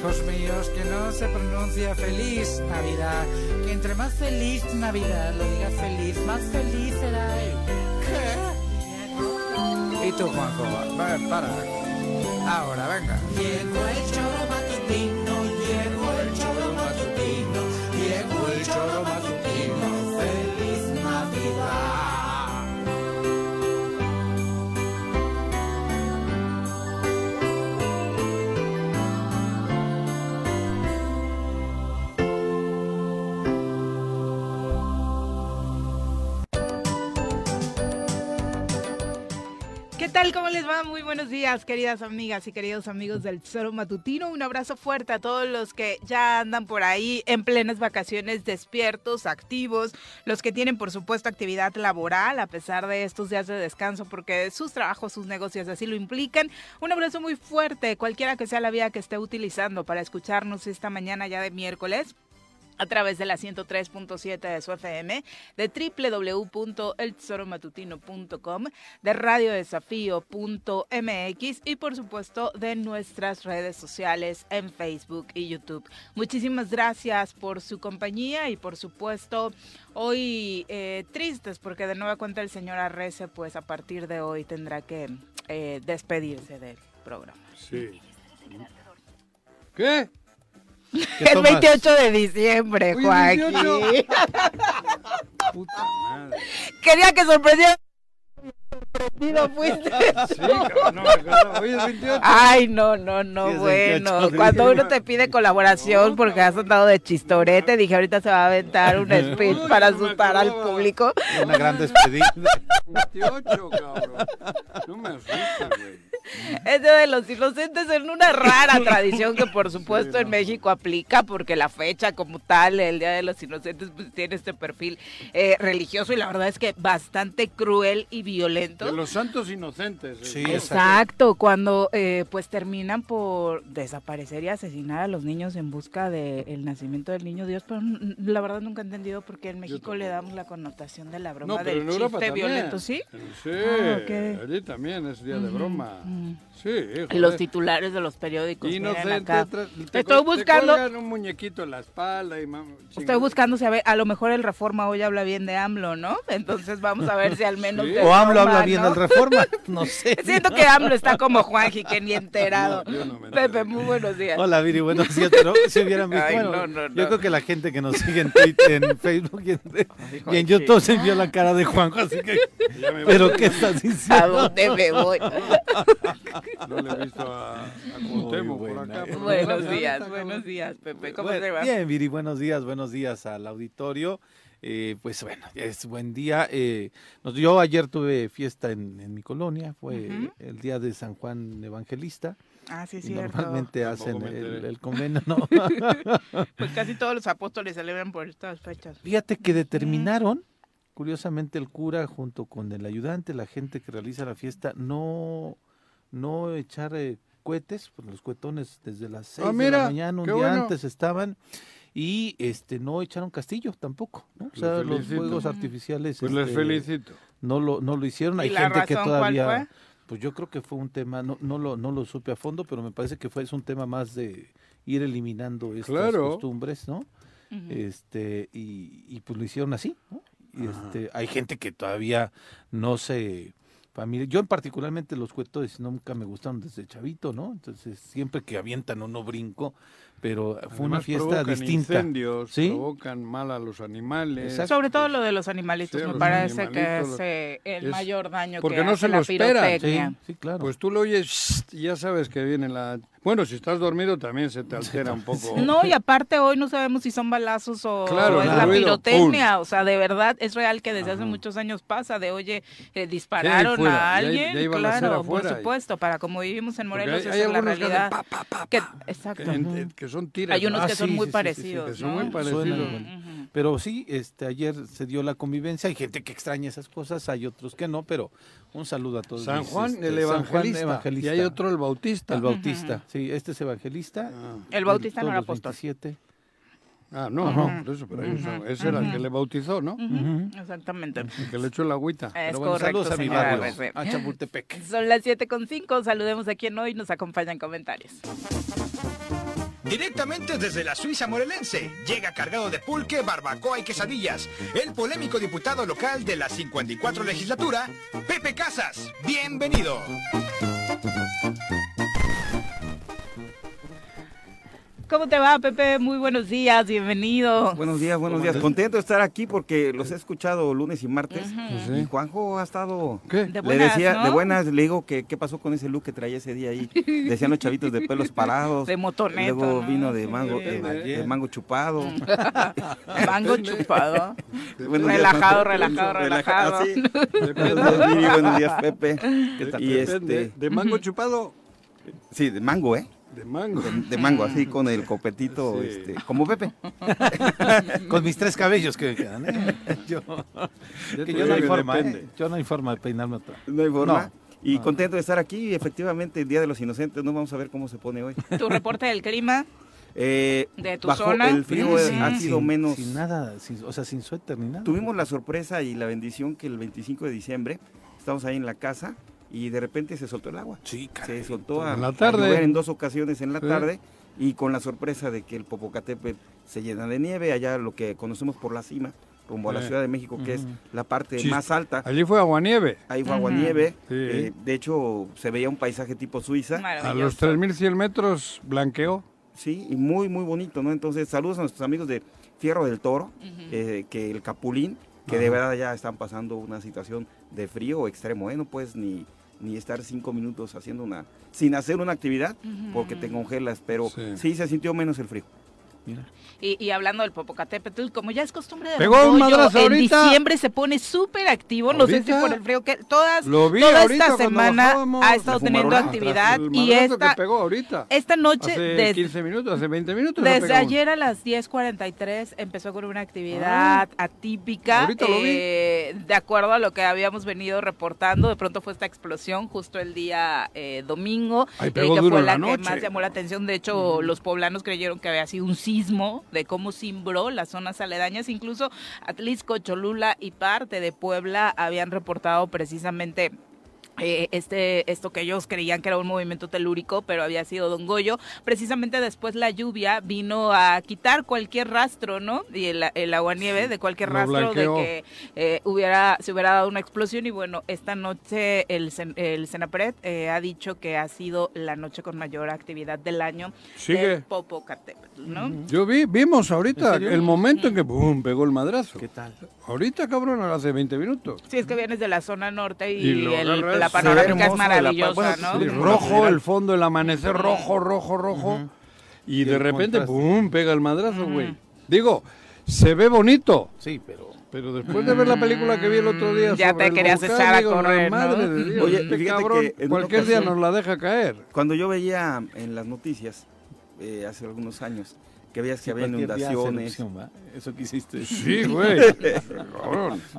Hijos míos, que no se pronuncia feliz Navidad, que entre más feliz Navidad lo diga feliz, más feliz será él. ¿Qué? ¿Y tú, Juanjo? Para. Ahora, venga. Llegó el choro matutino, tal? ¿Cómo les va? Muy buenos días, queridas amigas y queridos amigos del Tesoro Matutino. Un abrazo fuerte a todos los que ya andan por ahí en plenas vacaciones, despiertos, activos, los que tienen, por supuesto, actividad laboral a pesar de estos días de descanso, porque sus trabajos, sus negocios así lo implican. Un abrazo muy fuerte, cualquiera que sea la vía que esté utilizando para escucharnos esta mañana ya de miércoles a través de la 103.7 de su FM, de www.eltesoromatutino.com, de radiodesafío.mx y por supuesto de nuestras redes sociales en Facebook y YouTube. Muchísimas gracias por su compañía y por supuesto hoy eh, tristes porque de nueva cuenta el señor Arrece pues a partir de hoy tendrá que eh, despedirse del programa. Sí. ¿Qué? El 28 de diciembre, Hoy es Joaquín. 28. Puta madre. Quería que sorprendiera. Sorprendido fuiste. Sí, cabrón, no me acuerdo. Hoy es 28. Ay, no, no, no, Sí, bueno. 28 de Cuando uno te pide colaboración porque has andado de chistorete, dije ahorita se va a aventar un speech para no asustar al público. Una gran despedida. 28, cabrón. No me asustas, güey. Es Día de los Inocentes en una rara tradición que por supuesto en México aplica porque la fecha como tal, el Día de los Inocentes, pues tiene este perfil eh, religioso y la verdad es que bastante cruel y violento. De los santos inocentes. eh. Sí, ¿no? Exacto, cuando eh, pues terminan por desaparecer y asesinar a los niños en busca del nacimiento del niño Dios, pero la verdad nunca he entendido por qué en México le damos la connotación de la broma No, pero del en chiste también. violento, ¿sí? Sí, Ah, allí también es día de broma. ujú. Sí, Y joder. los titulares de los periódicos. miren Inocente, acá. tra- Estoy buscando- Te un muñequito en la espalda y mam- Estoy buscando si a, ver, a lo mejor el Reforma hoy habla bien de AMLO, ¿no? Entonces vamos a ver si al menos... Sí. O AMLO habla bien ¿no? del Reforma. No sé. Siento que AMLO está como Juanji, que ni enterado. No, yo no me. Pepe, muy buenos días. Hola Viri, buenos días. Pero si hubieran visto, Ay, bueno, no, no, no. yo creo que la gente que nos sigue en Twitter, en Facebook y en, y en YouTube se vio la cara de Juanjo, así que, Ya me voy. pero ¿qué estás ¿A diciendo? dónde me voy? No le he visto a, a Cuauhtémoc por acá. pero Buenos días, buenos días, Pepe. ¿Cómo Bueno, te va? Bien, Viri, buenos días, buenos días al auditorio. Eh, pues bueno, es buen día. Eh, yo ayer tuve fiesta en, en mi colonia, fue el día de San Juan Evangelista. Ah, sí, y normalmente hacen el convenio, ¿no? Pues casi todos los apóstoles celebran por estas fechas. Fíjate que determinaron, curiosamente el cura junto con el ayudante, la gente que realiza la fiesta, no, no echar eh, cohetes, pues los cohetones desde las seis Ah, de la mañana, un día bueno. antes estaban, y este no echaron castillo tampoco, ¿no? O Los sea, los fuegos artificiales Pues les este, felicito. no lo, no lo hicieron. ¿Y Hay la gente que cuál todavía, fue? pues yo creo que fue un tema, no, no lo, no lo supe a fondo, pero me parece que fue es un tema más de ir eliminando estas Claro. costumbres, ¿no? Este y, y, pues lo hicieron así ¿no? y este hay gente que todavía no se familia. Yo en particularmente los cuetones nunca me gustaron desde chavito, ¿no? Entonces siempre que avientan uno brinco, pero fue una fiesta provocan distinta. incendios, ¿Sí? provocan mal a los animales. Exacto. Sobre todo lo de los animalitos, Sí, me los parece que es eh, el es- mayor daño porque que no hace se la lo esperan. Sí, pirotecnia. sí, claro. Pues tú lo oyes y ya sabes que viene la... Bueno, si estás dormido también se te altera un poco. No, y aparte hoy no sabemos si son balazos o, Claro, o es la ruido, pirotecnia. O sea, de verdad es real que desde hace muchos años pasa de, oye, eh, dispararon fuera, a alguien. ya claro, por afuera y- supuesto, para como vivimos en Morelos, hay, esa hay es la algunos que hacen realidad. pa, pa, pa, Que- exacto. que, en- que son tiras. Hay unos Ah, que son sí, muy sí, sí, sí, parecidos. son ¿no? muy parecidos. Suena. Pero sí, este, ayer se dio la convivencia, hay gente que extraña esas cosas, hay otros que no, pero un saludo a todos. San mis, Juan, este, el San Juan evangelista. Y hay otro, el bautista. El bautista, sí, este es evangelista. Ah. El bautista no todos era apóstol. 27. Ah, no, no, por eso, pero hay un- ese era el que le bautizó, ¿no? Exactamente. El que le echó el agüita. Es Pero bueno, correcto, saludos a mi barrio, a Chapultepec. Son las 7 con 5. Saludemos a quien hoy nos acompaña en comentarios. Directamente desde la Suiza morelense, llega cargado de pulque, barbacoa y quesadillas, el polémico diputado local de la 54 legislatura, Pepe Casas. Bienvenido. ¿Cómo te va, Pepe? Muy buenos días, bienvenido. Buenos días, buenos días. Contento de estar aquí porque los he escuchado lunes y martes. Sí. Y Juanjo ha estado... ¿Qué? De le buenas, decía, ¿no? de buenas, le digo que qué pasó con ese look que traía ese día ahí. Decían los chavitos de pelos parados. De motoneta, Luego ¿no? vino de Sí. mango, de, de mango chupado. Mango chupado. Relajado, relajado, relajado. Ah, sí. Buenos días, Viri, buenos días, Pepe. Y este, De mango chupado, sí, de mango, ¿eh? De mango. De, de mango, así con el copetito, Sí. este, como Pepe. Con mis tres cabellos que me quedan. ¿eh? Yo, que no hay forma, ¿eh? Yo no hay forma de peinarme otra. No hay forma. No. Y No. contento de estar aquí. Efectivamente, el Día de los Inocentes, no vamos a ver cómo se pone hoy. Tu reporte del clima. Eh, ¿De tu bajo zona? El frío Sí. ha sido sin, menos. Sin nada, sin- o sea, sin suéter ni nada. Tuvimos la sorpresa y la bendición que el 25 de diciembre estamos ahí en la casa y de repente se soltó el agua. Sí, caray. Se soltó a, En la a tarde. llover en dos ocasiones en la Sí. tarde y con la sorpresa de que el Popocatépetl se llena de nieve, allá lo que conocemos por la cima, rumbo a la. Ciudad de México, que es la parte Chis- más alta. Allí fue aguanieve. Ahí fue agua nieve. Sí. eh, de hecho, se veía un paisaje tipo Suiza. A los 3100 metros blanqueó. Sí, y muy, muy bonito, ¿no? Entonces, saludos a nuestros amigos de Fierro del Toro, eh, que el Capulín, que de verdad ya están pasando una situación de frío extremo, ¿eh? No puedes ni, ni estar cinco minutos haciendo una, sin hacer una actividad, porque te congelas, pero Sí. sí. se sintió menos el frío. Mira. Y, y hablando del Popocatépetl, como ya es costumbre de Pegó en diciembre se pone súper activo, no sé si por el frío que todas, Lo vi toda esta semana bajábamos. ha estado teniendo actividad y esta, que pegó ahorita. esta noche Hace des- 15 minutos, hace 20 minutos. ha Desde ayer a las 10:43 empezó con una actividad atípica. Ah, vi. eh, de acuerdo a lo que habíamos venido reportando, de pronto fue esta explosión justo el día eh, domingo, Ahí eh, pegó que duro fue la, la que más llamó la atención. De hecho, los poblanos creyeron que había sido un sismo de cómo cimbró las zonas aledañas. Incluso Atlisco, Cholula y parte de Puebla habían reportado precisamente eh, este, esto que ellos creían que era un movimiento telúrico, pero había sido Don Goyo. Precisamente después la lluvia vino a quitar cualquier rastro, ¿no? Y el, el aguanieve de cualquier rastro blanqueó. de que eh, hubiera, se hubiera dado una explosión. Y bueno, esta noche el, el Senapred eh, ha dicho que ha sido la noche con mayor actividad del año Sigue. del Popocatépetl, ¿no? Yo vi, vimos ahorita el momento en que ¡pum! pegó el madrazo. ¿Qué tal? Ahorita, cabrón, hace 20 minutos. Si es que vienes de la zona norte y, Y el- la panorámica es de la maravillosa, bueno, ¿no? sí, rojo, el fondo, el amanecer rojo, rojo, rojo. Y, Y de repente, contraste. ¡pum! pega el madrazo, güey. Digo, se ve bonito. Sí, pero Pero después de ver la película que vi el otro día Ya sobre te el querías volcán, echar a digo, correr, ¿no? madre de Dios, Oye, este fíjate cabrón, que cualquier día ocasión- nos la deja caer. Cuando yo veía en las noticias, eh, hace algunos años, que veías que había inundaciones. Eso quisiste. Sí, güey.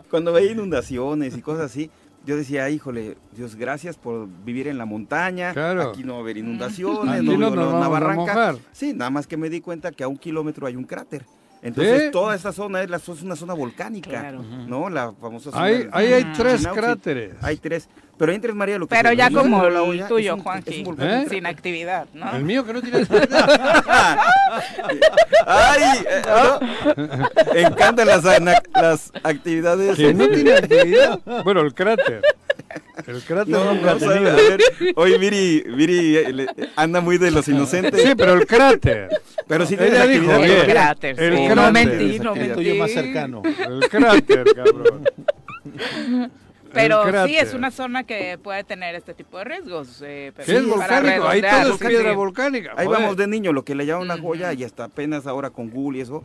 Cuando veía inundaciones y cosas así, yo decía, híjole, Dios, gracias por vivir en la montaña. Claro. Aquí no va a haber inundaciones, Aquí no, no en una barranca. Sí, nada más que me di cuenta que a un kilómetro hay un cráter. Entonces, ¿Sí? toda esta zona es, la, es una zona volcánica, Claro. ¿no? La famosa zona Ahí, del- ahí hay tres cráteres. Hay tres. Pero ahí en Tres María lo que Pero ya como la el tuyo, un- volcán ¿Eh? sin actividad, ¿no? El mío que no tiene actividad. ¡Ay! ¿no? Encantan las, actividades. que no tiene actividad. Bueno, el cráter. El cráter No, ver. Oye, Viri, Viri eh, anda muy de los inocentes. Sí, pero el cráter. Pero sí Ella tiene dijo. El cráter, El sí. cráter. No mentí, no. Siento yo más mentí. cercano. El cráter, cabrón. Pero El sí, es una zona que puede tener este tipo de riesgos. Eh, pero Sí, es volcánico, ahí todo es sí. piedra volcánica. Ahí joder. vamos de niño, lo que le llama una joya y hasta apenas ahora con Google y eso,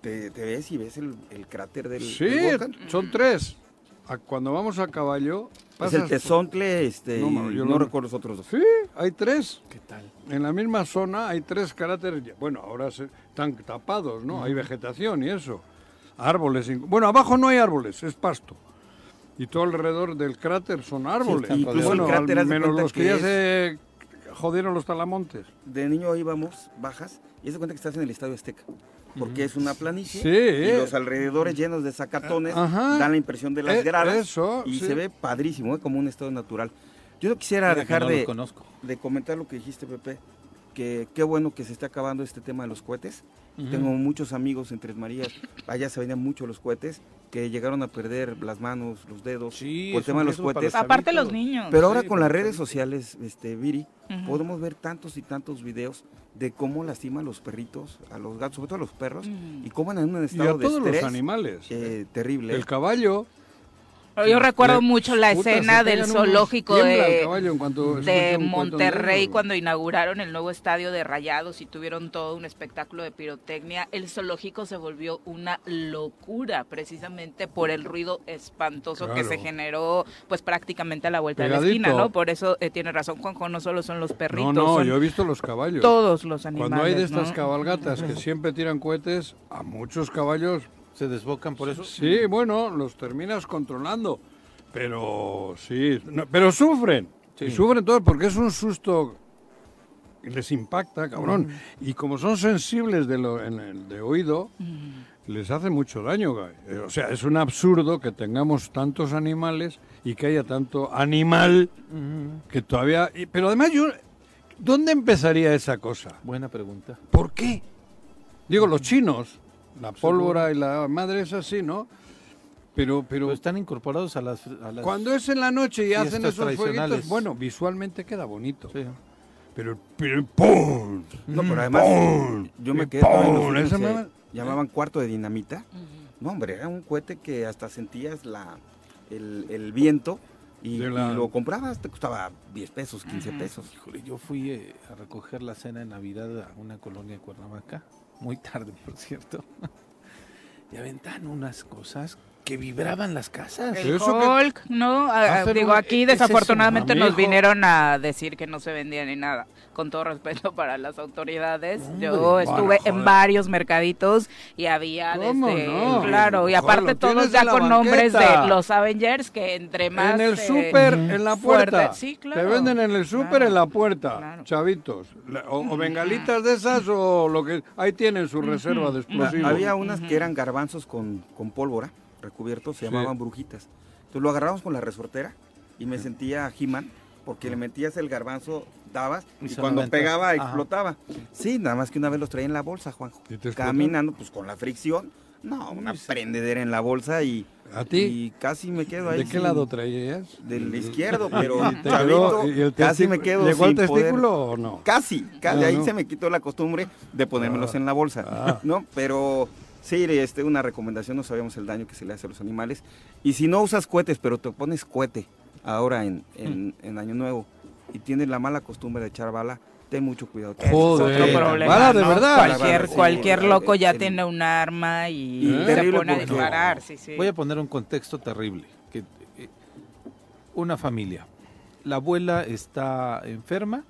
te, te ves y ves el, el cráter del, Sí, del volcán. son tres. A- Cuando vamos a caballo, Es pasas el por- Tezontle, este, No, y ma, yo no no- recuerdo los otros dos. Sí, hay tres. ¿Qué tal? En la misma zona hay tres cráteres. Bueno, ahora se, están tapados, ¿no? Hay vegetación y eso. Árboles. Bueno, abajo no hay árboles, es pasto. Y todo alrededor del cráter son árboles. están Incluso bueno, el cráter, de menos los que, que ya es- se jodieron los talamontes. De niño íbamos, bajas, y se cuenta que estás en el Estadio Azteca. Porque es una planicie Sí, y eh. los alrededores llenos de zacatones Ajá. dan la impresión de las Eh, gradas eso, y sí. se ve padrísimo, eh, como un estado natural. Yo no quisiera Mira dejar no de, de comentar lo que dijiste, Pepe, que qué bueno que se está acabando este tema de los cohetes. Tengo muchos amigos en Tres Marías, allá se venían mucho los cohetes, que llegaron a perder las manos, los dedos, Sí, por el tema de los cohetes. los Aparte los niños. Pero ahora Sí, con las redes sociales, este, Viri, podemos ver tantos y tantos videos de cómo lastima a los perritos, a los gatos, sobre todo a los perros, y cómo en un Y a estado de todos los animales. eh, terrible. El caballo. Yo recuerdo mucho la escena del zoológico de, cuanto Monterrey cuando inauguraron el nuevo estadio de Rayados y tuvieron todo un espectáculo de pirotecnia. El zoológico se volvió una locura precisamente por el ruido espantoso que se generó pues prácticamente a la vuelta de la esquina, ¿no? Por eso eh, tiene razón Juanjo, no solo son los perritos, No, no, yo he visto los caballos. todos los animales. Cuando hay de estas ¿no? cabalgatas que siempre tiran cohetes, a muchos caballos, ¿Se desbocan por eso? sí, bueno, los terminas controlando. Pero sí, no, pero sufren. Sí. Y sufren todos porque es un susto les impacta, cabrón. Y como son sensibles de, lo, en el de oído, les hace mucho daño. güey. Eh, O sea, es un absurdo que tengamos tantos animales y que haya tanto animal que todavía... y- pero además yo... ¿Dónde empezaría esa cosa? Buena pregunta. ¿Por qué? Digo, los chinos, la pólvora y la madre es así, ¿no? Pero, pero Pero están incorporados a las... a las- cuando es en la noche y hacen esos fueguitos, bueno, visualmente queda bonito. Sí. Pero, pero ¡pum! No, pero además, ¡Pum! yo me quedé los ¡pum! mamá- llamaban cuarto de dinamita. No, hombre, era un cohete que hasta sentías la, el, el viento y, De la- y lo comprabas, te costaba 10 pesos, 15 pesos. Híjole, yo fui eh, a recoger la cena de Navidad a una colonia de Cuernavaca, muy tarde, por cierto. y aventaban unas cosas que vibraban las casas. El Eso que- Hulk, ¿no? Digo, aquí es eso, desafortunadamente nos vinieron a decir que no se vendía ni nada. Con todo respeto para las autoridades, yo estuve bueno, en varios mercaditos y había ¿Cómo desde, no? claro, y aparte todos ya con nombres de los Avengers que entre más en el eh, súper, en la fuerte- puerta. sí, claro. Te venden en el súper, Claro, en la puerta, claro. chavitos. O, o bengalitas de esas o lo que... Ahí tienen su reserva de explosivos. Había unas que eran garbanzos con, con pólvora, recubiertos, se Sí. llamaban brujitas. Entonces lo agarramos con la resortera y me sentía He-Man, porque le metías el garbanzo, dabas, Y cuando pegaba Ajá. explotaba. Sí, nada más que una vez los traía en la bolsa, Juanjo. Caminando, pues con la fricción. No, una prendedera en la bolsa y, ¿A ti? y casi me quedo ahí. ¿De qué sin- lado traías? Del izquierdo, pero ¿Y te chavito, y el casi me quedo ¿Llegó poder- testículo o no? Casi, casi, Ah, ahí no. se me quitó la costumbre de ponérmelos Ah. en la bolsa, Ah. ¿no? Pero sí, este, una recomendación, no sabemos el daño que se le hace a los animales. Y si no usas cohetes, pero te pones cohete ahora en, en, Mm. en Año Nuevo y tienes la mala costumbre de echar bala, ten mucho cuidado. Ese es Joder, otro problema, bala de ¿no? verdad. Cualquier, Sí, cualquier loco ya el- tiene un arma y Y se pone a disparar, sí, sí. Voy a poner un contexto terrible. Que, eh, una familia. La abuela está enferma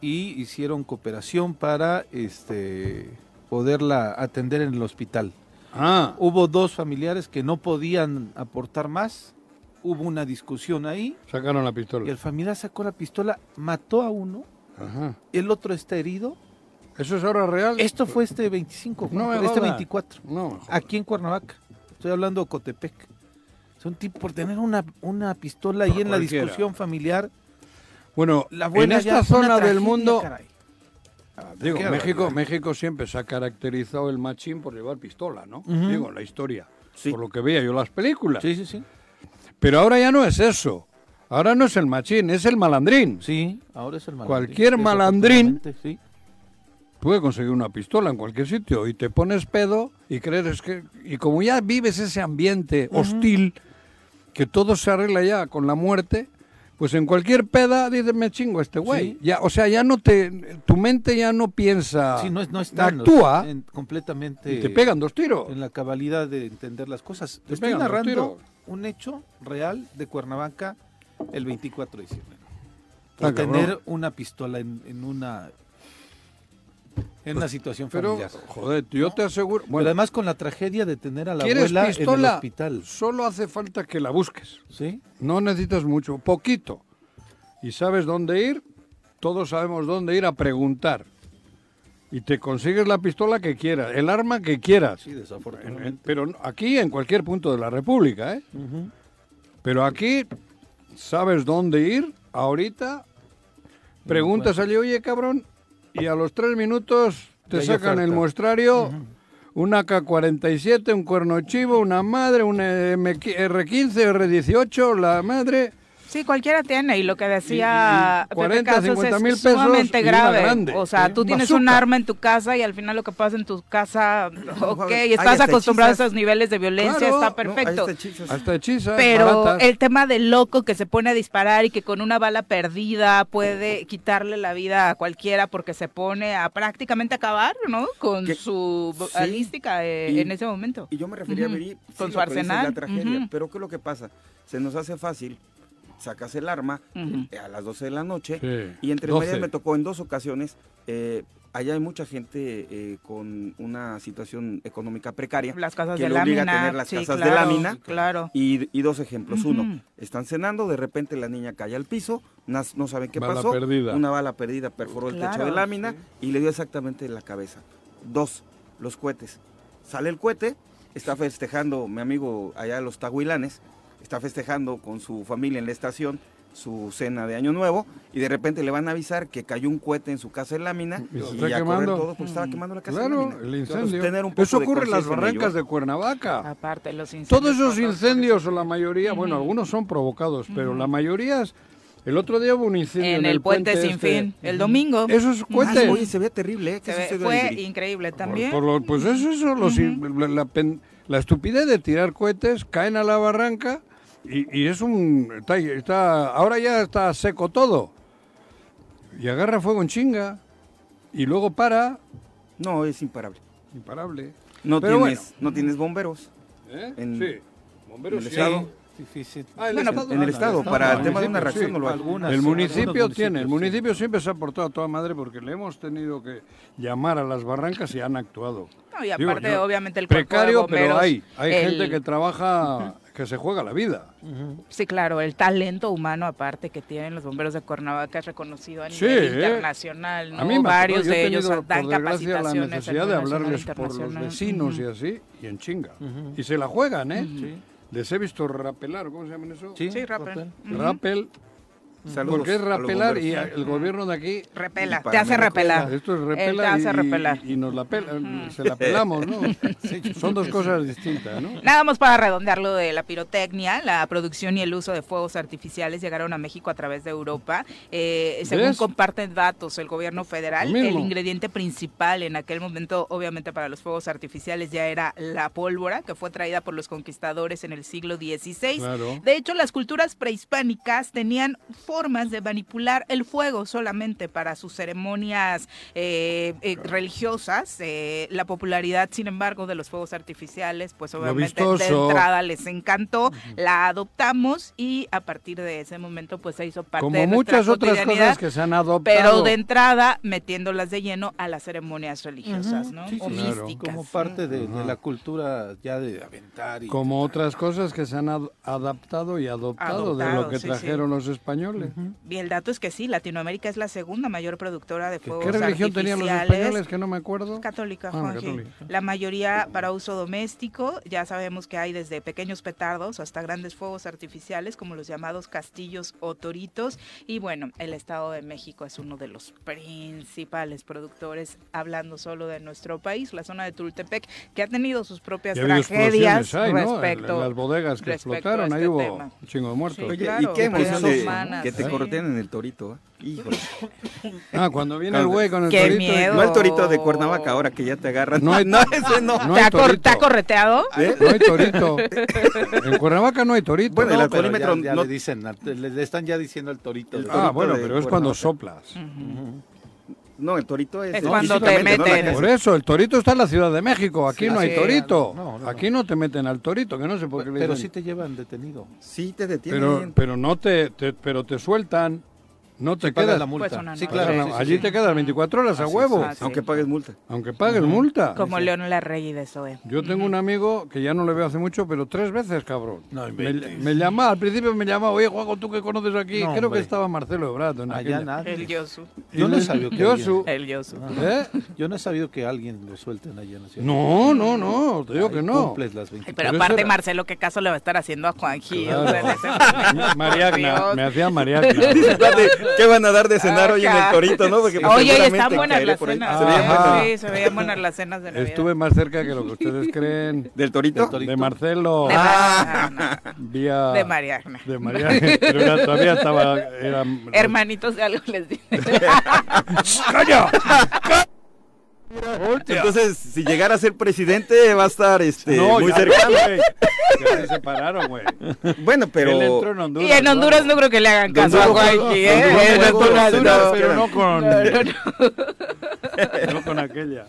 y hicieron cooperación para este, poderla atender en el hospital. Ah, Hubo dos familiares que no podían aportar más. Hubo una discusión ahí sacaron la y pistola. el familiar sacó la pistola, mató a uno, Ajá. el otro está herido. ¿Eso es ahora real? Esto fue este 25, No este jodas. 24. No, aquí en Cuernavaca. Estoy hablando de Cotepec. Son tipo por tener una, una pistola ahí en la discusión familiar. Bueno, La en abuela ya esta zona del mundo, caray. Digo, Qué México. México siempre se ha caracterizado el machín por llevar pistola, ¿no? Digo, la historia. Sí. Por lo que veía yo las películas. Sí, sí, sí. Pero ahora ya no es eso. Ahora no es el machín, es el malandrín. Sí, ahora es el malandrín. Cualquier malandrín- Sí. Puede conseguir una pistola en cualquier sitio y te pones pedo y crees que... Y como ya vives ese ambiente hostil, que todo se arregla ya con la muerte, pues en cualquier peda dices, me chingo a este güey. Sí. Ya, o sea, ya no te... Tu mente ya no piensa... Sí, no, es- no está actúa en- completamente y te pegan dos tiros. en la cabalidad de entender las cosas. Te Estoy narrando un hecho real de Cuernavaca el 24 de diciembre. Ah, Por tener una pistola en, en una en una situación Pero, familiar. joder, yo te aseguro... Pero Bueno, además con la tragedia de tener a la ¿quieres abuela en el pistola? hospital. Solo hace falta que la busques. ¿Sí? No necesitas mucho, poquito. Y sabes dónde ir, todos sabemos dónde ir a preguntar. Y te consigues la pistola que quieras, el arma que quieras. Sí, En- en- desafortunadamente. pero aquí en cualquier punto de la República, ¿eh? Pero aquí sabes dónde ir, ahorita, preguntas allí, oye cabrón, y a los tres minutos te sacan el muestrario, un AK-47, un cuerno chivo, una madre, un M- R15, R18, la madre... Sí, cualquiera tiene, y lo que decía Y- y 40, Pepe Casas 50 mil es pesos sumamente grave. grande, o sea, ¿sí? tú tienes un arma en tu casa y al final lo que pasa en tu casa, ok, estás acostumbrado a esos niveles de violencia, Claro, está no, perfecto. está hechizas. Hasta hechizas, Pero baratas. el tema del loco que se pone a disparar y que con una bala perdida puede quitarle la vida a cualquiera porque se pone a prácticamente acabar, ¿no? Con su sí, balística eh, y- en ese momento. Y yo me refería a Viri, Con sí, su arsenal, la tragedia. ujú. Pero ¿qué es lo que pasa? Se nos hace fácil, sacas el arma eh, a las 12 de la noche Sí, y entre 12. medias me tocó en dos ocasiones. eh, allá hay mucha gente eh, con una situación económica precaria Las casas que de lo obliga lámina. a tener las sí, casas de claro, lámina. Claro. Y, y dos ejemplos. Uno, están cenando, de repente la niña cae al piso, no saben qué Bala pasó. perdida. Una bala perdida perforó el techo de lámina y le dio exactamente en la cabeza. Dos, los cohetes. Sale el cohete, está festejando mi amigo allá de los Tahuilanes, está festejando con su familia en la estación su cena de Año Nuevo y de repente le van a avisar que cayó un cohete en su casa de lámina Y y, se está a correr quemando. todo porque estaba quemando la casa de Claro, lámina. el incendio. tener un poco Eso ocurre en las en barrancas de Cuernavaca. Aparte, los incendios. Todos esos por incendios, o la mayoría, bueno, algunos son provocados, pero la mayoría es... El otro día hubo un incendio en el puente, sin este. fin, el domingo. Esos Ah, cohetes. oye, se ve terrible, ¿eh? ¿Qué Se ve- fue increíble Por- también. por lo- pues eso, eso los in- la, la pen- la estupidez de tirar cohetes, caen a la barranca y, y es un... Está, está- ahora ya está seco todo. Y agarra fuego en chinga. Y luego para, No, es imparable. imparable. No Pero tienes, no tienes bomberos. ¿Eh? En- sí. Bomberos en el sí. estado. Difícil. Ah, el Bueno, Estado. en el Estado, para el tema de una municipio, reacción no lo hay. Algunas- el sí, municipio tiene, el municipios, sí. municipio siempre se ha portado a toda madre porque le hemos tenido que llamar a las barrancas y han actuado. No, y Digo, aparte, yo- obviamente, el de Precario, pero bomberos, hay. Hay el- gente que trabaja, que se juega la vida. Sí, claro, el talento humano aparte que tienen los bomberos de Cuernavaca es reconocido a Sí, nivel ¿eh? internacional, ¿no? A mí Varios yo he de ellos dan por la capacitaciones a necesidad de e hablarles por los vecinos Ujú. y así, y en chinga. Y se la juegan, ¿eh? Sí. Les he visto rapelar, ¿cómo se llaman eso? Sí, Sí, rappel. rappel. Ujú. Rappel, Saludos porque es rapelar y el gobierno de aquí Repela, te hace repelar. Esto es repela te hace y, repelar. y- y nos la pela, se la pelamos, ¿no? Son dos cosas distintas, ¿no? Nada más para redondear lo de la pirotecnia, la producción y el uso de fuegos artificiales llegaron a México a través de Europa. Eh, según ¿Ves? comparten datos el gobierno federal, el ingrediente principal en aquel momento, obviamente para los fuegos artificiales, ya era la pólvora, que fue traída por los conquistadores en el siglo XVI. Claro. De hecho, las culturas prehispánicas tenían formas de manipular el fuego solamente para sus ceremonias eh, eh, religiosas. Eh, la popularidad, sin embargo, de los fuegos artificiales, pues obviamente de entrada les encantó, la adoptamos y a partir de ese momento pues se hizo parte Como de nuestra muchas otras cosas que se han adoptado. Pero de entrada metiéndolas de lleno a las ceremonias religiosas, ¿no? Sí, o sí, claro. místicas. Como parte de, la cultura ya de aventar y Como otras cosas que se han ad- adaptado y adoptado, de lo que sí, trajeron los españoles. Órale. Y el dato es que sí, Latinoamérica es la segunda mayor productora de ¿Qué, fuegos qué religión tenían los artificiales. españoles que no me acuerdo? Católica, Ah, Juanji. católica. La mayoría para uso doméstico. Ya sabemos que hay desde pequeños petardos hasta grandes fuegos artificiales, como los llamados castillos o toritos. Y bueno, el Estado de México es uno de los principales productores, hablando solo de nuestro país, la zona de Tultepec, que ha tenido sus propias tragedias ahí, respecto las bodegas que explotaron, ahí este hubo tema. un chingo de muertos. Sí. Oye, claro, ¿y qué emoción vidas de humanas, que te sí. corteen en el torito? ¿eh? Híjole. Ah, cuando viene el güey con el Qué torito. y- miedo. No el torito de Cuernavaca ahora que ya te agarran. No hay- no, ese no. No ¿Te, hay ha cor- torito. te ha correteado? ¿Eh? No hay torito. En Cuernavaca no hay torito. Bueno, el No, pero alcoholímetro ya, ya no- le dicen, le, le están ya diciendo al torito. El de- ah, torito bueno, de pero es cuando Cuernavaca. soplas. No, el torito es. Es cuando te no meten. casa. Por eso, el torito está en la Ciudad de México. Aquí Sí, no hay torito. No, no, Aquí no te meten al torito, que no sé por qué le Pero sí te llevan detenido. Sí, te detienen. Pero, pero no te, te- pero te sueltan. No te pagan quedas. la multa. Pues una sí, no. claro. Sí, allí sí. te quedas 24 horas a huevo. así Aunque pagues multa. Aunque pagues multa. Como León Larregui de Zoe. Yo tengo un amigo que ya no le veo hace mucho, pero tres veces, cabrón. No me, me llamaba, al principio me llamaba, oye, Juan, tú que conoces aquí, No, creo que hombre. estaba Marcelo Ebrard. en Allá aquella. nadie. El Yosu. Yo no he sabido que Yosu, El Yosu. ¿eh? Yo no he sabido que alguien lo suelten allá en la ciudad. No, no, no, te digo Ahí que no. Las Ay, 24 Pero aparte, Marcelo, ¿qué caso le va a estar haciendo a Juanji? Claro. Mariagna, me hacía Mariagna. ¿Qué van a dar de cenar hoy en el torito, no? Porque pues, Oye, están buenas las cenas. Se veían Ajá. buenas. Sí, se veían buenas las cenas de Navidad. Estuve más cerca que lo que ustedes creen. ¿Del torito? Del torito. De Marcelo, De Mariagna. vía... De Mariagna. De Mariagna, pero era- todavía estaba... Era, Hermanitos de algo les dije. ¡Calla! Entonces, si llegara a ser presidente, va a estar este, no, muy ya, cercano. Ya se separaron, güey. Bueno, pero. Él entró en Honduras. Y en Honduras no creo que le hagan caso a Juanji, ¿eh? Honduras- pero no con, No, no, no. no con aquella.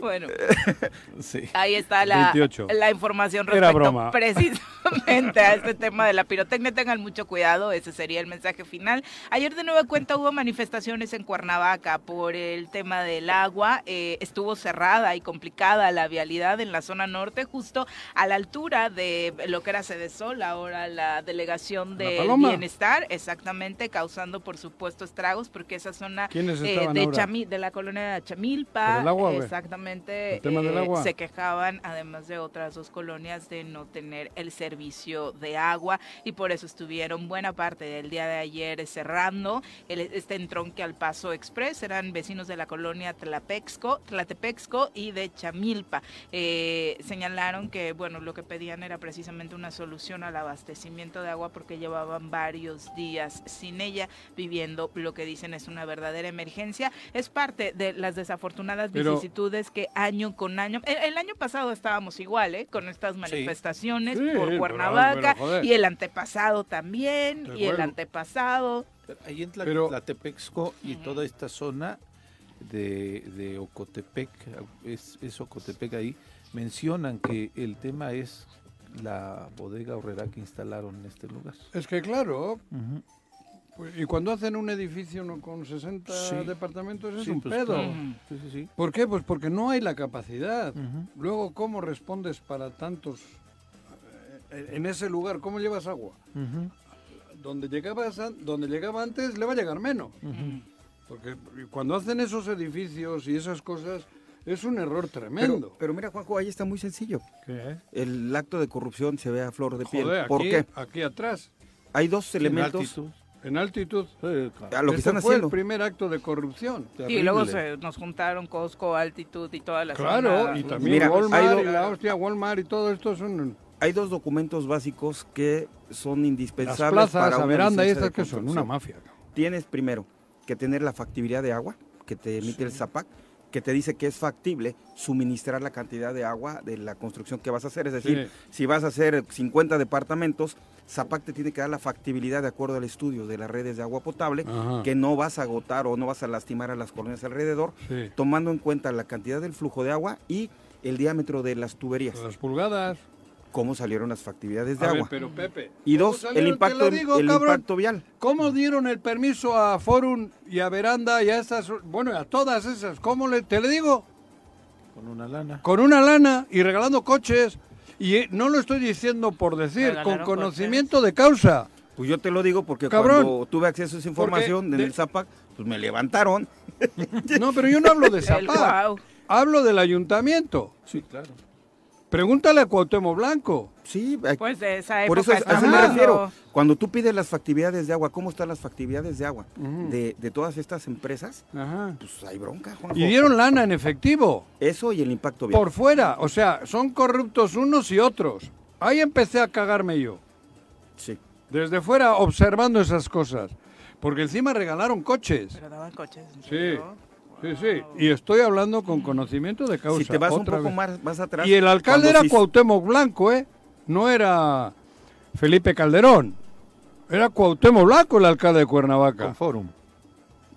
Bueno, Sí. ahí está la, 28. la información Era respecto broma. precisamente a este tema de la pirotecnia. Tengan mucho cuidado, ese sería el mensaje final. Ayer de nueva cuenta hubo manifestaciones en Cuernavaca por el tema del agua. Eh, estuvo cerrada y complicada la vialidad en la zona norte, justo a la altura de lo que era Sedesol, ahora la delegación de bienestar, exactamente, causando por supuesto estragos, porque esa zona ¿Quiénes eh, de, ahora? Chami- de la colonia de Chamilpa, el agua, exactamente, El eh, agua. se quejaban, además de otras dos colonias, de no tener el servicio de agua y por eso estuvieron buena parte del día de ayer cerrando el, este entronque al Paso Express. Eran vecinos de la colonia Tlapexco, Tlatepexco y de Chamilpa. Eh, señalaron que, bueno, lo que pedían era precisamente una solución al abastecimiento de agua porque llevaban varios días sin ella, viviendo lo que dicen es una verdadera emergencia. Es parte de las desafortunadas Pero- vicisitudes que año con año, el, el año pasado estábamos igual, ¿eh? Con estas manifestaciones Sí, por Cuernavaca pero, y el antepasado también y el antepasado. Ahí en Tla- Pero- Tlatepexco y toda esta zona de, de Ocotepec, es, es Ocotepec ahí, mencionan que el tema es la bodega horrera que instalaron en este lugar. Es que claro, pues, y cuando hacen un edificio no, con 60 Sí. departamentos es Sí, un pues, pedo. claro. Sí, sí, sí. ¿Por qué? Pues porque no hay la capacidad. Luego, ¿cómo respondes para tantos eh, en ese lugar? ¿Cómo llevas agua? Donde, llegabas an- donde llegaba antes le va a llegar menos. Porque cuando hacen esos edificios y esas cosas, es un error tremendo. Pero, pero mira, Juanjo, ahí está muy sencillo. ¿Qué? El acto de corrupción se ve a flor de piel. ¿Por aquí, qué? aquí atrás, Hay dos En elementos altitud. en altitud. Sí, claro. a lo que Este están fue haciendo. el primer acto de corrupción. Y luego se, nos juntaron Costco, Altitud y toda la Claro, zona. y también Mira, Walmart y la hostia Walmart y todo esto son Hay dos documentos básicos que son las indispensables plazas, para la una veranda y estas que son una mafia. Tienes primero que tener la factibilidad de agua que te emite el ZAPAC, que te dice que es factible suministrar la cantidad de agua de la construcción que vas a hacer. Es decir, si vas a hacer 50 departamentos, ZAPAC te tiene que dar la factibilidad de acuerdo al estudio de las redes de agua potable, Ajá. que no vas a agotar o no vas a lastimar a las colonias alrededor, Sí. tomando en cuenta la cantidad del flujo de agua y el diámetro de las tuberías, Las pulgadas. Cómo salieron las factibilidades de A ver, agua. pero Pepe. Y ¿cómo dos, el impacto, lo digo, el cabrón. impacto vial. ¿Cómo dieron el permiso a Forum y a Veranda y a estas, bueno, a todas esas? ¿Cómo le, te le digo? Con una lana. Con una lana y regalando coches. Y eh, no lo estoy diciendo por decir, con conocimiento de causa. Pues yo te lo digo porque Cabrón. cuando tuve acceso a esa información en de- el Zapac, pues me levantaron. No, pero yo no hablo de guau. Hablo del ayuntamiento. Sí, claro. Pregúntale a Cuauhtémoc Blanco. Sí, hay- Pues de esa época por eso es- a eso me refiero. Cuando tú pides las factibilidades de agua, ¿cómo están las factibilidades de agua de, de todas estas empresas? Ajá. Pues hay bronca, Juanjo. Y dieron lana en efectivo. Eso y el impacto vial. Por fuera. O sea, son corruptos unos y otros. Ahí empecé a cagarme yo. Sí. Desde fuera observando esas cosas. Porque encima regalaron coches. Pero daban coches. ¿en Sí. serio? Sí, sí. Y estoy hablando con conocimiento de causa. Si te vas un poco más, más atrás. Y el alcalde era se- Cuauhtémoc Blanco, ¿eh? No era Felipe Calderón. Era Cuauhtémoc Blanco el alcalde de Cuernavaca. Con Forum.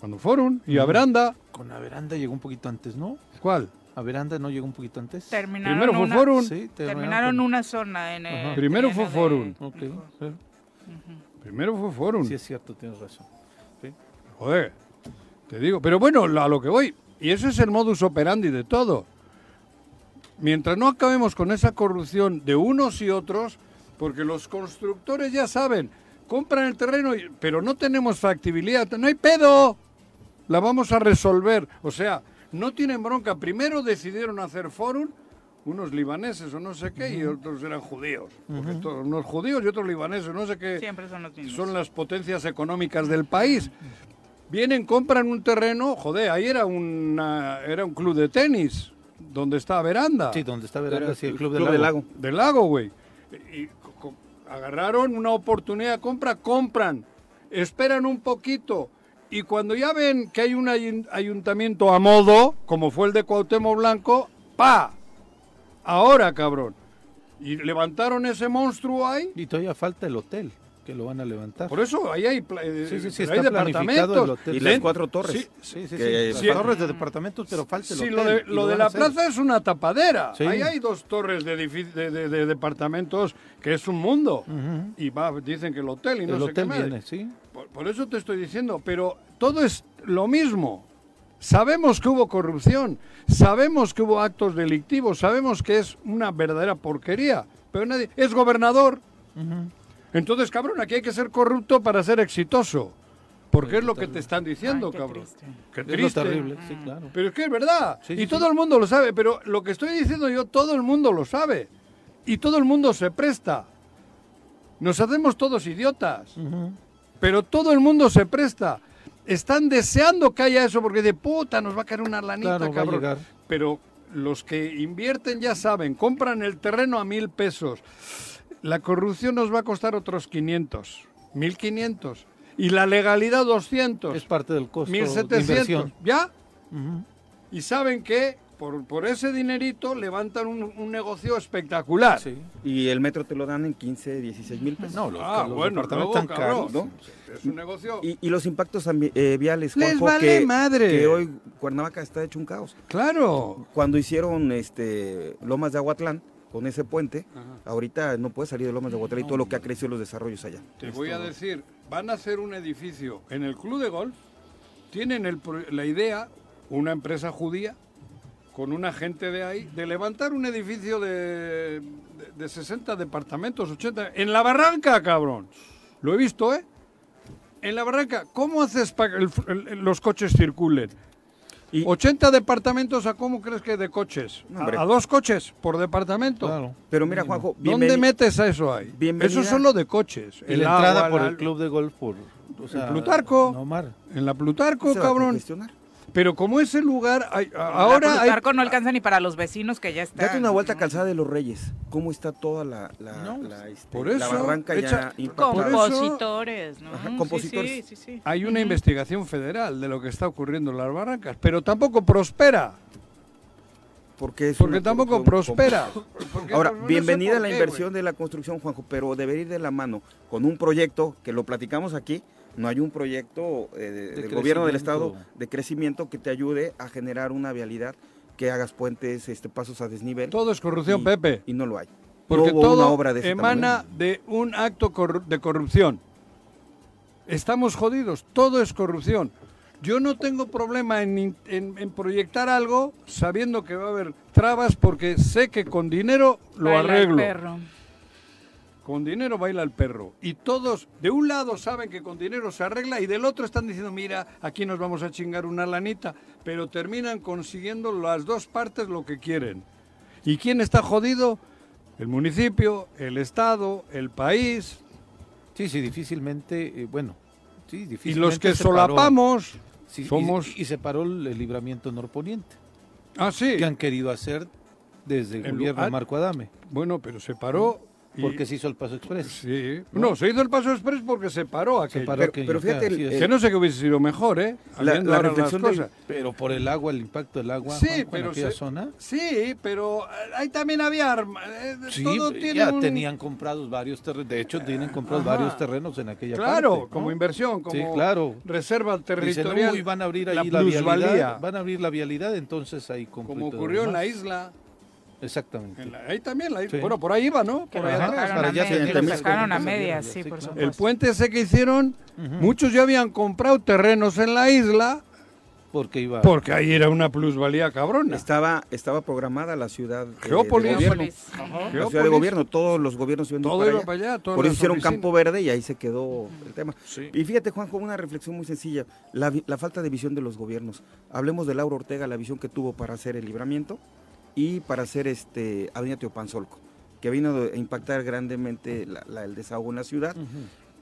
Cuando fueron. Y a Veranda. Con Averanda llegó un poquito antes, ¿no? ¿Cuál? Averanda no llegó un poquito antes. Terminaron Primero fue una, Forum. Sí, terminaron con- una zona en el Ajá. Primero fue de- Forum. Sí. Primero fue Forum. Sí, es cierto, tienes razón. Sí. Joder. Te digo. Pero bueno, a lo que voy. Y ese es el modus operandi de todo. Mientras no acabemos con esa corrupción de unos y otros, porque los constructores ya saben, compran el terreno, y- pero no tenemos factibilidad, no hay pedo, la vamos a resolver. O sea, no tienen bronca. Primero decidieron hacer forum unos libaneses o no sé qué, y otros eran judíos. Porque estos- unos judíos y otros libaneses, no sé qué Siempre son los son las potencias económicas del país. Vienen, compran un terreno, joder, ahí era, una, era un club de tenis, donde está Veranda, Sí, donde está Veranda, Era sí, el Club, Club del Lago. Del lago, güey. Y agarraron una oportunidad de compra, compran, esperan un poquito, y cuando ya ven que hay un ayun- ayuntamiento a modo, como fue el de Cuauhtémoc Blanco, ¡pa! Ahora, cabrón. Y levantaron ese monstruo ahí. Y todavía falta el hotel, que lo van a levantar. Por eso ahí hay, eh, Sí, hay departamentos. hotel. Y las cuatro torres. Sí, Sí, sí, que-. Las torres de departamentos, pero falta el hotel. lo de, y lo de la plaza es una tapadera. Ahí hay dos torres de, de, de- de departamentos que es un mundo. Y va, dicen que el hotel y no el sé qué hotel madre. viene, sí. Por, por eso te estoy diciendo, pero todo es lo mismo. Sabemos que hubo corrupción, sabemos que hubo actos delictivos, sabemos que es una verdadera porquería, pero nadie es gobernador. Entonces, cabrón, aquí hay que ser corrupto para ser exitoso. Porque es lo que te están diciendo, Ay, qué cabrón. triste. Qué Es lo triste. terrible, sí, claro. Pero es que es verdad. Sí, y sí, todo sí. el mundo lo sabe. Pero lo que estoy diciendo yo, todo el mundo lo sabe. Y todo el mundo se presta. Nos hacemos todos idiotas. Pero todo el mundo se presta. Están deseando que haya eso porque de puta nos va a caer una lanita, Claro, va a cabrón. Pero los que invierten ya saben, compran el terreno a mil pesos. La corrupción nos va a costar otros 500, 1500. Y la legalidad 200. Es parte del costo de 1700. inversión. ¿Ya? Y saben que por, por ese dinerito levantan un, un negocio espectacular. Sí. Y el metro te lo dan en 15, 16 mil pesos. No, los, Ah, los bueno, luego, caros. ¿no? Es un negocio. Y, y los impactos eh, viales, Les Juanjo, vale que, madre. que hoy Cuernavaca está hecho un caos. Claro. Cuando hicieron este Lomas de Aguatlán, con ese puente, ahorita no puedes salir de Lomas de Aguatlán y todo lo que ha crecido los desarrollos allá. Te voy a decir, van a hacer un edificio en el club de golf. Tienen el pro- la idea, una empresa judía, con una gente de ahí, de levantar un edificio de, de, de 60 departamentos, 80, en la barranca, cabrón. Lo he visto, ¿eh? En la barranca, ¿cómo haces para que el- el- los coches circulen? Y- 80 departamentos, ¿a cómo crees que de coches? A, a dos coches por departamento. Claro. Pero mira, Juanjo, ¿Dónde metes a eso ahí? bienvenida. Eso solo de coches. Y El la entrada agua, por la- el club de golf por o sea, Plutarco. No. En la Plutarco, se va a cabrón. Pero como ese lugar, hay- ahora Plutarco no alcanza ni para los vecinos que ya están. Date una vuelta a Calzada de los Reyes. ¿Cómo está toda la, la, No, la, este, por la eso, barranca echa- ya Compositores, ¿no? Ajá, compositores. Sí, sí, sí. hay una investigación federal de lo que está ocurriendo en las barrancas, pero tampoco prospera, Porque, es porque tampoco prospera. Porque, Ahora, no bienvenida por la inversión de la construcción, Juanjo, pero debería ir de la mano con un proyecto que lo platicamos aquí. No hay un proyecto eh, de- del gobierno del estado de crecimiento que te ayude a generar una vialidad, que hagas puentes, este, pasos a desnivel. Todo es corrupción, y, Pepe, Y no lo hay. porque no todo obra de emana tamaño. de un acto corru- de corrupción. Estamos jodidos, todo es corrupción. Yo no tengo problema en, in- en- en proyectar algo sabiendo que va a haber trabas porque sé que con dinero lo Baila el arreglo. perro. con dinero baila el perro. Y todos, de un lado saben que con dinero se arregla y del otro están diciendo, mira, aquí nos vamos a chingar una lanita. Pero terminan consiguiendo las dos partes lo que quieren. ¿Y quién está jodido? El municipio, el Estado, el país. Sí, sí, difícilmente, eh, bueno, sí, Y los que paró- solapamos sí, y- somos... Y, se paró el, el libramiento norponiente, Ah, sí. que han querido hacer desde el, El gobierno de Marco Adame, Bueno, pero se paró... porque se hizo el Paso Express. Sí. No, se hizo el paso express porque se paró Se aquello. paró Pero- aquello, pero fíjate, claro, el- Que no sé qué hubiese sido mejor, ¿eh? La- la las reflexión del-. Pero por el agua, el impacto del agua Sí, Juanjo, en pero aquella se- zona. Sí, pero eh, ahí también había arma. eh, Sí, todo tiene ya un- tenían comprados varios terrenos. De hecho, tienen comprados Ajá. varios terrenos en aquella Claro, parte. ¿no? como inversión, como Sí, claro. reserva Dicen, territorial. "Uy, van a abrir ahí la vialidad. Van a abrir la vialidad, entonces ahí como ocurrió en la demás". isla. Exactamente. la- ahí también, la isla. Sí. bueno, por ahí iba, ¿no? Por sacaron para a allá sacaron a medias, sí, sí, por supuesto. El puente ese que hicieron, muchos ya habían comprado terrenos en la isla Porque iba. porque ahí era una plusvalía cabrona. Estaba, estaba programada la ciudad de- de Geópolis. gobierno. Geópolis. La ciudad de Geópolis, gobierno, todos los gobiernos iban Todo para iba allá. para allá. Por eso hicieron oficinas. campo verde y ahí se quedó el tema. Sí. Y fíjate, Juanjo, una reflexión muy sencilla. La, vi- la falta de visión de los gobiernos. Hablemos de Laura Ortega, la visión que tuvo para hacer el libramiento y para hacer este Avenida Teopanzolco, que vino a impactar grandemente la- la- el desahogo en la ciudad. Ujú.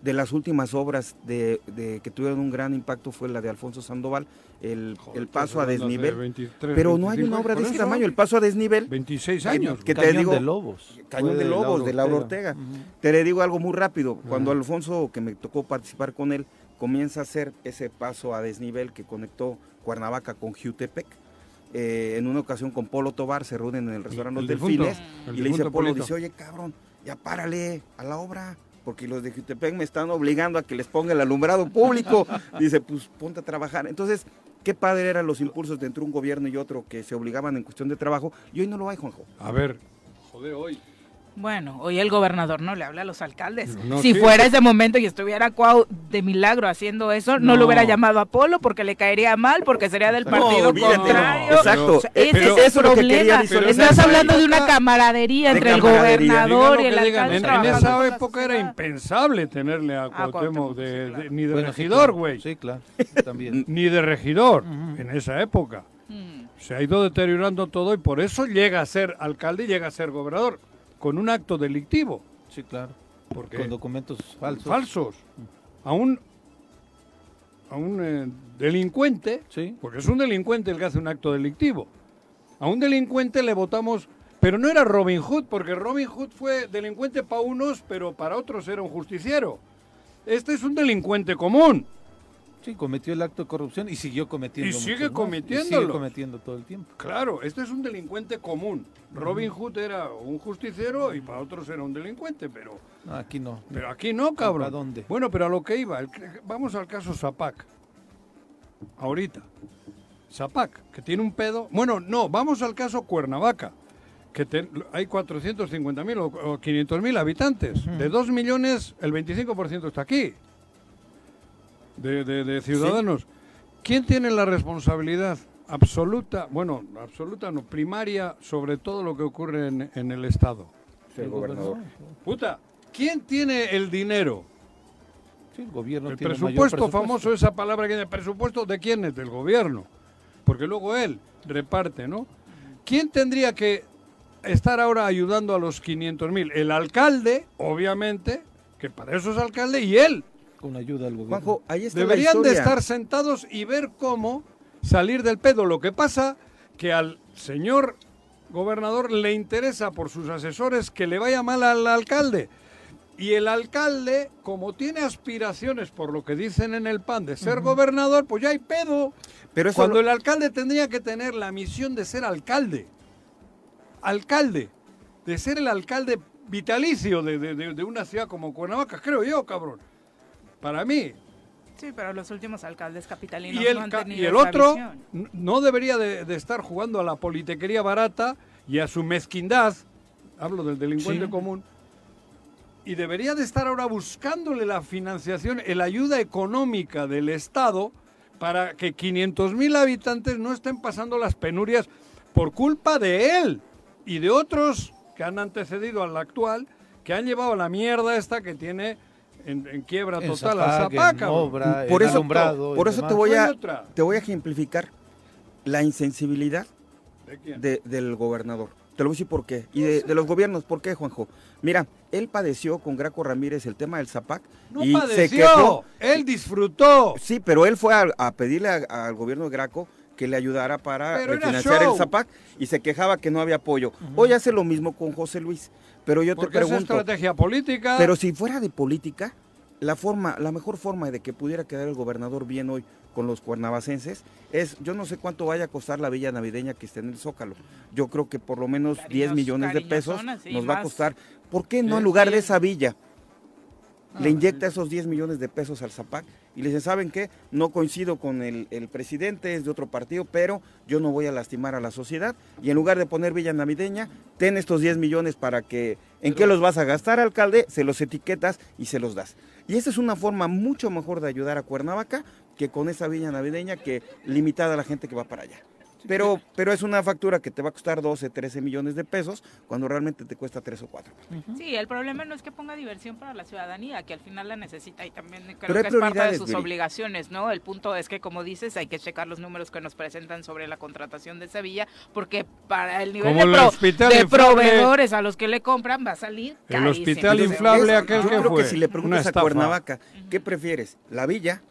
De las últimas obras de, de- que tuvieron un gran impacto fue la de Alfonso Sandoval, el, Joder, el paso a desnivel. 23, Pero no hay 25 una obra de ese tamaño, el paso a desnivel. 26 Que- años. que te Cañón digo- de Lobos. Cañón de Lobos, de Laura Ortega. Te le digo algo muy rápido. Cuando Alfonso, que me tocó participar con él, comienza a hacer ese paso a desnivel que conectó Cuernavaca con Jutepec, eh, en una ocasión con Polo Tobar se reúnen en el restaurante Los Delfines el y le dice a Polo, Polito. dice, oye cabrón, ya párale a la obra, porque los de Jutepec me están obligando a que les ponga el alumbrado público. dice, pues ponte a trabajar. Entonces, qué padre eran los impulsos de entre un gobierno y otro que se obligaban en cuestión de trabajo, y hoy no lo hay, Juanjo. A ver, joder, hoy. Bueno, hoy el gobernador no le habla a los alcaldes. No, si sí. fuera ese momento y estuviera Cuau de milagro haciendo eso, no, No. lo hubiera llamado a Polo porque le caería mal, porque sería del partido contrario. no. Exacto. O sea, ese Pero- es el es problema. Estás hablando esa de una época- camaradería de entre el gobernador y el alcalde. en, esa época era impensable tenerle a A Cuauhtémoc de, ni de Bueno, regidor, güey. Sí, claro. También. Ni de regidor en esa época. Mm. Se ha ido deteriorando todo y por eso llega a ser alcalde y llega a ser gobernador con un acto delictivo. Sí, claro. Porque Con documentos falsos. falsos. A un, a un eh, delincuente, Sí. porque es un delincuente el que hace un acto delictivo. A un delincuente le votamos, pero no era Robin Hood, porque Robin Hood fue delincuente para unos, pero para otros era un justiciero. Este es un delincuente común. Sí, cometió el acto de corrupción y siguió cometiendo. Y sigue cometiéndolo. sigue cometiendo todo el tiempo. Claro, este es un delincuente común. Robin Hood era un justiciero y para otros era un delincuente, pero, No, aquí no. pero aquí no, cabrón. ¿A dónde? Bueno, pero a lo que iba, el- vamos al caso Zapac. Ahorita. Zapac, que tiene un pedo. Bueno, no, vamos al caso Cuernavaca, que te- hay 450 mil o, o 500 mil habitantes. De 2 millones, el 25% está aquí. De, de- de ciudadanos. ¿Quién tiene la responsabilidad absoluta, bueno, absoluta no, primaria, sobre todo lo que ocurre en, en el Estado? El gobernador. Puta, ¿quién tiene el dinero? Sí, el gobierno El tiene presupuesto, mayor famoso, esa palabra que tiene, presupuesto de quién es, del gobierno. Porque luego él reparte, ¿no? ¿Quién tendría que estar ahora ayudando a los 500 mil? El alcalde, obviamente, que para eso es alcalde, y él. Con ayuda al gobierno. Juanjo, ahí está Deberían la de estar sentados y ver cómo salir del pedo. Lo que pasa que al señor gobernador le interesa por sus asesores que le vaya mal al alcalde. Y el alcalde, como tiene aspiraciones por lo que dicen en el PAN de ser gobernador, pues ya hay pedo. Pero eso Cuando lo- el alcalde tendría que tener la misión de ser alcalde. Alcalde. De ser el alcalde vitalicio de, de- de- de una ciudad como Cuernavaca, creo yo, cabrón. Para mí, Sí, pero los últimos alcaldes capitalinos y el, no han ca- tenido y el esa otro visión. no debería de, de estar jugando a la politiquería barata y a su mezquindad, hablo del delincuente Sí. común, y debería de estar ahora buscándole la financiación, la ayuda económica del Estado para que 500 mil habitantes no estén pasando las penurias por culpa de él y de otros que han antecedido al actual que han llevado la mierda esta que tiene en, en quiebra En total a Zapac, güey. obra, por en eso, por eso te voy a te voy a ejemplificar la insensibilidad ¿De quién? de- del gobernador. Te lo voy a decir por qué. Y de, de los gobiernos, ¿por qué, Juanjo? Mira, él padeció con Graco Ramírez el tema del Zapac No y se padeció, quejó. él disfrutó. Sí, pero él fue a, a pedirle a- al gobierno de Graco que le ayudara para Pero refinanciar el Zapac y se quejaba que no había apoyo. Hoy hace lo mismo con José Luis. Pero yo Porque te es pregunto, estrategia política. pero si fuera de política, la forma, la mejor forma de que pudiera quedar el gobernador bien hoy con los cuernavacenses es, yo no sé cuánto vaya a costar la villa navideña que esté en el Zócalo. Yo creo que por lo menos 10 Cariños- millones de pesos sí, nos va a costar. ¿Por qué no en lugar de esa villa Ah, le inyecta esos 10 millones de pesos al Zapac y le dice, ¿saben qué? No coincido con el, el presidente, es de otro partido, pero yo no voy a lastimar a la sociedad y en lugar de poner villa navideña, ten estos 10 millones para que, ¿en qué los vas a gastar, alcalde? Se los etiquetas y se los das. Y esa es una forma mucho mejor de ayudar a Cuernavaca que con esa villa navideña que limitada a la gente que va para allá. Pero, pero es una factura que te va a costar 12, 13 millones de pesos cuando realmente te cuesta 3 o 4. Sí, el problema no es que ponga diversión para la ciudadanía, que al final la necesita y también creo Pero que es parte de sus Viri. obligaciones, ¿no? El punto es que, como dices, hay que checar los números que nos presentan sobre la contratación de Sevilla, porque para el nivel Como de, el pro- hospital de inflable. proveedores a los que le compran va a salir El carísimo. hospital Entonces, inflable es- aquel yo que creo fue. que si le Una preguntas a. Cuernavaca, ¿qué prefieres? ¿La villa?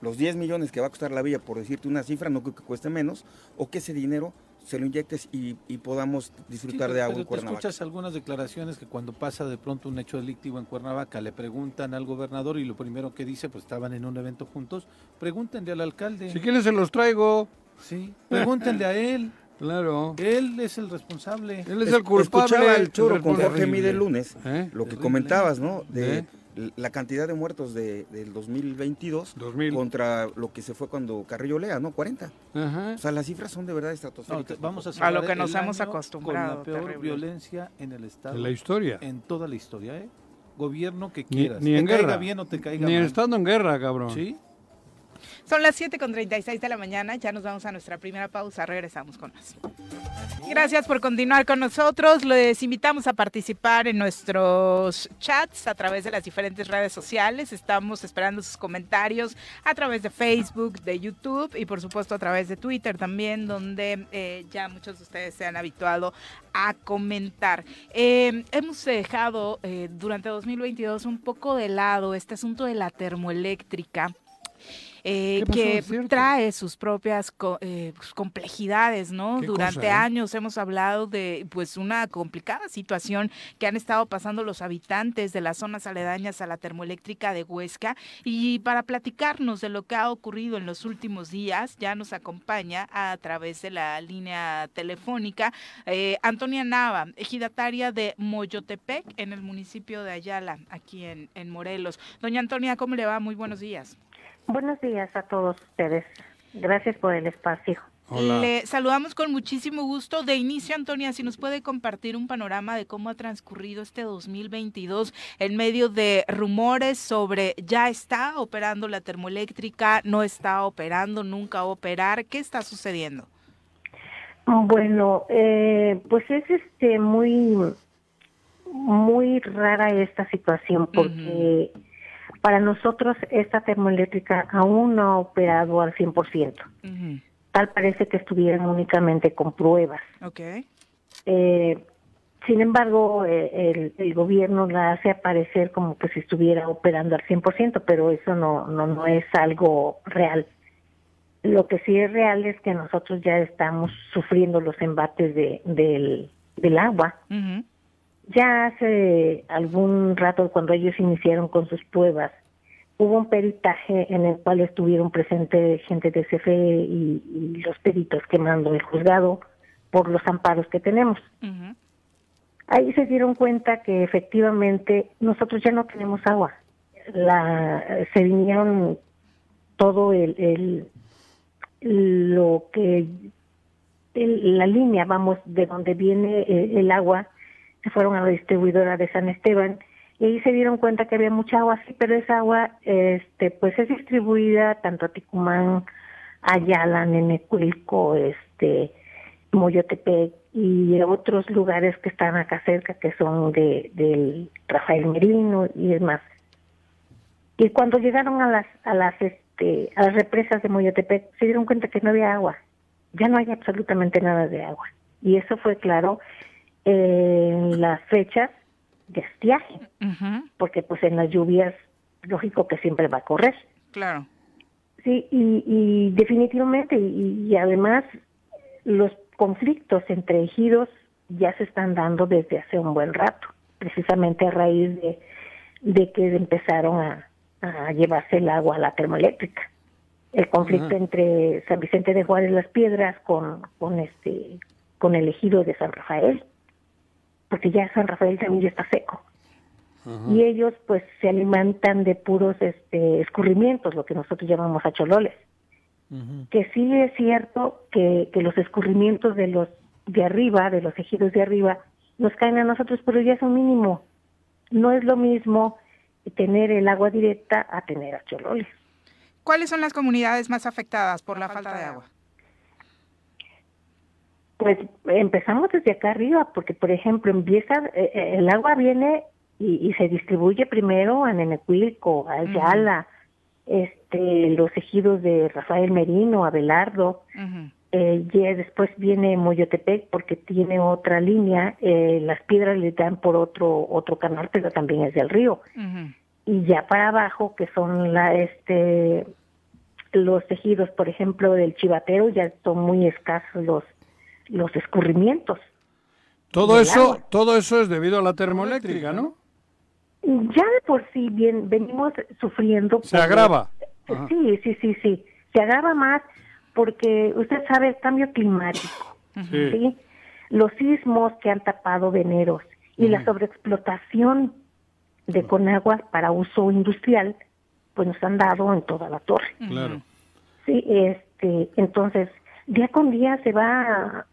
Los 10 millones que va a costar la villa, por decirte una cifra, no creo que cueste menos, o que ese dinero se lo inyectes y, y podamos disfrutar Sí, de agua en te Cuernavaca. escuchas algunas declaraciones que cuando pasa de pronto un hecho delictivo en Cuernavaca le preguntan al gobernador y lo primero que dice, pues estaban en un evento juntos, pregúntenle al alcalde. Si quieren se los traigo. Sí, pregúntenle a él. Claro. Él es el responsable. Él es el culpable. Escuchaba el choro el con Jorge. Mide el lunes, ¿Eh? lo que Terrible. comentabas, ¿no? De ¿Eh? La cantidad de muertos de, del 2022 2000. contra lo que se fue cuando Carrillo Lea, ¿no? 40. Ajá. O sea, las cifras son de verdad No, estratosféricas. te- vamos a, A lo que nos hemos acostumbrado, Con la peor terrible. violencia en el Estado. En la historia. En toda la historia, ¿eh? Gobierno que Ni, quieras. ni te en caiga guerra. bien o te caiga Ni mal. estando en guerra, cabrón. Sí. Son las 7 con 36 de la mañana, ya nos vamos a nuestra primera pausa, regresamos con más. Gracias por continuar con nosotros, les invitamos a participar en nuestros chats a través de las diferentes redes sociales, estamos esperando sus comentarios a través de Facebook, de YouTube y por supuesto a través de Twitter también, donde eh, ya muchos de ustedes se han habituado a comentar. Eh, hemos dejado eh, durante 2022 un poco de lado este asunto de la termoeléctrica eh, que cierto. trae sus propias co- eh, pues, complejidades, ¿no? Durante cosa, ¿eh? años hemos hablado de pues una complicada situación que han estado pasando los habitantes de las zonas aledañas a la termoeléctrica de Huesca y para platicarnos de lo que ha ocurrido en los últimos días ya nos acompaña a través de la línea telefónica eh, Antonia Nava, ejidataria de Moyotepec en el municipio de Ayala, aquí en, en Morelos. Doña Antonia, ¿cómo le va? Muy buenos días. Buenos días a todos ustedes. Gracias por el espacio. Hola. Le saludamos con muchísimo gusto. De inicio, Antonia, si nos puede compartir un panorama de cómo ha transcurrido este 2022 en medio de rumores sobre ya está operando la termoeléctrica, no está operando, nunca va a operar. ¿Qué está sucediendo? Bueno, eh, pues es este muy muy rara esta situación porque para nosotros esta termoeléctrica aún no ha operado al 100%. Ujú, Tal parece que estuvieran únicamente con pruebas. Ok. Eh, sin embargo, eh, el, el gobierno la hace aparecer como que si estuviera operando al 100%, pero eso no, no, no es algo real. Lo que sí es real es que nosotros ya estamos sufriendo los embates de, del, del agua. Ujú, Ya hace algún rato, cuando ellos iniciaron con sus pruebas, hubo un peritaje en el cual estuvieron presentes gente de CFE y, y los peritos que mandó el juzgado por los amparos que tenemos. Ahí se dieron cuenta que efectivamente nosotros ya no tenemos agua. La, se vinieron todo el, el lo que el- la línea, vamos, de donde viene el, el agua, se fueron a la distribuidora de San Esteban y ahí se dieron cuenta que había mucha agua, sí, pero esa agua, este, pues es distribuida tanto a Ticumán, Ayala, Nenecuilco, este, Moyotepec y otros lugares que están acá cerca, que son de del Rafael Merino y demás. Y cuando llegaron a las a las este a las represas de Moyotepec se dieron cuenta que no había agua. Ya no hay absolutamente nada de agua. Y eso fue claro en las fechas de estiaje, porque pues en las lluvias lógico que siempre va a correr. Claro. Sí, y, y definitivamente, y, y además los conflictos entre ejidos ya se están dando desde hace un buen rato, precisamente a raíz de, de que empezaron a, a llevarse el agua a la termoeléctrica. El conflicto entre San Vicente de Juárez Las Piedras con, con este con el ejido de San Rafael, porque ya San Rafael también ya está seco y ellos pues se alimentan de puros este escurrimientos, lo que nosotros llamamos achololes. Ujú. Que sí es cierto que, que los escurrimientos de los de arriba, de los ejidos de arriba, nos caen a nosotros, pero ya es un mínimo. No es lo mismo tener el agua directa a tener achololes. ¿Cuáles son las comunidades más afectadas por la falta de agua? Pues empezamos desde acá arriba, porque por ejemplo empieza, eh, eh, el agua viene y, y se distribuye primero a Nenecuilco, a Ayala, este, los ejidos de Rafael Merino, Abelardo, Ujú, eh, ya después viene Moyotepec porque tiene otra línea, eh, las piedras le dan por otro otro canal, pero también es del río. Y ya para abajo, que son la este los tejidos, por ejemplo, del chivatero, ya son muy escasos los los escurrimientos. Todo eso, agua. todo eso es debido a la termoeléctrica, ¿no? Ya de por sí bien venimos sufriendo. Se por- agrava. Ajá. Sí, sí, sí, sí. Se agrava más porque usted sabe el cambio climático. Sí. ¿sí? Los sismos que han tapado veneros y la sobreexplotación de Conagua para uso industrial, pues nos han dado en toda la torre. Claro. Sí, este, entonces, día con día se va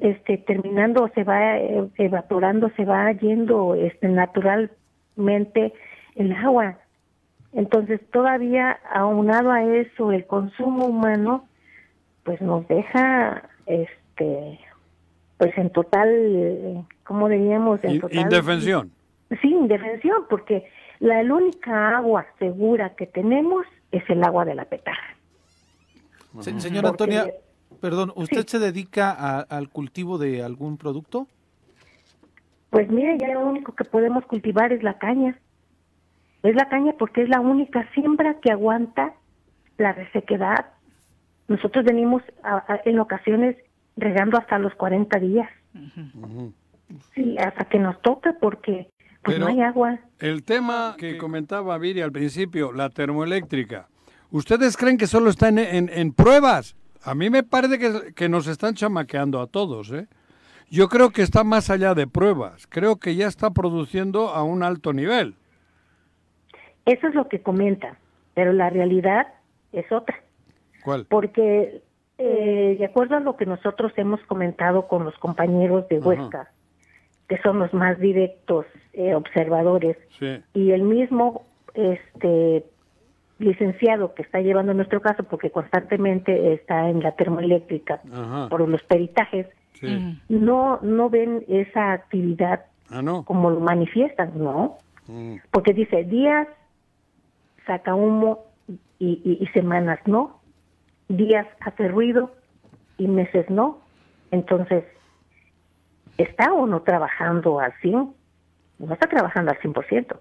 este terminando, se va eh, evaporando, se va yendo este naturalmente el agua. Entonces, todavía aunado a eso el consumo humano pues nos deja este pues en total ¿cómo diríamos? En In- total Indefensión. Sí, indefensión, porque la, la única agua segura que tenemos es el agua de la petaja. Se- señora Porque- Antonia, perdón, ¿usted Sí. se dedica a- al cultivo de algún producto? Pues mire, ya lo único que podemos cultivar es la caña. Es la caña porque es la única siembra que aguanta la resequedad. Nosotros venimos a- a- en ocasiones regando hasta los 40 días. Sí, hasta que nos toca porque pues Pero- no hay agua. El tema que comentaba Viri al principio, la termoeléctrica. ¿Ustedes creen que solo está en, en- en pruebas? A mí me parece que, que nos están chamaqueando a todos, ¿eh? Yo creo que está más allá de pruebas. Creo que ya está produciendo a un alto nivel. Eso es lo que comentan, pero la realidad es otra. ¿Cuál? porque eh, de acuerdo a lo que nosotros hemos comentado con los compañeros de Ajá. Huesca, que son los más directos eh, observadores, Sí. y el mismo este licenciado que está llevando nuestro caso, porque constantemente está en la termoeléctrica Ajá. por los peritajes, Sí. no no ven esa actividad Ah, no. como lo manifiestan, ¿no? Mm. Porque dice días saca humo y, y- y semanas no, días hace ruido y meses no. Entonces, ¿está o no trabajando al 100? No está trabajando al 100%.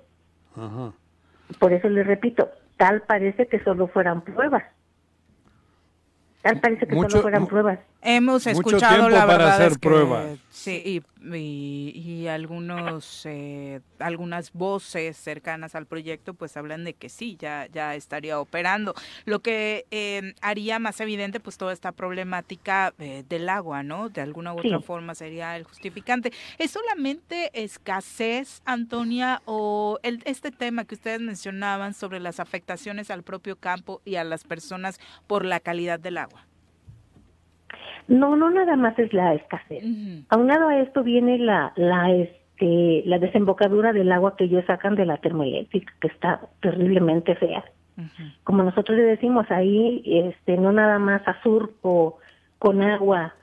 Ajá. Por eso le repito, tal parece que solo fueran pruebas. Tal parece que Mucho- solo fueran pruebas. Hemos escuchado la para verdad hacer es que- pruebas. sí y, y- y algunos eh, algunas voces cercanas al proyecto pues hablan de que sí ya ya estaría operando lo que eh, haría más evidente pues toda esta problemática eh, del agua no de alguna u otra Sí. forma sería el justificante es solamente escasez Antonia o el, este tema que ustedes mencionaban sobre las afectaciones al propio campo y a las personas por la calidad del agua No, no nada más es la escasez. Ujú. Aunado a esto viene la, la, este, la desembocadura del agua que ellos sacan de la termoeléctrica, que está terriblemente fea. Como nosotros le decimos ahí, este, no nada más a surco con agua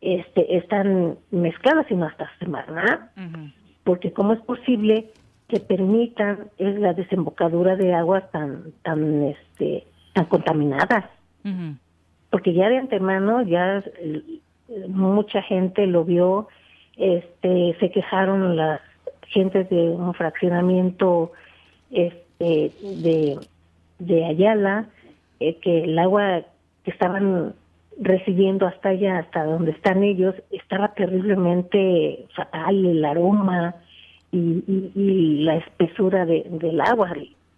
este, están mezcladas, sino hasta semana, Ujú. porque cómo es posible que permitan es la desembocadura de aguas tan, tan, este, tan contaminadas. Porque ya de antemano ya eh, mucha gente lo vio, este, se quejaron las gentes de un fraccionamiento este, de, de Ayala, eh, que el agua que estaban recibiendo hasta allá, hasta donde están ellos, estaba terriblemente fatal, el aroma y, la espesura de, del agua.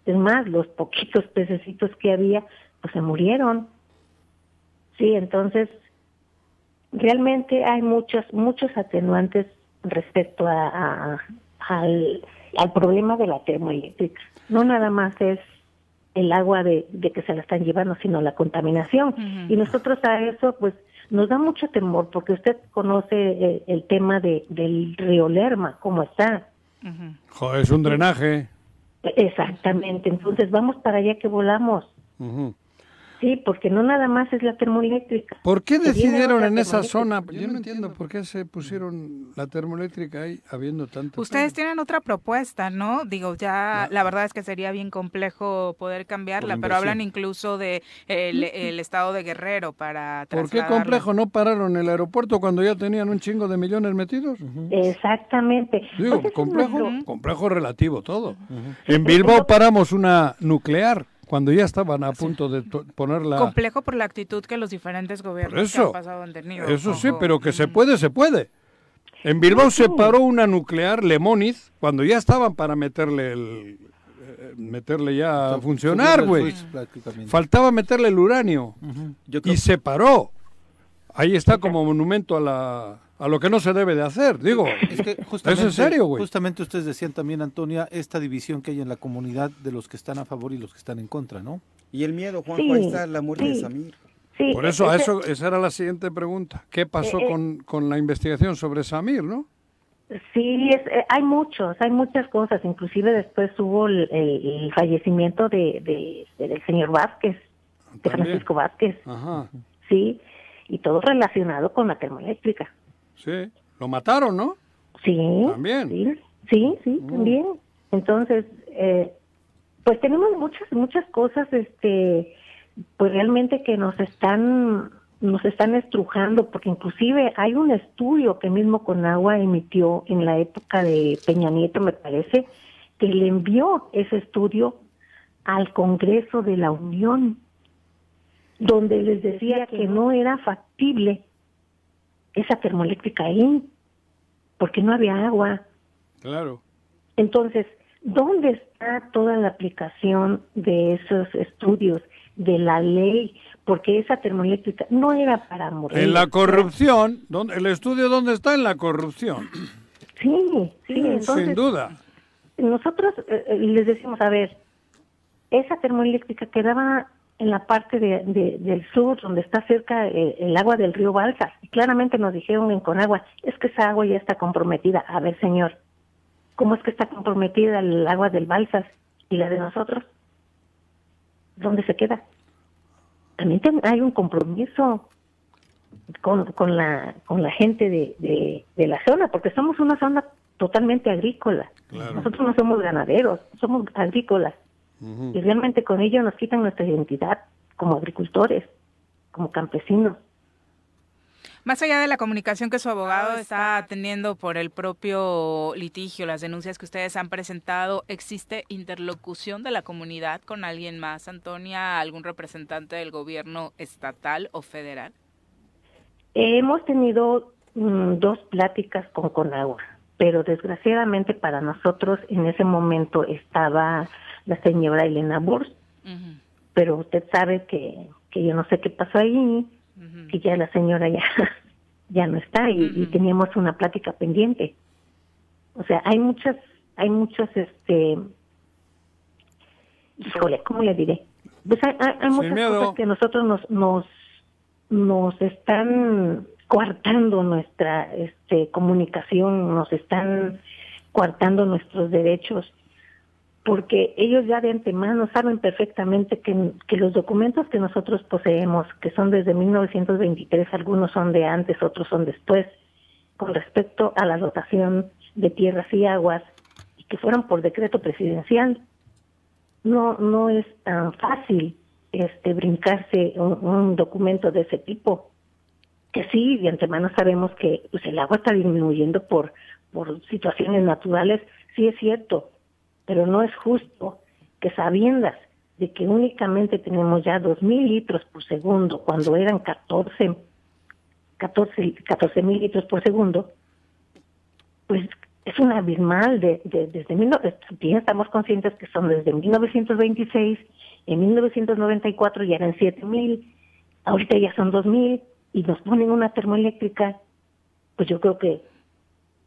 Es más, los poquitos pececitos que había, pues se murieron. Sí, entonces realmente hay muchos muchos atenuantes respecto a, a- al, al problema de la termoeléctrica. No nada más es el agua de, de que se la están llevando, sino la contaminación. Y nosotros a eso, pues, nos da mucho temor, porque usted conoce eh, el tema de, del río Lerma, cómo está. Joder, es un drenaje. Exactamente, entonces vamos para allá que volamos. Ujú. Sí, porque no nada más es la termoeléctrica. ¿Por qué decidieron en esa zona? Yo no entiendo por qué se pusieron la termoeléctrica ahí habiendo tanto. Ustedes tienen otra propuesta, ¿no? Digo, ya la verdad es que sería bien complejo poder cambiarla, pero hablan incluso de el, el estado de Guerrero para ¿Por qué complejo no pararon el aeropuerto cuando ya tenían un chingo de millones metidos? Exactamente. Digo, complejo, complejo relativo todo. En Bilbao paramos una nuclear cuando ya estaban a punto de ponerla. Complejo por la actitud que los diferentes gobiernos que han pasado han tenido. eso sí, pero que se puede, se puede. En Bilbao se paró una nuclear, Lemoniz, cuando ya estaban para meterle el, eh, meterle ya a funcionar, güey. Faltaba meterle el uranio Yo creo y se paró. Ahí está como monumento a la a lo que no se debe de hacer, digo. Es que ¿Es justamente, en serio, güey? Justamente ustedes decían también, Antonia, esta división que hay en la comunidad de los que están a favor y los que están en contra, ¿no? Y el miedo, Juanjo, Sí, ahí está la muerte de. Samir. Sí, Por eso, ese- eso, esa era la siguiente pregunta. ¿Qué pasó Eh, eh. con, con la investigación sobre Samir, no? Sí, es, eh, hay muchos, hay muchas cosas. Inclusive después hubo el, el- el fallecimiento de, de- del señor Vázquez, de. Francisco Vázquez, Ajá, sí, y todo relacionado con la termoeléctrica. Sí. Lo mataron, ¿no? Sí, También. sí, sí, sí, Mm. también. Entonces, eh, pues tenemos muchas, muchas cosas, este, pues realmente que nos están, nos están estrujando, porque inclusive hay un estudio que mismo Conagua emitió en la época de Peña Nieto, me parece, que le envió ese estudio al Congreso de la Unión, donde les decía que no era factible esa termoeléctrica ahí, porque no había agua. Claro. Entonces, ¿dónde está toda la aplicación de esos estudios, de la ley? Porque esa termoeléctrica no era para morir. En la corrupción, ¿dónde- ¿el estudio dónde está? En la corrupción. Sí, sí, entonces Sin duda. nosotros eh, eh, les decimos, a ver, esa termoeléctrica quedaba en la parte de, de- del sur, donde está cerca eh, el agua del río Balsas. Y claramente nos dijeron en Conagua, es que esa agua ya está comprometida. A ver, señor, ¿cómo es que está comprometida el agua del Balsas y la de nosotros? ¿Dónde se queda? También ten- hay un compromiso con, con la con la gente de, de, de la zona, porque somos una zona totalmente agrícola. Claro. Nosotros no somos ganaderos, somos agrícolas. Y realmente con ello nos quitan nuestra identidad como agricultores, como campesinos. Más allá de la comunicación que su abogado está teniendo por el propio litigio, las denuncias que ustedes han presentado, ¿existe interlocución de la comunidad con alguien más, Antonia, algún representante del gobierno estatal o federal? Hemos tenido mm, dos pláticas con Conagua, pero desgraciadamente para nosotros en ese momento estaba la señora Elena Burs, pero usted sabe que, que yo no sé qué pasó ahí, que ya la señora ya, ya no está y, teníamos una plática pendiente. O sea, hay muchas, hay muchas, este, híjole, ¿cómo le diré? Pues hay, hay- hay muchas miedo. cosas que nosotros nos, nos, nos están coartando nuestra, este, comunicación, nos están coartando nuestros derechos, porque ellos ya de antemano saben perfectamente que, que los documentos que nosotros poseemos, que son desde 1923, algunos son de antes, otros son después, con respecto a la dotación de tierras y aguas, y que fueron por decreto presidencial, no, no es tan fácil este brincarse un, un documento de ese tipo. Que sí, de antemano sabemos que pues, el agua está disminuyendo por, por situaciones naturales, sí es cierto, pero no es justo que sabiendas de que únicamente tenemos ya dos mil litros por segundo cuando eran 14 14 14 mil litros por segundo, pues es un abismal de, de- desde mil bien estamos conscientes que son desde 1926, en 1994 ya eran 7 mil, ahorita ya son 2 mil y nos ponen una termoeléctrica, pues yo creo que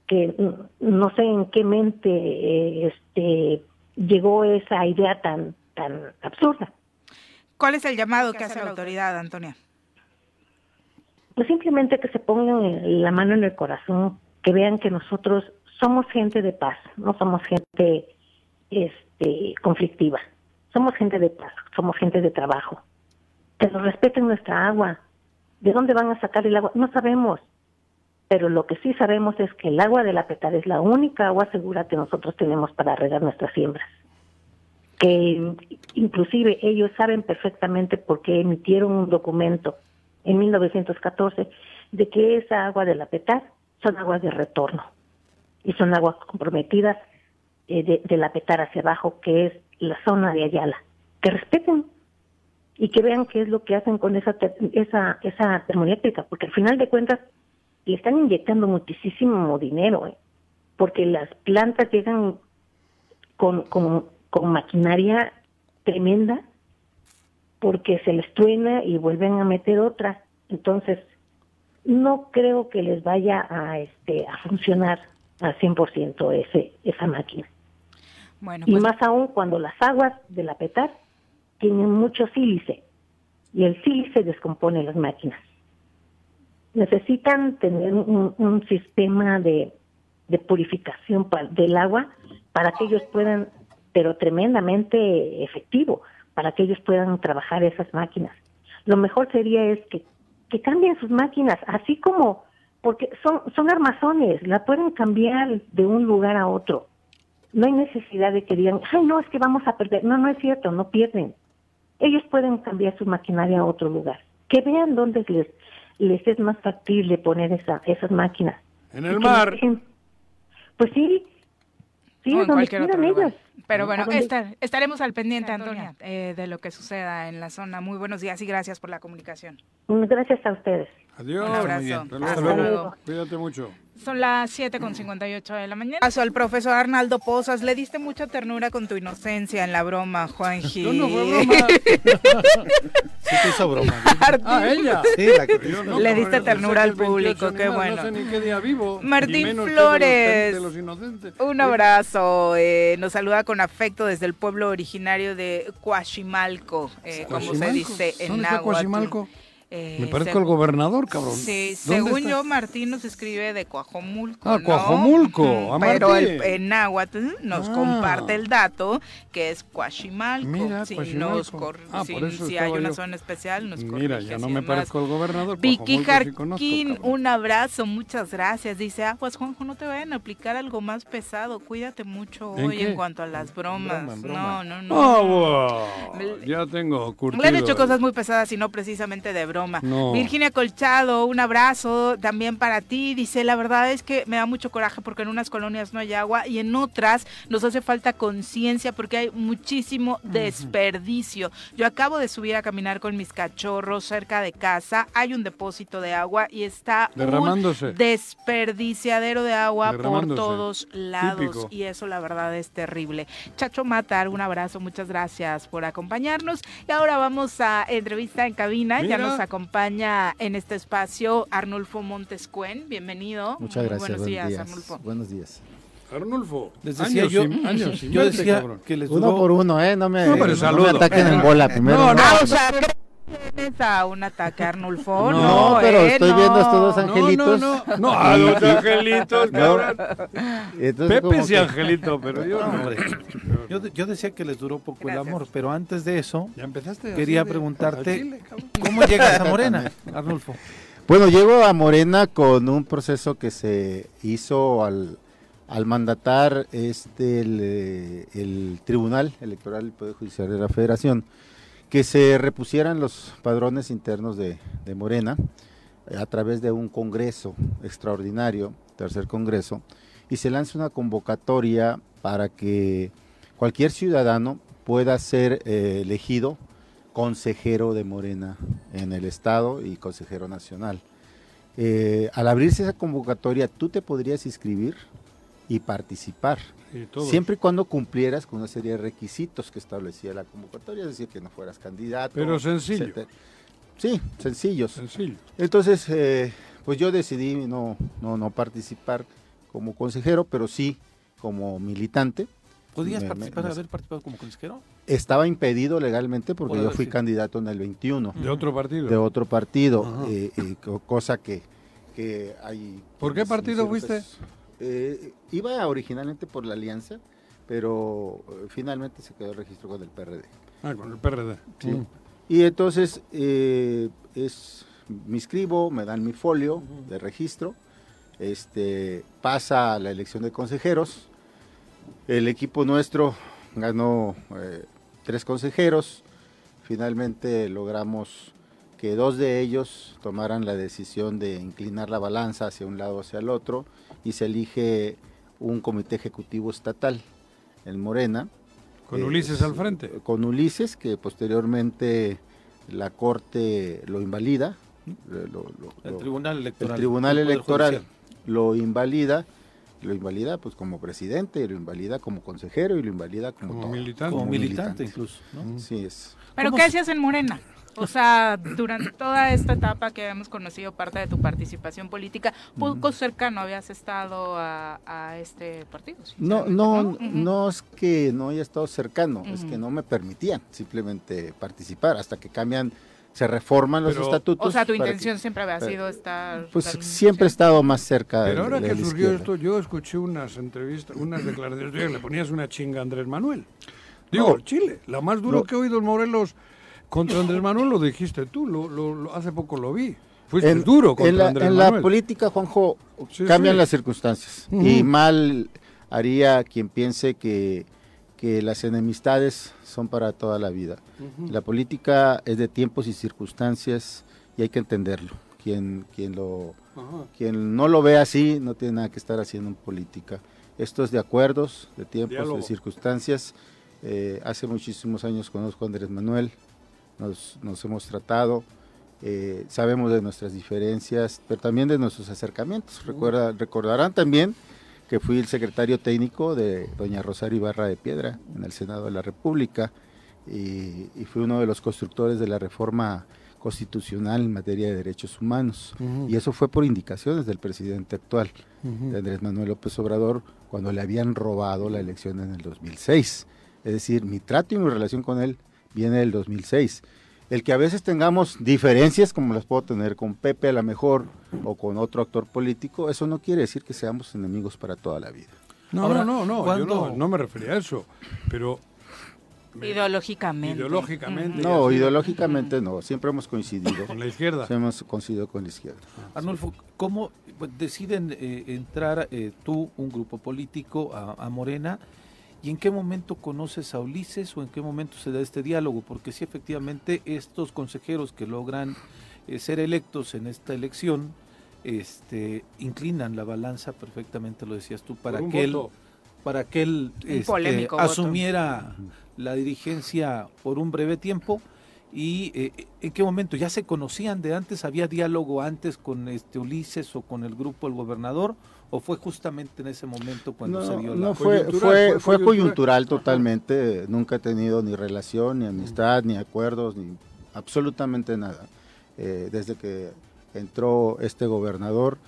que mm, no sé en qué mente eh, este llegó esa idea tan tan absurda. ¿Cuál es el llamado que hace la autoridad, Antonia? Pues simplemente que se pongan la mano en el corazón, que vean que nosotros somos gente de paz, no somos gente este conflictiva. Somos gente de paz, somos gente de trabajo. Que nos respeten nuestra agua. ¿De dónde van a sacar el agua? No sabemos. Pero lo que sí sabemos es que el agua de la petar es la única agua segura que nosotros tenemos para regar nuestras siembras. Que inclusive ellos saben perfectamente por qué emitieron un documento en 1914 de que esa agua de la petar son aguas de retorno y son aguas comprometidas eh, de, de la petar hacia abajo, que es la zona de Ayala. Que respeten y que vean qué es lo que hacen con esa ter- esa esa termoeléctrica, porque al final de cuentas le están inyectando muchísimo dinero, ¿eh? porque las plantas llegan con, con, con maquinaria tremenda, porque se les truena y vuelven a meter otra. Entonces, no creo que les vaya a este a funcionar al 100% ese esa máquina. Bueno, Y pues más aún cuando las aguas de la petar tienen mucho sílice y el sílice descompone las máquinas. Necesitan tener un, un sistema de, de purificación del agua para que ellos puedan, pero tremendamente efectivo, para que ellos puedan trabajar esas máquinas. Lo mejor sería es que, que cambien sus máquinas, así como, porque son, son armazones, la pueden cambiar de un lugar a otro no hay necesidad de que digan, ay, no, es que vamos a perder. No, no es cierto, no pierden. Ellos pueden cambiar su maquinaria a otro lugar. Que vean dónde les, les es más factible poner esa, esas máquinas. En el mar. dejen- Pues sí, sí, o en donde cualquier otro lugar. Pero bueno, estar- estaremos al pendiente, Antonia, eh, de lo que suceda en la zona. Muy buenos días y gracias por la comunicación. Gracias a ustedes. Adiós. Un abrazo. Hasta luego. Hasta luego. Cuídate mucho. Son las 7 con 58 de la mañana. Paso al profesor Arnaldo Pozas. Le diste mucha ternura con tu inocencia en la broma, Juanji. No, no fue broma. Sí te hizo broma. Ah, ella. Sí, la que Yo no, Le diste ternura al que el 28 público, qué bueno. No sé ni qué día vivo. Martín Flores. de los inocentes. Un abrazo. eh, nos saluda con afecto desde el pueblo originario de Coachimalco, eh, como se dice en ¿Dónde está náhuatl. Coachimalco? Eh, Me parezco al gobernador, cabrón. Sí, ¿Dónde según está? yo, Martín nos escribe de Coajomulco. Ah, ¿no? Coajomulco, Pero el, en náhuatl nos Ah. comparte el dato que es Coachimalco. Mira, si Coachimalco. nos cor- Ah, si, si hay estaba una yo. zona especial, nos Mira, ya no me parezco al gobernador. Vicky Jarquín, un abrazo, muchas gracias. Dice, aguas, Juanjo, no te vayan a aplicar algo más pesado. Cuídate mucho ¿En hoy qué? en cuanto a las bromas. broma, broma. No, no, no. Ah, wow. Ya tengo curtido. Le han hecho cosas muy pesadas y no precisamente de broma. No. Virginia Colchado, un abrazo también para ti. Dice, la verdad es que me da mucho coraje porque en unas colonias no hay agua y en otras nos hace falta conciencia porque hay muchísimo desperdicio. Yo acabo de subir a caminar con mis cachorros cerca de casa. Hay un depósito de agua y está Derramándose. un desperdiciadero de agua por todos lados Típico. y eso la verdad es terrible. Chacho Matar, un abrazo, muchas gracias por acompañarnos. Y ahora vamos a entrevista en cabina. Ya nos acompaña en este espacio Arnulfo Montescuen. Bienvenido. Muchas Muy gracias. Buenos días, días. Arnulfo. Buenos días. Arnulfo. Les decía años yo, años yo decía cabrón. que les Uno duró por uno, ¿eh? No me, No, pero no me ataquen en bola primero. No, no, o sea, tienes a un ataque a Arnulfo. No, No, pero eh, estoy viendo a estos dos no. angelitos. No, no, no. a los angelitos, cabrón. Entonces, Pepe sí, que- Angelito, pero yo No, no. hombre. Yo, yo decía que les duró poco el amor, pero antes de eso, Ya empezaste quería de- preguntarte, Chile. ¿cómo llegas a Morena, Arnulfo? Bueno, llego a Morena con un proceso que se hizo al, al mandatar este el, eh, el Tribunal Electoral del Poder Judicial de la Federación que se repusieran los padrones internos de, Morena eh, a través de un congreso extraordinario, tercer congreso, y se lanza una convocatoria para que cualquier ciudadano pueda ser eh, elegido consejero de Morena en el Estado y consejero nacional. Eh, al abrirse esa convocatoria, tú te podrías inscribir y participar, Siempre y cuando cumplieras con una serie de requisitos que establecía la convocatoria, es decir, que no fueras candidato. Pero sencillo. etcétera. Sí, sencillos. Sencillo. Entonces, eh, pues yo decidí no, no, no participar como consejero, pero sí como militante. ¿Podías Me- participar, me- haber participado como consejero? Estaba impedido legalmente porque Por yo fui candidato en el 21 De otro partido. de otro partido, eh, eh, co- cosa que, que hay... ¿Por qué partido hicieron, fuiste? pues, eh, iba originalmente por la Alianza, pero eh, finalmente se quedó el registro con el PRD. Ah, con el PRD. Sí. Mm. Y entonces eh, es, me inscribo, me dan mi folio de registro, este, pasa la elección de consejeros, el equipo nuestro ganó eh, tres consejeros, finalmente logramos que dos de ellos tomaran la decisión de inclinar la balanza hacia un lado o hacia el otro y se elige un comité ejecutivo estatal en Morena. Con Eh, Ulises al frente. Con Ulises, que posteriormente la Corte lo invalida. lo- lo- lo- El lo- Tribunal Electoral. el Tribunal Electoral Judicial. lo invalida, lo invalida pues como presidente, lo invalida como consejero y lo invalida como, Como todo, militante. Como militante incluso, ¿no? Así es. ¿Pero ¿Cómo qué se- hacías en Morena? O sea, durante toda esta etapa que hemos conocido parte de tu participación política, poco cercano habías estado a, a este partido. No, no, Ujú. no es que no haya estado cercano, es que no me permitían simplemente participar hasta que cambian, se reforman los estatutos. O sea, tu que- intención siempre había para- sido estar... Pues siempre he estado más cerca de, Pero ahora de que la surgió izquierda. esto, yo escuché unas entrevistas, unas declaraciones, le ponías una chinga a Andrés Manuel. Digo, No. Chile, la más duro No. que he oído en Morelos contra Andrés Manuel lo dijiste tú, lo, lo- lo- hace poco lo vi. Fuiste en, duro contra en la, Andrés en la Manuel. política, Juanjo, Sí, cambian sí. las circunstancias. Ujú. Y mal haría quien piense que, que las enemistades son para toda la vida. La política es de tiempos y circunstancias y hay que entenderlo. Quien, quien, lo, Ajá. quien no lo ve así no tiene nada que estar haciendo en política. Esto es de acuerdos, de tiempos, Diálogo. de circunstancias. Eh, hace muchísimos años conozco a Andrés Manuel, nos, nos hemos tratado, eh, sabemos de nuestras diferencias, pero también de nuestros acercamientos. Recuerda, recordarán también que fui el secretario técnico de doña Rosario Ibarra de Piedra en el Senado de la República y, y fui uno de los constructores de la reforma constitucional en materia de derechos humanos. Y eso fue por indicaciones del presidente actual, de Andrés Manuel López Obrador, cuando le habían robado la elección en el 2006. Es decir, mi trato y mi relación con él viene del 2006. El que a veces tengamos diferencias, como las puedo tener con Pepe a lo mejor, o con otro actor político, eso no quiere decir que seamos enemigos para toda la vida. No, Ahora, no, no, no, yo ¿cuándo- no, no me refería a eso, pero Ideológicamente. ideológicamente. No, así, ideológicamente no, siempre hemos coincidido. Con la izquierda. Siempre hemos coincidido con la izquierda. Arnulfo, ¿cómo pues, deciden eh, entrar eh, tú, un grupo político, a, a Morena? ¿Y en qué momento conoces a Ulises o en qué momento se da este diálogo? Porque sí, efectivamente, estos consejeros que logran eh, ser electos en esta elección, este, inclinan la balanza perfectamente, lo decías tú, para que él, para que él este, voto. asumiera la dirigencia por un breve tiempo. ¿Y eh, en qué momento? ¿Ya se conocían de antes? ¿Había diálogo antes con este Ulises o con el grupo El Gobernador? ¿O fue justamente en ese momento cuando No, se dio la... no fue, Coyuntural, fue, fue fue coyuntural. coyuntural totalmente. Nunca he tenido ni relación, ni amistad, ni acuerdos, ni absolutamente nada. Eh, desde que entró este gobernador,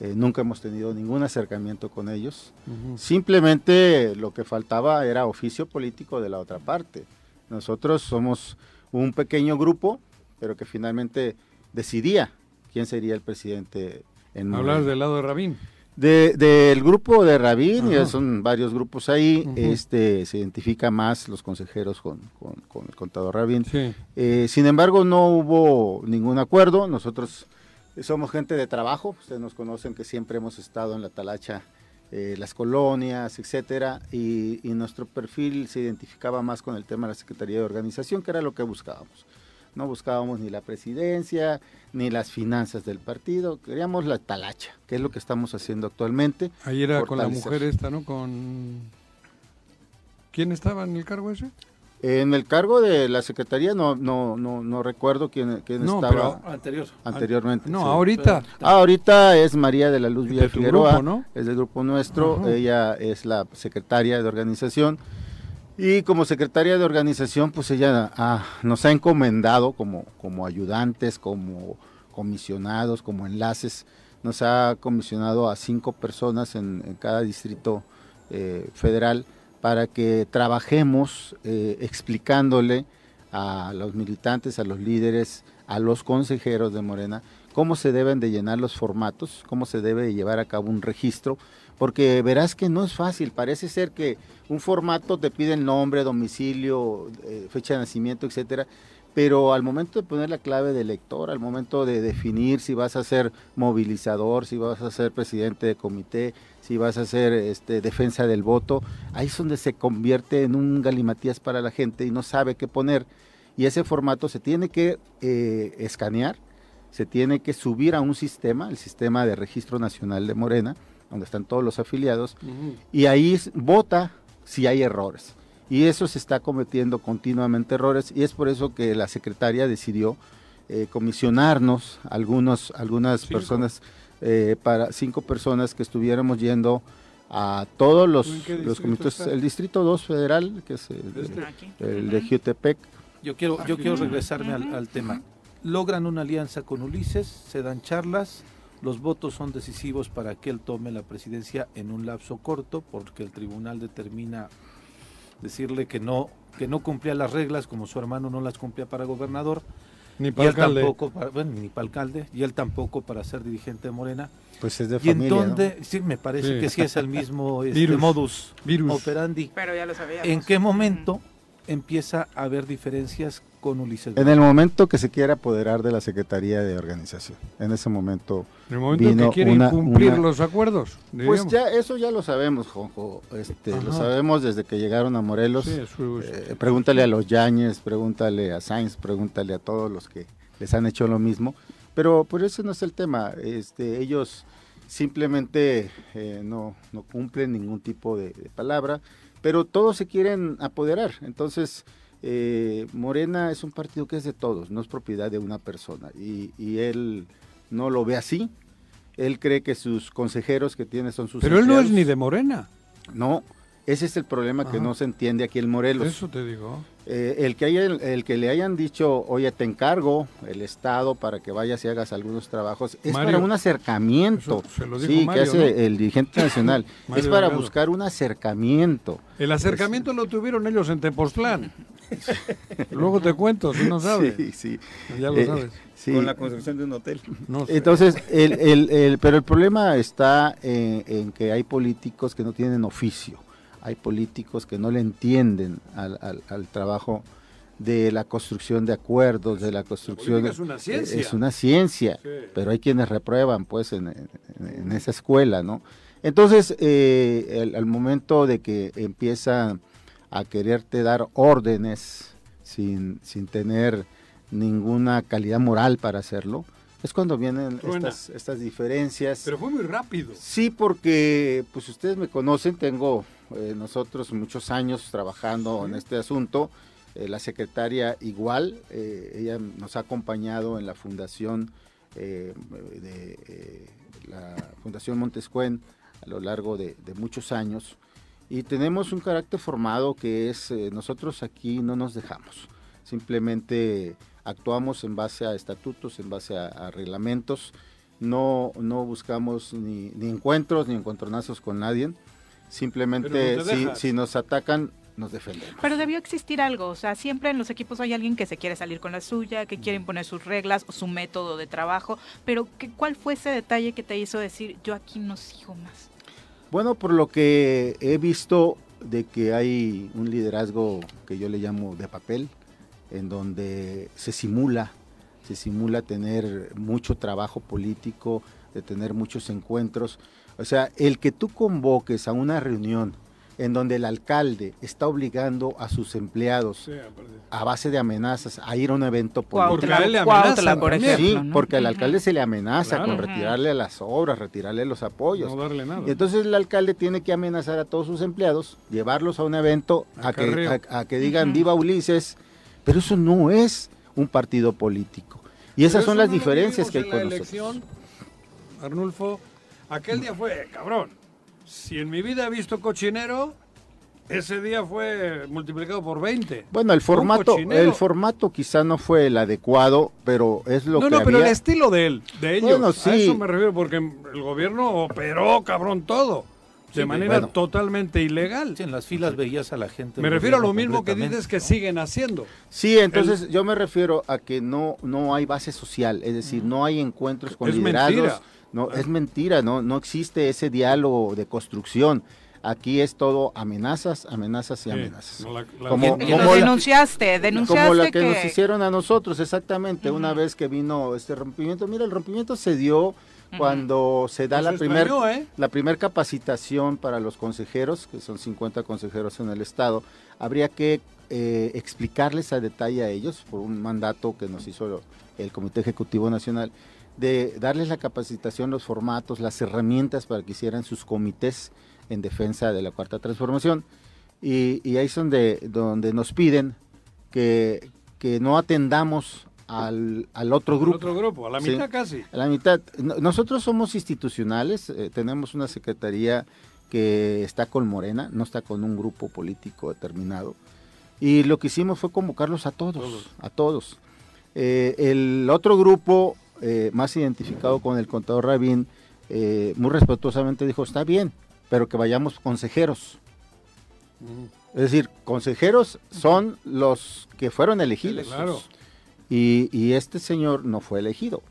eh, nunca hemos tenido ningún acercamiento con ellos. Simplemente lo que faltaba era oficio político de la otra parte. Nosotros somos un pequeño grupo pero que finalmente decidía quién sería el presidente en Hablas Morena. del lado de Rabín. De- del grupo de Rabín, Ajá. y son varios grupos ahí, este se identifica más los consejeros con, con- con el contador Rabín. Sí. Eh, sin embargo, no hubo ningún acuerdo. Nosotros somos gente de trabajo. Ustedes nos conocen que siempre hemos estado en la talacha, eh, las colonias, etcétera, y, y nuestro perfil se identificaba más con el tema de la Secretaría de Organización, que era lo que buscábamos. No buscábamos ni la presidencia, ni las finanzas del partido, queríamos la talacha, que es lo que estamos haciendo actualmente. Ahí era con la mujer esta, ¿no? Con... ¿Quién estaba en el cargo ese? En el cargo de la Secretaría no, no, no, no recuerdo quién, quién No, estaba Anterior. anteriormente. No, sí. ahorita. Ah, ahorita es María de la Luz Villa Figueroa, grupo, ¿no? es del grupo nuestro, Ajá. ella es la secretaria de organización y como secretaria de organización pues ella ah, nos ha encomendado como, como ayudantes, como comisionados, como enlaces, nos ha comisionado a cinco personas en, cada distrito eh, federal para que trabajemos eh, explicándole a los militantes, a los líderes, a los consejeros de Morena, cómo se deben de llenar los formatos, cómo se debe de llevar a cabo un registro, porque verás que no es fácil, parece ser que un formato te pide el nombre, domicilio, eh, fecha de nacimiento, etcétera, pero al momento de poner la clave de elector, al momento de definir si vas a ser movilizador, si vas a ser presidente de comité, si vas a ser este, defensa del voto, ahí es donde se convierte en un galimatías para la gente y no sabe qué poner. Y ese formato se tiene que eh, escanear, se tiene que subir a un sistema, el sistema de registro nacional de Morena, donde están todos los afiliados, y ahí vota si hay errores. Y eso se está cometiendo continuamente errores y es por eso que la secretaria decidió eh, comisionarnos algunos, algunas Cinco. personas, eh, para cinco personas que estuviéramos yendo a todos los, ¿Tú en qué los comités, el distrito 2 federal, que es el, Este. Aquí. el de Jutepec, Yo quiero, yo quiero regresarme al, al tema. Logran una alianza con Ulises, se dan charlas, los votos son decisivos para que él tome la presidencia en un lapso corto, porque el tribunal determina decirle que no, que no cumplía las reglas, como su hermano no las cumplía para gobernador, Ni y para él alcalde. tampoco para, bueno, ni para alcalde, y él tampoco para ser dirigente de Morena. pues es de Y familia. en ¿no? donde, sí, me parece Sí. que sí es el mismo este, Virus. modus Virus. operandi. Pero ya lo sabíamos. ¿En qué momento empieza a haber diferencias con Ulises? En el momento que se quiere apoderar de la Secretaría de Organización, en ese momento En el momento vino que quiere una- incumplir una- los acuerdos. Pues ya eso ya lo sabemos, Jonjo. Este, lo sabemos desde que llegaron a Morelos. Sí, Eh, pregúntale a los Yañez, pregúntale a Sainz, pregúntale a todos los que les han hecho lo mismo. Pero por eso no es el tema. Este, ellos simplemente eh, no, no cumplen ningún tipo de, de palabra, pero todos se quieren apoderar. Entonces, eh, Morena es un partido que es de todos, no es propiedad de una persona. Y, y él no lo ve así. Él cree que sus consejeros que tiene son sus Pero él no es ni de Morena. No, ese es el problema que no se entiende aquí en Morelos. Eso te digo. Eh, el, que haya, el que le hayan dicho, oye, te encargo el Estado para que vayas y hagas algunos trabajos, es Mario. para un acercamiento. Se lo dijo sí, Mario, que hace ¿no? el dirigente nacional. es para Delgado. buscar un acercamiento. El acercamiento lo tuvieron ellos en Tepoztlán. Luego te cuento, si no sabes. Sí, sí. Ya lo Eh, sabes. sí. Con la construcción de un hotel. No sé. Entonces, el, el- el- pero el problema está en, en que hay políticos que no tienen oficio, hay políticos que no le entienden al, al- al trabajo de la construcción de acuerdos, de la construcción... política es una ciencia. Es una ciencia, Sí. pero hay quienes reprueban pues en, en- en esa escuela, ¿no? Entonces, eh, el- al momento de que empiezan a quererte dar órdenes sin, sin tener ninguna calidad moral para hacerlo, es cuando vienen estas diferencias. Pero fue muy rápido. Sí, porque pues ustedes me conocen, tengo eh, nosotros muchos años trabajando en este asunto. Eh, la secretaria igual, eh, ella nos ha acompañado en la fundación de la Fundación Montescuen a lo largo de, de muchos años. Y tenemos un carácter formado que es nosotros aquí no nos dejamos, simplemente actuamos en base a estatutos, en base a, a reglamentos, no, no buscamos ni, ni encuentros ni encontronazos con nadie, simplemente no si, si nos atacan nos defendemos. Pero debió existir algo, o sea, siempre en los equipos hay alguien que se quiere salir con la suya, que quiere imponer sus reglas o su método de trabajo, pero ¿qué, ¿cuál fue ese detalle que te hizo decir, yo aquí no sigo más? Bueno, por lo que he visto de que hay un liderazgo que yo le llamo de papel, en donde se simula, se simula tener mucho trabajo político, de tener muchos encuentros. O sea, el que tú convoques a una reunión en donde el alcalde está obligando a sus empleados Sí, a base de amenazas a ir a un evento Porque político. a él le Cuautla, amenazan por ejemplo. Sí, ¿no? porque al alcalde se le amenaza Claro. con retirarle las obras, retirarle los apoyos. No darle nada. Y entonces el alcalde tiene que amenazar a todos sus empleados, llevarlos a un evento a que, a- a que digan viva Ulises, pero eso no es un partido político. Y esas Pero son las no diferencias que hay con la nosotros. elección, Arnulfo, aquel día fue, cabrón, si en mi vida he visto cochinero, ese día fue multiplicado por 20. Bueno, el formato, el formato quizá no fue el adecuado, pero es lo no, que no, pero el estilo de él, de ellos. Bueno, A sí. eso me refiero, porque el gobierno operó, cabrón, todo. De Sí, manera bueno. totalmente ilegal. Sí, en las filas veías a la gente. Me refiero a lo mismo que dices que ¿no? siguen haciendo. Sí, entonces yo me refiero a que no no hay base social, es decir, no hay encuentros con Es liderazgos. mentira. No, es mentira, no no existe ese diálogo de construcción. Aquí es todo amenazas, amenazas y amenazas. no, la- la- Como- Y denunciaste, denunciaste Como la que, que... nos hicieron a nosotros, exactamente, una vez que vino este rompimiento. Mira, el rompimiento se dio cuando se da Nos la primera ¿eh? la primer capacitación para los consejeros, que son 50 consejeros en el estado. Habría que eh, explicarles a detalle a ellos, por un mandato que nos hizo el Comité Ejecutivo Nacional, de darles la capacitación, los formatos, las herramientas para que hicieran sus comités en defensa de la Cuarta Transformación. Y, y ahí es donde, donde nos piden que, que no atendamos al, al otro grupo. otro grupo, a la Sí. mitad casi. A la mitad. No- Nosotros somos institucionales, eh, tenemos una secretaría que está con Morena, no está con un grupo político determinado. Y lo que hicimos fue convocarlos a todos, Todos. a todos. Eh, el otro grupo, eh, más identificado con el contador Rabín, eh, muy respetuosamente dijo, está bien, pero que vayamos consejeros. Es decir, consejeros son los que fueron elegidos. Claro. Y, y este señor no fue elegido.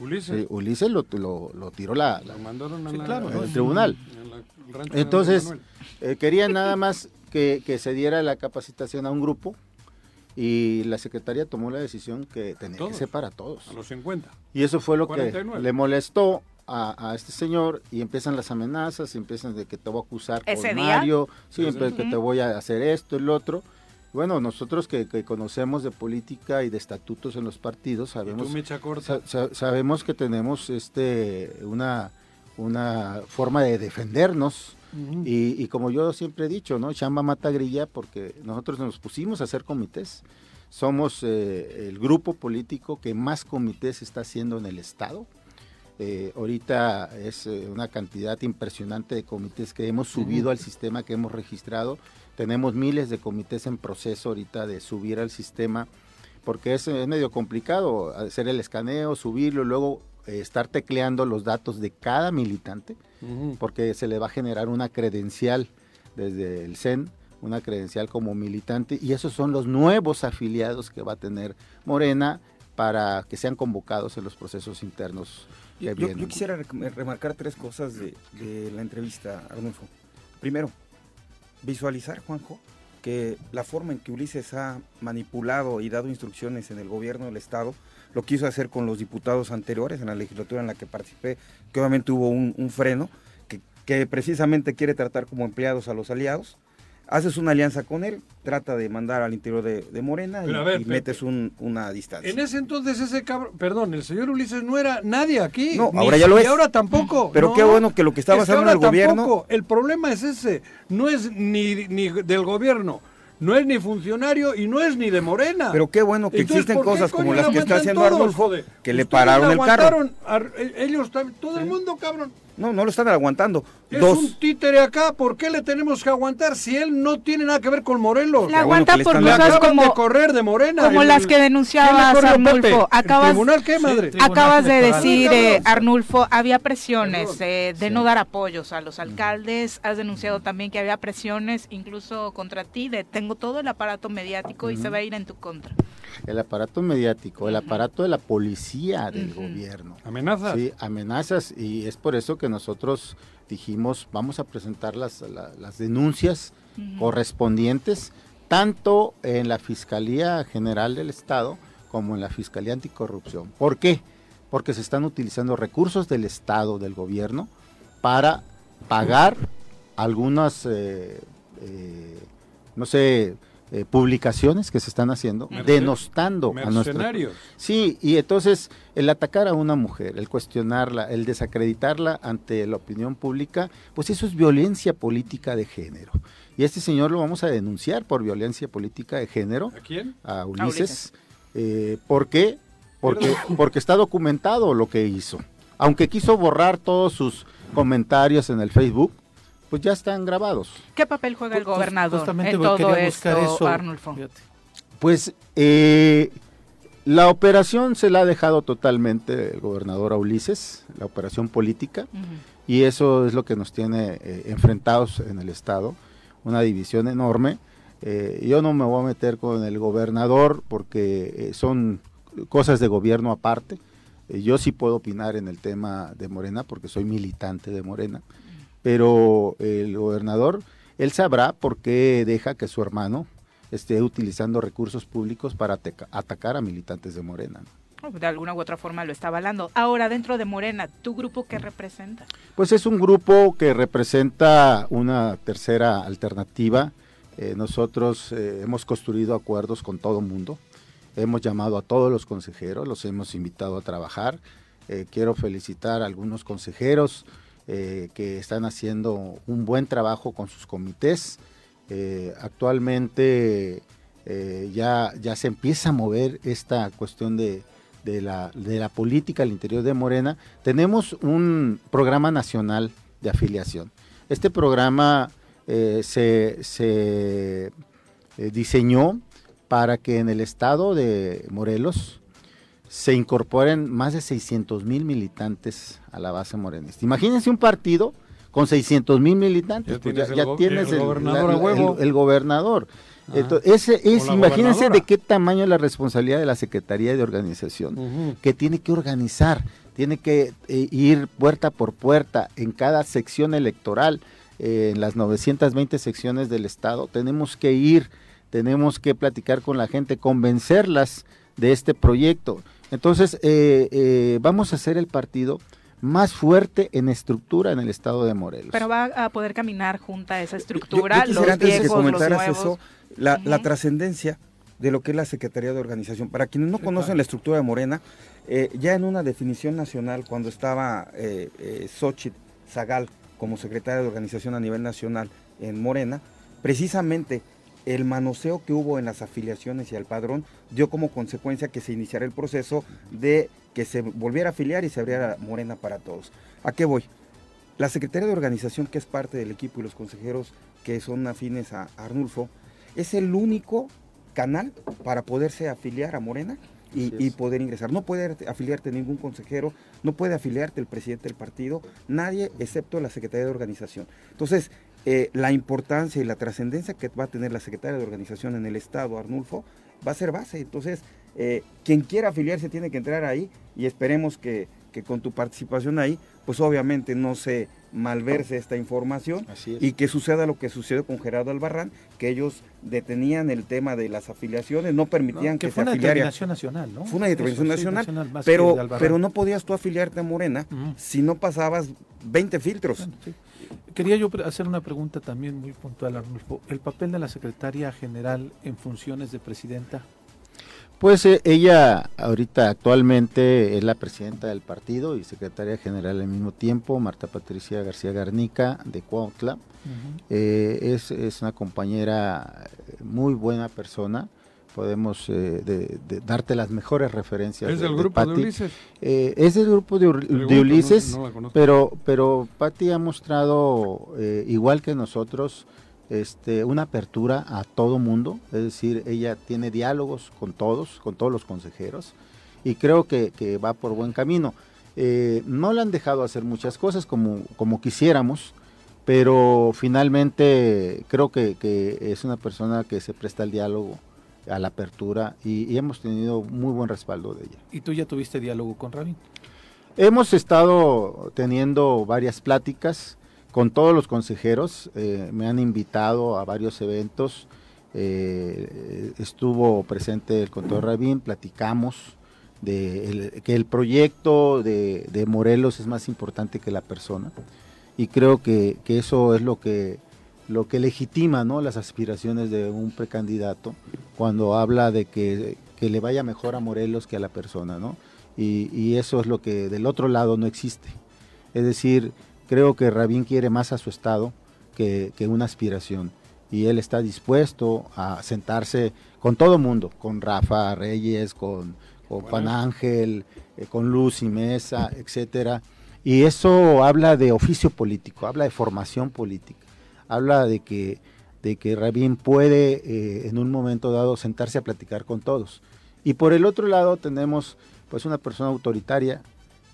Ulises. Sí, Ulises lo, lo- lo tiró la, la- Lo mandaron a Sí, la- claro, el tribunal. en la- Entonces, eh, querían nada más que, que se diera la capacitación a un grupo y la secretaría tomó la decisión que tenía Todos. que ser para todos. a los 50. Y eso fue lo 49. que le molestó a, a este señor y empiezan las amenazas, y empiezan de que te voy a acusar ¿Ese con día? Mario, sí, Ese- que te voy a hacer esto, el otro. Bueno, nosotros que, que conocemos de política y de estatutos en los partidos sabemos sa- sabemos que tenemos este una, una forma de defendernos Y, y como yo siempre he dicho, ¿no? Chamba mata grilla porque nosotros nos pusimos a hacer comités. Somos eh, el grupo político que más comités está haciendo en el Estado. Eh, ahorita es eh, una cantidad impresionante de comités que hemos subido al sistema, que hemos registrado. Tenemos miles de comités en proceso ahorita de subir al sistema, porque es, es medio complicado hacer el escaneo, subirlo, luego eh, estar tecleando los datos de cada militante Porque se le va a generar una credencial desde el CEN, una credencial como militante, y esos son los nuevos afiliados que va a tener Morena para que sean convocados en los procesos internos que Yo, vienen. yo quisiera remarcar tres cosas de, de la entrevista, Arnulfo. Primero, visualizar, Juanjo, que la forma en que Ulises ha manipulado y dado instrucciones en el gobierno del Estado, lo quiso hacer con los diputados anteriores en la legislatura en la que participé, que obviamente hubo un, un freno, que, que precisamente quiere tratar como empleados a los aliados. Haces una alianza con él, trata de mandar al interior de, de Morena y, ver, y metes un- una distancia. En ese entonces ese cabrón, perdón, el señor Ulises no era nadie aquí. No, ni- ahora ya lo y es. ahora tampoco. Pero no. qué bueno que lo que está Es pasando el gobierno- tampoco. El problema es ese. No es ni, ni del gobierno, no es ni funcionario y no es ni de Morena. Pero qué bueno que Entonces, existen ¿por qué cosas como las que está haciendo todos, Arnulfo, joder? que le Ustedes pararon el carro. ellos también, todo el mundo, cabrón. No, no lo están aguantando. Es Dos. un títere acá, ¿por qué le tenemos que aguantar si él no tiene nada que ver con Morelos? La bueno, aguanta que le por Le cosas como, de correr de Morena. como El- las que ¿Quién le Pepe? Arnulfo. ¿El Acabas, tribunal qué, madre? Tribunal acabas de decir, eh, Arnulfo, había presiones eh, de no dar apoyos a los alcaldes. Has denunciado también que había presiones incluso contra ti de tengo todo el aparato mediático y se va a ir en tu contra. El aparato mediático, el aparato de la policía del gobierno. ¿Amenazas? Sí, amenazas y es por eso que nosotros dijimos vamos a presentar las, la- las denuncias correspondientes tanto en la Fiscalía General del Estado como en la Fiscalía Anticorrupción. ¿Por qué? Porque se están utilizando recursos del Estado, del gobierno, para pagar algunas, eh, eh, no sé, eh, publicaciones que se están haciendo, denostando a nuestra. Sí, y entonces el atacar a una mujer, el cuestionarla, el desacreditarla ante la opinión pública, pues eso es violencia política de género. Y este señor lo vamos a denunciar por violencia política de género ¿A quién? a Ulises. Ulises. Eh, ¿Por qué? Porque, porque está documentado lo que hizo. Aunque quiso borrar todos sus comentarios en el Facebook, pues ya están grabados. ¿Qué papel juega el Jus- gobernador justamente en todo esto, eso, Arnulfo? fíjate. Pues eh, la operación se la ha dejado totalmente el gobernador a Ulises, la operación política, y eso es lo que nos tiene eh, enfrentados en el Estado, una división enorme. Eh, yo no me voy a meter con el gobernador porque eh, son cosas de gobierno aparte. Eh, yo sí puedo opinar en el tema de Morena porque soy militante de Morena, pero el gobernador, él sabrá por qué deja que su hermano esté utilizando recursos públicos para ataca- atacar a militantes de Morena. ¿no? De alguna u otra forma lo está avalando. Ahora, dentro de Morena, ¿tu grupo qué representa? Pues es un grupo que representa una tercera alternativa. Eh, nosotros eh, hemos construido acuerdos con todo mundo. Hemos llamado a todos los consejeros, los hemos invitado a trabajar. Eh, quiero felicitar a algunos consejeros eh, que están haciendo un buen trabajo con sus comités. Eh, actualmente eh, ya, ya se empieza a mover esta cuestión de, de la, de la política al interior de Morena. Tenemos un programa nacional de afiliación. Este programa se, se, diseñó para que en el estado de Morelos se incorporen más de 600 mil militantes a la base morenista. Imagínense un partido con 600 mil militantes, Ya pues tienes ya, el ya tienes el el, gobernador la- a huevo. el- gobernador. Entonces, ese es, imagínense de qué tamaño es la responsabilidad de la Secretaría de Organización que tiene que organizar, tiene que eh, ir puerta por puerta en cada sección electoral, eh, en las 920 secciones del Estado. Tenemos que ir, tenemos que platicar con la gente, convencerlas de este proyecto. Entonces, eh, eh, vamos a hacer el partido más fuerte en estructura en el Estado de Morelos. Pero va a poder caminar junto a esa Yo- estructura, yo quisiera los antes de que viejos, los comentaras eso, la, la trascendencia de lo que es la Secretaría de Organización. Para quienes no conocen la estructura de Morena, eh, ya en una definición nacional, cuando estaba eh, eh, Xochitl Zagal como secretaria de Organización a nivel nacional en Morena, precisamente el manoseo que hubo en las afiliaciones y al padrón dio como consecuencia que se iniciara el proceso de que se volviera a afiliar y se abriera Morena para todos. ¿A qué voy? La Secretaría de Organización, que es parte del equipo, y los consejeros que son afines a Arnulfo, es el único canal para poderse afiliar a Morena y, poder ingresar. No puede afiliarte ningún consejero, no puede afiliarte el presidente del partido, nadie excepto la Secretaría de Organización. Entonces, eh, la importancia y la trascendencia que va a tener la Secretaría de Organización en el Estado, Arnulfo, va a ser base. Entonces, eh, quien quiera afiliarse tiene que entrar ahí y esperemos que, que con tu participación ahí, pues obviamente no se malverse esta información Así es. y que suceda lo que sucedió con Gerardo Albarrán, que ellos detenían el tema de las afiliaciones, no permitían No, que, que fue se una afiliara. determinación nacional, ¿no? Fue una determinación Eso, sí, nacional, pero, pero no podías tú afiliarte a Morena Ujú. si no pasabas 20 filtros. Bueno, sí. Quería yo hacer una pregunta también muy puntual, Arnulfo. ¿El papel de la secretaria general en funciones de presidenta? Pues eh, ella ahorita actualmente es la presidenta del partido y secretaria general al mismo tiempo, Marta Patricia García Garnica de Cuautla. Eh, es, es una compañera eh, muy buena persona, podemos eh, de- de darte las mejores referencias. ¿Es de- del de grupo de. Ulises? Eh, es del grupo de, no- Ulises, no la pero, pero Patti ha mostrado, eh, igual que nosotros, este, una apertura a todo mundo, es decir, ella tiene diálogos con todos, con todos los consejeros, y creo que, que va por buen camino. Eh, no le han dejado hacer muchas cosas como, como quisiéramos, pero finalmente creo que, que es una persona que se presta al diálogo, a la apertura, y, y hemos tenido muy buen respaldo de ella. ¿Y tú ya tuviste diálogo con Rabin? Hemos estado teniendo varias pláticas con todos los consejeros, eh, me han invitado a varios eventos, eh, estuvo presente el contador Rabín, platicamos de el- que el proyecto de, de Morelos es más importante que la persona y creo que, que eso es lo que lo que legitima ¿no? las aspiraciones de un precandidato cuando habla de que, que le vaya mejor a Morelos que a la persona, ¿no? Y, y eso es lo que del otro lado no existe. Es decir, creo que Rabín quiere más a su estado que, que una aspiración. Y él está dispuesto a sentarse con todo mundo, con Rafa Reyes, con, con Juan Ángel, eh, con Luz y Mesa, etcétera. Y eso habla de oficio político, habla de formación política, habla de que, de que Rabín puede eh, en un momento dado sentarse a platicar con todos. Y por el otro lado tenemos pues una persona autoritaria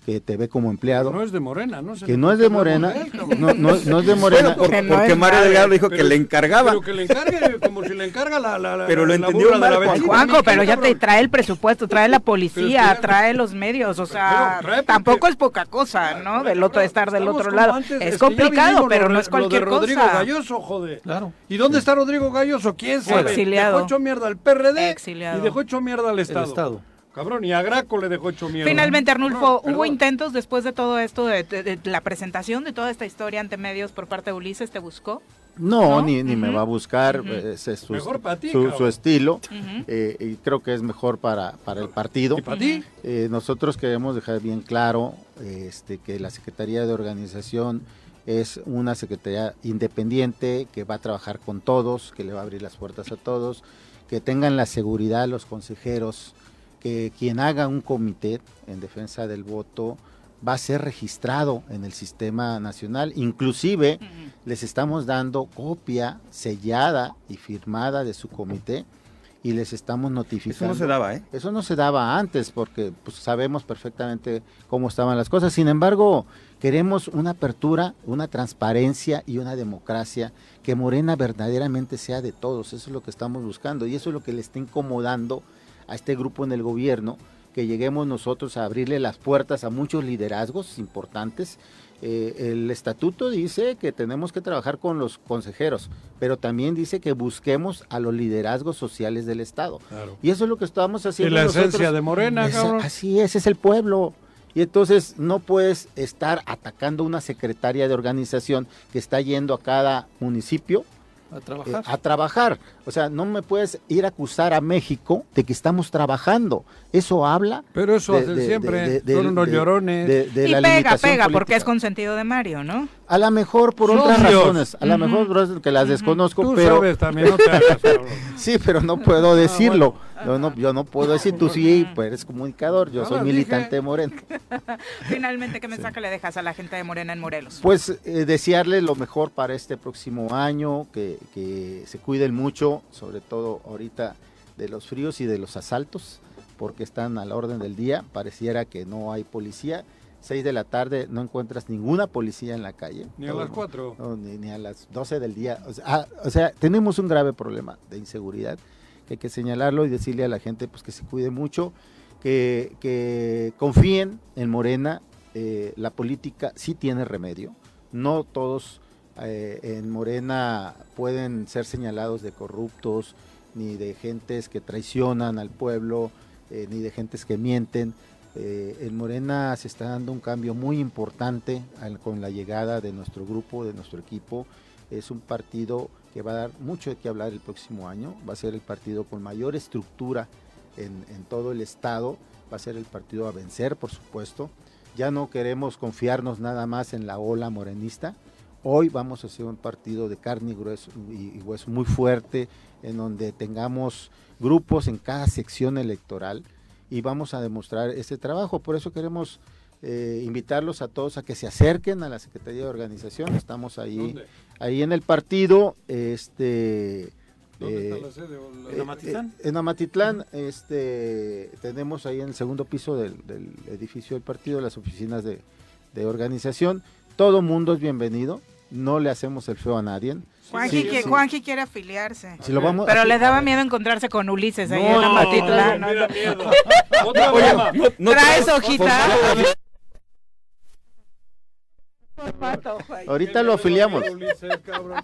que te ve como empleado, No es de Morena, ¿no? Se que no es de Morena, no, no- no es de Morena. Por- Que no porque Mario Delgado dijo pero- que le encargaba. Pero que le encargue, como si le encarga la, la, la, Pero lo la entendió la Juan. vecina. Juanjo, pero ya te trae el presupuesto, trae la policía, Pero trae los medios, o sea, Pero trae porque- tampoco es poca cosa, ¿no? Del otro estar del otro lado. antes, Es complicado, pero lo no es cualquier lo de Rodrigo cosa. Galloso, joder. Claro. ¿Y dónde está Rodrigo Galloso? ¿Quién sabe? Exiliado. Dejó hecho mierda al PRD Exiliado. y dejó hecho mierda al Estado. Estado. Cabrón, y a Graco le dejó hecho mierda. Finalmente, Arnulfo, ¿hubo intentos después de todo esto, de, de- de la presentación de toda esta historia ante medios por parte de Ulises? ¿Te buscó? No, ¿No? ni, ni me va a buscar, Ujú. ese es su, Mejor pa' ti, su- estilo, eh, y creo que es mejor para, para el partido. ¿Y para ti? Eh, nosotros queremos dejar bien claro este, que la Secretaría de Organización es una secretaría independiente que va a trabajar con todos, que le va a abrir las puertas a todos, que tengan la seguridad los consejeros, que quien haga un comité en defensa del voto va a ser registrado en el sistema nacional, inclusive les estamos dando copia sellada y firmada de su comité y les estamos Eso notificando. no se daba, ¿eh? Eso no se daba antes porque pues, sabemos perfectamente cómo estaban las cosas. Sin embargo, queremos una apertura, una transparencia y una democracia que Morena verdaderamente sea de todos. Eso es lo que estamos buscando y eso es lo que le está incomodando a este grupo en el gobierno, que lleguemos nosotros a abrirle las puertas a muchos liderazgos importantes. Eh, el estatuto dice que tenemos que trabajar con los consejeros, pero también dice que busquemos a los liderazgos sociales del Estado. Claro. Y eso es lo que estamos Y haciendo la nosotros. esencia de Morena, cabrón. así es, es el pueblo. Y entonces no puedes estar atacando una secretaria de organización que está yendo a cada municipio A eh, trabajar. a trabajar. O sea, no me puedes ir a acusar a México de que estamos trabajando. Eso habla. Pero eso de- hacen de- siempre. de- de- Son unos de- llorones. de- de y la pega, pega, porque es consentido de Mario, ¿no? A lo mejor por Socios. otras razones. A lo mejor por razones que las desconozco, Tú pero sabes también, no te hagas, sí, pero no puedo decirlo. yo, no, yo no puedo decir. Tú sí, pues eres comunicador. Yo No soy militante dije. de Morena. Finalmente, ¿qué mensaje le dejas a la gente de Morena en Morelos? Pues eh, desearle lo mejor para este próximo año, que, que se cuiden mucho, sobre todo ahorita de los fríos y de los asaltos, porque están a la orden del día. Pareciera que no hay policía. Seis de la tarde no encuentras ninguna policía en la calle. Ni a las cuatro. no, ni, ni a las 12 del día. O sea, ah, o sea, tenemos un grave problema de inseguridad que hay que señalarlo y decirle a la gente pues que se cuide mucho, que, que confíen en Morena. eh, la política sí tiene remedio. No todos eh, en Morena pueden ser señalados de corruptos, ni de gentes que traicionan al pueblo, eh, ni de gentes que mienten. Eh, en Morena se está dando un cambio muy importante con la llegada de nuestro grupo, de nuestro equipo. Es un partido que va a dar mucho de qué hablar el próximo año. Va a ser el partido con mayor estructura en, en todo el estado. Va a ser el partido a vencer, por supuesto. Ya no queremos confiarnos nada más en la ola morenista. Hoy vamos a hacer un partido de carne y, grueso, y, y hueso muy fuerte, en donde tengamos grupos en cada sección electoral y vamos a demostrar este trabajo. Por eso queremos eh, invitarlos a todos a que se acerquen a la Secretaría de Organización. Estamos ahí, ¿Dónde? ahí en el partido. Este, ¿Dónde eh, está la sede? la- eh, Amatitlán? eh, en Amatitlán, este, tenemos ahí en el segundo piso del, del edificio del partido las oficinas de, de organización. Todo mundo es bienvenido, no le hacemos el feo a nadie. Juanji, Sí, que- sí. Juanji quiere afiliarse. Si lo vamos Pero así- le daba miedo encontrarse con Ulises ahí No, en Amatitlán. no, ¿no? da miedo. Otra Oye, no, no ¿Traes traes- hojita? Ahorita lo afiliamos. Ulises, cabrón.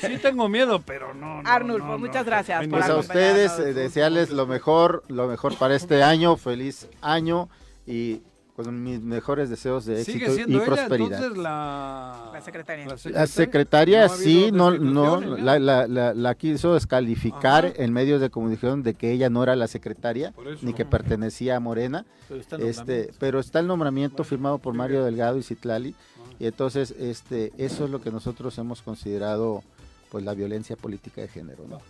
Sí tengo miedo, pero no. no, Arnulfo, no, no. muchas gracias por Pues a ustedes eh, desearles lo mejor, lo mejor para este año, feliz año y con mis mejores deseos de Sigue éxito siendo y ella prosperidad. entonces la... La secretaria. La secretaria No ha sí, no, no, la, la, la, la quiso descalificar Ajá. en medios de comunicación de que ella no era la secretaria, ni que pertenecía a Morena, Pero está el este, nombramiento. pero está el nombramiento firmado por Mario Delgado y Citlali, y entonces este, eso es lo que nosotros hemos considerado pues la violencia política de género. ¿no?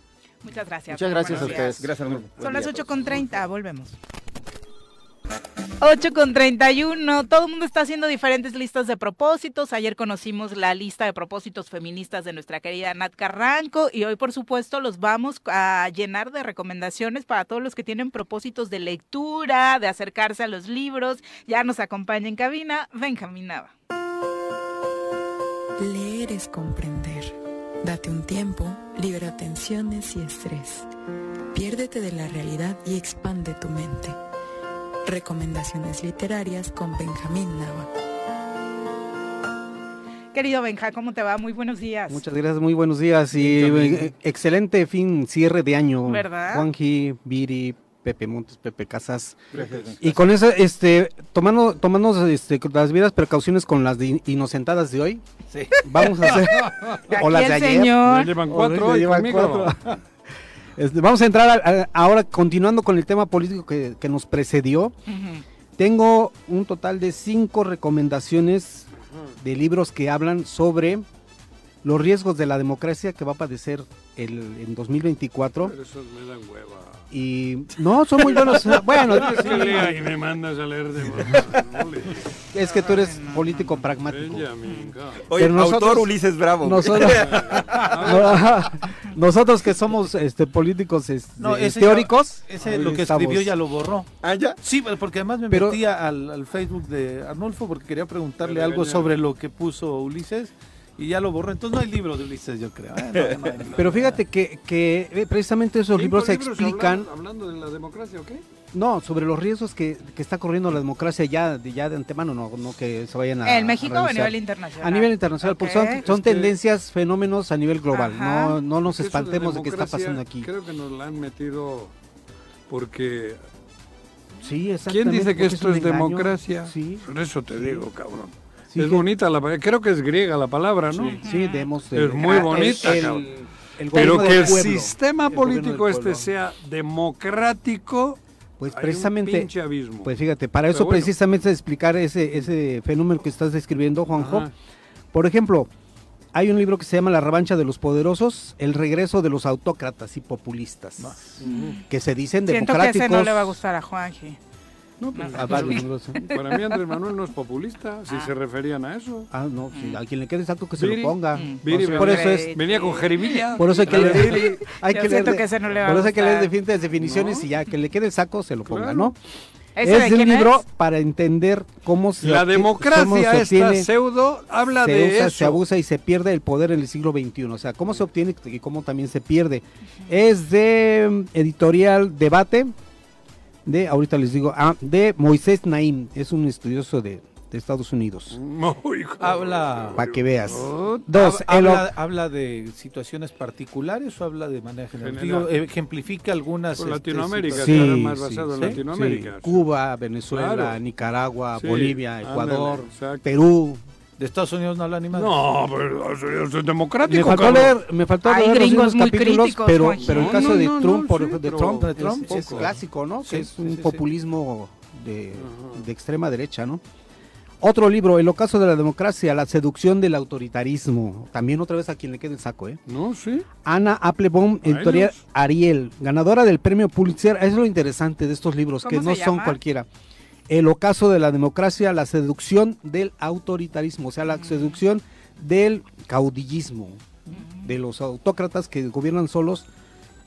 Muchas gracias. Muchas gracias a ustedes. Gracias. Son las día a 8 todos. con 30, volvemos. 8 con 31, todo el mundo está haciendo diferentes listas de propósitos. Ayer conocimos la lista de propósitos feministas de nuestra querida Nat Carranco y hoy, por supuesto, los vamos a llenar de recomendaciones para todos los que tienen propósitos de lectura, de acercarse a los libros. Ya nos acompaña en cabina Benjamín Nava. Leer es comprender. Date un tiempo, libera tensiones y estrés. Piérdete de la realidad y expande tu mente. Recomendaciones literarias con Benjamín Nava. Querido Benja, ¿cómo te va? Muy buenos días. Muchas gracias, muy buenos días y eh, excelente fin, cierre de año. ¿Verdad? Juanji, Viri, Pepe Montes, Pepe Casas. Y con eso, este, tomando, tomando este, las vidas precauciones con las de inocentadas de hoy, Sí. vamos a hacer, o las de ayer. señor. Me llevan cuatro hoy llevan cuatro. Este, vamos a entrar a- a- ahora, continuando con el tema político que, que nos precedió. Tengo un total de cinco recomendaciones de libros que hablan sobre los riesgos de la democracia que va a padecer el, en 2024. Pero esos me dan hueva. Y no, son muy buenos. bueno, Es que lea y me mandas a leer de es que tú eres político pragmático. Oye, nosotros- autor Ulises Bravo. Nosotros, no, nosotros que somos este, políticos este, No, ese teóricos, Ese lo que estamos. escribió ya lo borró. Ah, ya. Sí, pero porque además me Pero- metía al, al Facebook de Arnulfo porque quería preguntarle algo ya- sobre lo que puso Ulises y ya lo borró. Entonces no hay libro de Ulises, yo creo. Eh, no, no hay libro. Pero fíjate que, que eh, precisamente esos ¿Cinco libros libros explican, Hablando, hablando de la democracia, ¿o qué? no, sobre los riesgos que, que está corriendo la democracia ya de, ya de antemano, no, no que se vayan a ¿En México o a nivel internacional? A nivel internacional, porque son, son Es que- tendencias, fenómenos a nivel global. Ajá. No, no nos Eso de espantemos de qué está pasando aquí. Creo que nos la han metido porque... Sí, ¿Quién exactamente, dice que esto es engaño. democracia? Sí, Por eso te digo, cabrón. Sí es que- bonita la creo que es griega la palabra, ¿no? Sí, sí, demos, Es muy bonita, el, cabrón. el Pero que el pueblo. sistema El político este sea democrático, Pues hay precisamente, un pinche abismo. pues fíjate, para Pero eso bueno. precisamente explicar ese, ese fenómeno que estás describiendo, Juanjo. Ajá. Por ejemplo, hay un libro que se llama La revancha de los poderosos, el regreso de los autócratas y populistas, que se dicen Siento que democráticos. ese no le va a gustar a Juanji. No, pues, a varios libros, ¿eh? Para mí Andrés Manuel no es populista, si se referían a eso. Ah, no, sí, a quien le quede exacto que se lo ponga. mm. Viri O sea, por venía- eso es, Venía con jeribilla. por eso hay que leer, hay que que no le por eso hay que leer diferentes definiciones No. y ya que le quede el saco se lo ponga, Claro. ¿no? ¿Ese Es de un libro es? para entender cómo se La cómo democracia se esta obtiene, pseudo habla se de usa, eso. se abusa y se pierde el poder en el siglo XXI. O sea, cómo se obtiene y cómo también se pierde. Es de mm, editorial Debate, de, ahorita les digo, ah, de Moisés Naim, es un estudioso de, de Estados Unidos. Muy. Habla, Para que veas. Oh, Dos, hab- habla, habla de situaciones particulares o habla de manera general. General. Digo, ejemplifica algunas. Por este, Latinoamérica, situaciones. estará más basado en sí, Latinoamérica. sí, Cuba, Venezuela, Claro. Nicaragua, Sí, Bolivia, Ecuador. Perú. De Estados Unidos no habla ni más. No, pero es Me democrático, faltó cabrón. leer, me faltó Hay leer los gringos muy capítulos, críticos, pero, pero el caso no, de Trump, no, por, sí, de pero- Trump, de Trump, es, clásico, ¿no? Sí, Que es un sí, sí. populismo de, de extrema derecha, ¿no? Otro libro, El ocaso de la democracia, la seducción del autoritarismo. También otra vez a quien le quede el saco, ¿eh? No, sí. Ana Applebaum, editorial. Ariel, ganadora del premio Pulitzer. Es lo interesante de estos libros, que ¿Cómo no son cualquiera. El ocaso de la democracia, la seducción del autoritarismo, o sea, la seducción del caudillismo, de los autócratas que gobiernan solos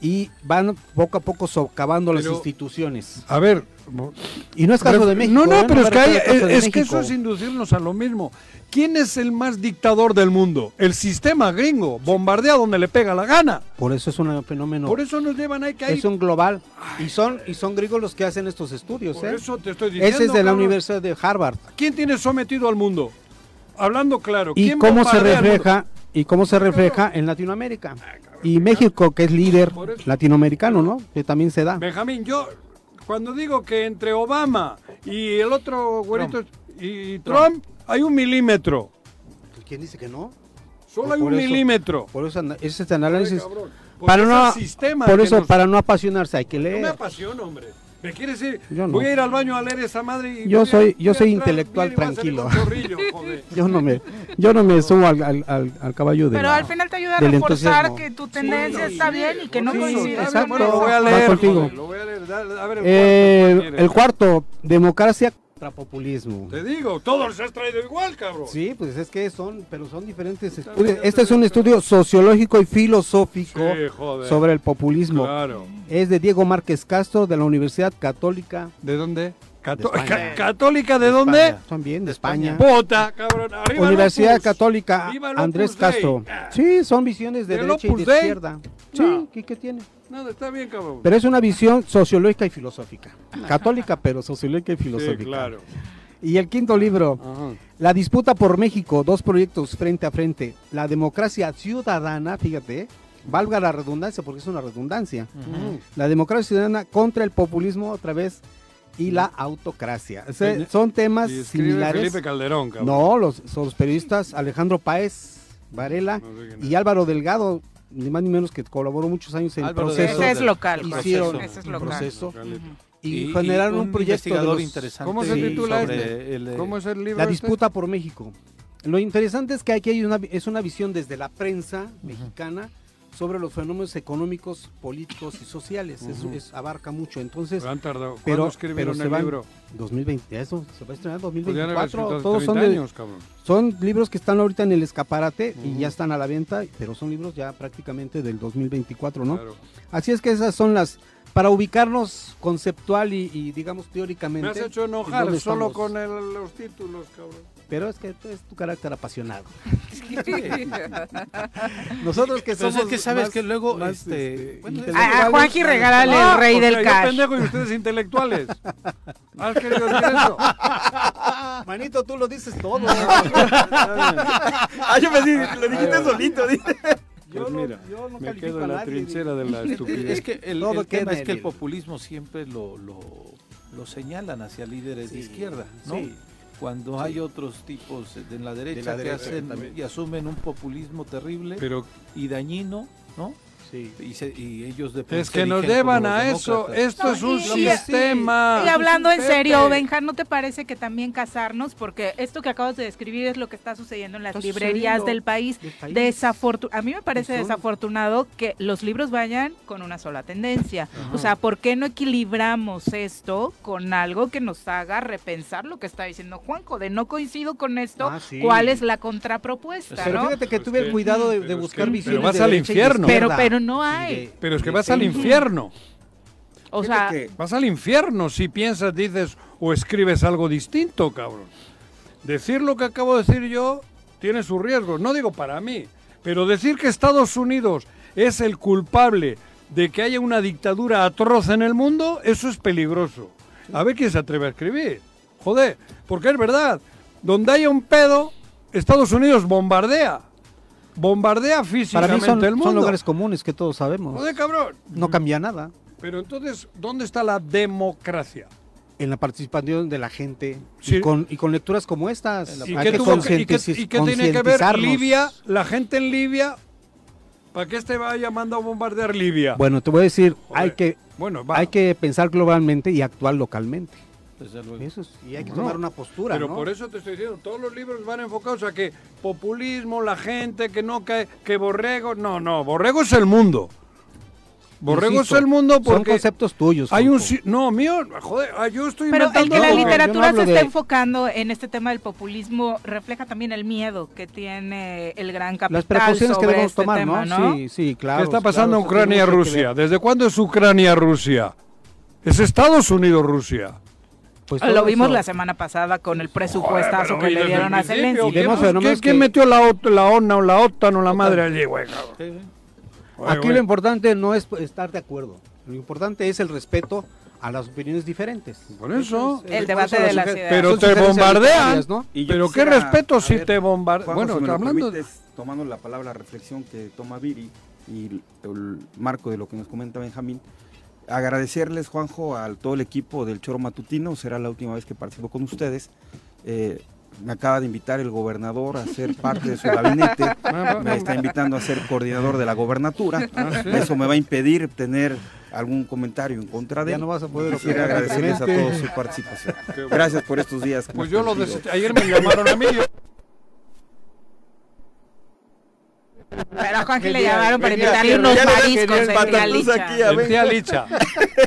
y van poco a poco socavando las instituciones. A ver. Y no es caso de México. No, no, ¿eh? pero es que, hay- es que eso es inducirnos a lo mismo. ¿Quién es el más dictador del mundo? El sistema gringo. Bombardea donde le pega la gana. Por eso es un fenómeno. Por eso nos llevan ahí que hay. es un global. Y son, y son griegos los que hacen estos estudios. Por ¿eh? eso te estoy diciendo. Ese es de la cabrón. Universidad de Harvard. ¿Quién tiene sometido al mundo? Hablando claro. y ¿quién cómo se refleja y cómo se refleja en Latinoamérica y México que es líder latinoamericano no que también se da Benjamín, yo cuando digo que entre Obama y el otro güerito y Trump, hay un milímetro. quién dice que no Solo hay Por un eso- milímetro. por eso ese es el análisis cabrón. Porque para no sistema por eso nos- para no apasionarse hay que No me leer apasiona, hombre. ¿Me quieres decir? Yo no. Voy a ir al baño a leer esa madre y Yo a- soy- yo soy intelectual tranquilo. yo no me yo no me subo al, al- al- al caballo de Pero la- al final te ayuda a reforzar entusiasmo. que tu tendencia está bien y que no Sí, coincide. exacto. Bueno, lo voy a leer. contigo. joder, lo voy a leer. Dale, a ver el Eh, cuarto, ¿cuál el cuarto democracia contra populismo Te digo, todos los has traído igual, cabrón. Sí, pues es que son, pero son diferentes estudios. Este es un estudio sociológico y filosófico Sí, sobre el populismo. Claro. Es de Diego Márquez Castro de la Universidad Católica. ¿De dónde? Cató- De España. ca- ¿Católica de dónde? También de España. Puta, cabrón. Arriba Universidad. Católica Andrés. Castro. Sí, son visiones de ¿Del derecha y de Dei? izquierda. Sí. ¿qué, qué tiene? No, está bien, cabrón. Pero es una visión sociológica y filosófica. Católica, pero sociológica y filosófica. Sí, claro. Y el quinto libro, Ajá. La disputa por México, dos proyectos frente a frente. La democracia ciudadana, fíjate, valga la redundancia porque es una redundancia. La democracia ciudadana contra el populismo otra vez y la autocracia. O sea, Peña- son temas Y similares. Felipe Calderón, cabrón. No, los, son los periodistas Alejandro Páez Varela No sé quién y Álvaro Delgado, ni más ni menos que colaboró muchos años en Álvaro proceso. Ese es local. Hicieron Proceso. Ese es local. proceso Ujú. y, generaron un, proyecto de los- interesante ¿Cómo se Sí, titula este? el, ¿Cómo es el libro? La este? disputa por México. Lo interesante es que aquí hay una, es una visión desde la prensa mexicana sobre los fenómenos económicos, políticos y sociales. Eso es- abarca mucho. Entonces, Pero han tardado. ¿Cuándo pero, escribieron pero el van libro? 2020, eso se va a estrenar Podrían haber 2024. escrito hace Todos 30 son, de- años, cabrón. son libros que están ahorita en el escaparate y ya están a la venta, pero son libros ya prácticamente del 2024, ¿no? Claro. Así es que esas son las para ubicarnos conceptual y, y, digamos teóricamente. Me has hecho en enojar solo estamos. con el- los títulos, cabrón. Pero es que es tu carácter apasionado. Nosotros que somos es que sabes más- que luego, más, este, este, bueno, A, a Juanji regálale Ah, el rey o sea, del yo cash. pendejo y ustedes intelectuales. ¿Has querido decir eso? Manito, tú lo dices todo. Ah, yo me di, lo dijiste solito. dice. Yo Pues no- mira, yo no me califico quedo en la nadie, trinchera de la estupidez. Es que el, Todo el tema queda es que el populismo siempre lo, lo, lo señalan hacia líderes de Sí, izquierda, ¿no? sí. Cuando hay otros tipos de la derecha la que hacen y asumen un populismo terrible Pero y dañino, ¿no? Sí. Y, se- y ellos es que nos llevan a eso. Esto es un y- sistema. Y hablando en serio, Benja, ¿no te parece que también casarnos? Porque esto que acabas de describir es lo que está sucediendo en las Está librerías del país. del país. Desafortu- a mí me parece son- desafortunado que los libros vayan con una sola tendencia. O sea, ¿por qué no equilibramos esto con algo que nos haga repensar lo que está diciendo Juanjo? De no coincido con esto, Ah, sí. ¿cuál es la contrapropuesta? Pero ¿no? fíjate que Pues tuve el cuidado de, pero buscar que- visiones pero vas de al infierno. Pero- izquierda. Pero no hay. de- Pero es que vas al infierno. o sea, que Vas al infierno si piensas, dices o escribes algo distinto, cabrón. Decir lo que acabo de decir yo tiene sus riesgos. No digo para mí, pero decir que Estados Unidos es el culpable de que haya una dictadura atroz en el mundo, eso es peligroso. A ver quién se atreve a escribir. Joder, porque es verdad. Donde haya un pedo, Estados Unidos bombardea. Bombardea Para físicamente mí son, el mundo. son lugares comunes que todos sabemos. Joder, cabrón. No cambia nada. Pero entonces, ¿dónde está la democracia? En la participación de la gente Sí. y, con, y con lecturas como estas. ¿Y qué, tiene que ver. Libia, la gente en Libia? ¿Para qué este vaya mandado a bombardear Libia? Bueno, te voy a decir, Joder. hay que, Bueno, va. hay que pensar globalmente y actuar localmente. Desde luego. Eso es- y hay que No, tomar una postura, Pero ¿no? por eso te estoy diciendo, todos los libros van enfocados a que populismo, la gente, que no cae, que borrego. No, no, borrego es el mundo. Borrego Insisto, es el mundo son porque. conceptos tuyos, Hay un. No, mío, joder, ah, yo estoy Pero el inventando que la literatura se está de- enfocando en este tema del populismo refleja también el miedo que tiene el gran capital Las precauciones que debemos este tomar, tema, ¿no? Sí, sí, claro. ¿Qué está pasando claro, en Ucrania-Rusia? ¿Desde cuándo es Ucrania-Rusia? Es Estados Unidos-Rusia. Pues Lo vimos eso- la semana pasada con el presupuestazo que le dieron a Zelensky. Fenómenos ¿Quién que- metió la, ot- la ONU o la OTAN o la madre allí, güey? cabrón? Oye, Aquí güey. lo importante no es estar de acuerdo. Lo importante es el respeto a las opiniones diferentes. Por eso. es- El por debate de las ideas. Pero te bombardean. ¿no? Y yo Pero qué respeto si ver, te bombardean. Bueno, si hablando. permites, tomando la palabra reflexión que toma Viri y el, el marco de lo que nos comenta Benjamín, agradecerles, Juanjo, a todo el equipo del Choro Matutino, será la última vez que participo con ustedes. Eh, me acaba de invitar el gobernador a ser parte de su gabinete, me está invitando a ser coordinador de la gobernatura, Ah, eso me va a impedir tener algún comentario en contra de Ya él. no vas a poder Quisiera agradecerles a todos su participación. Gracias por estos días. Pues yo lo ayer me llamaron a mí. Pero a Juanji le llamaron para invitarle unos mariscos en tía Licha. aquí a El tía Licha.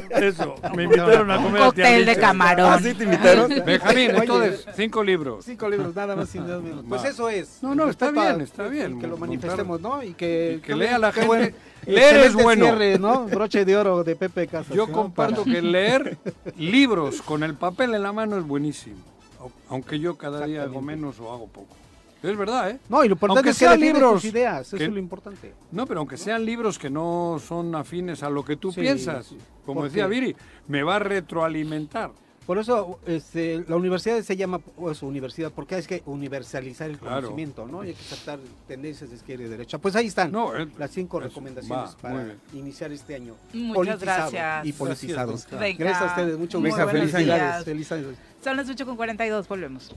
Eso, me invitaron a comer. Un al tía cóctel de Licha. camarón. ¿Ah, sí te invitaron? Benjamín, entonces, cinco libros. Cinco libros, nada más y nada menos. Pues eso es. No, no, está a- bien, está bien. Que lo manifestemos, ¿no? Y que, Y que lea la gente. buen- Leer es bueno. cierre, ¿no? Broche de oro de Pepe Casas. Yo comparto Para- que leer libros con el papel en la mano es buenísimo. Au- Aunque yo cada día hago menos o hago poco. Es verdad, ¿eh? No, y lo importante Aunque es que sean libros tus ideas, eso que- es lo importante. No, pero aunque sean libros que no son afines a lo que tú Sí, piensas, sí. como decía Viri, me va a retroalimentar. Por eso este, la universidad se llama pues, universidad, porque hay que universalizar el Claro. conocimiento, ¿no? Y hay que tratar tendencias de izquierda y derecha. Pues ahí están No, eh, las cinco recomendaciones va, para iniciar este año. Muchas politizado gracias. Y politizado. Gracias. Gracias a ustedes, gusto. buenos Felicidades, días. feliz año. Son las 8 con 42, volvemos.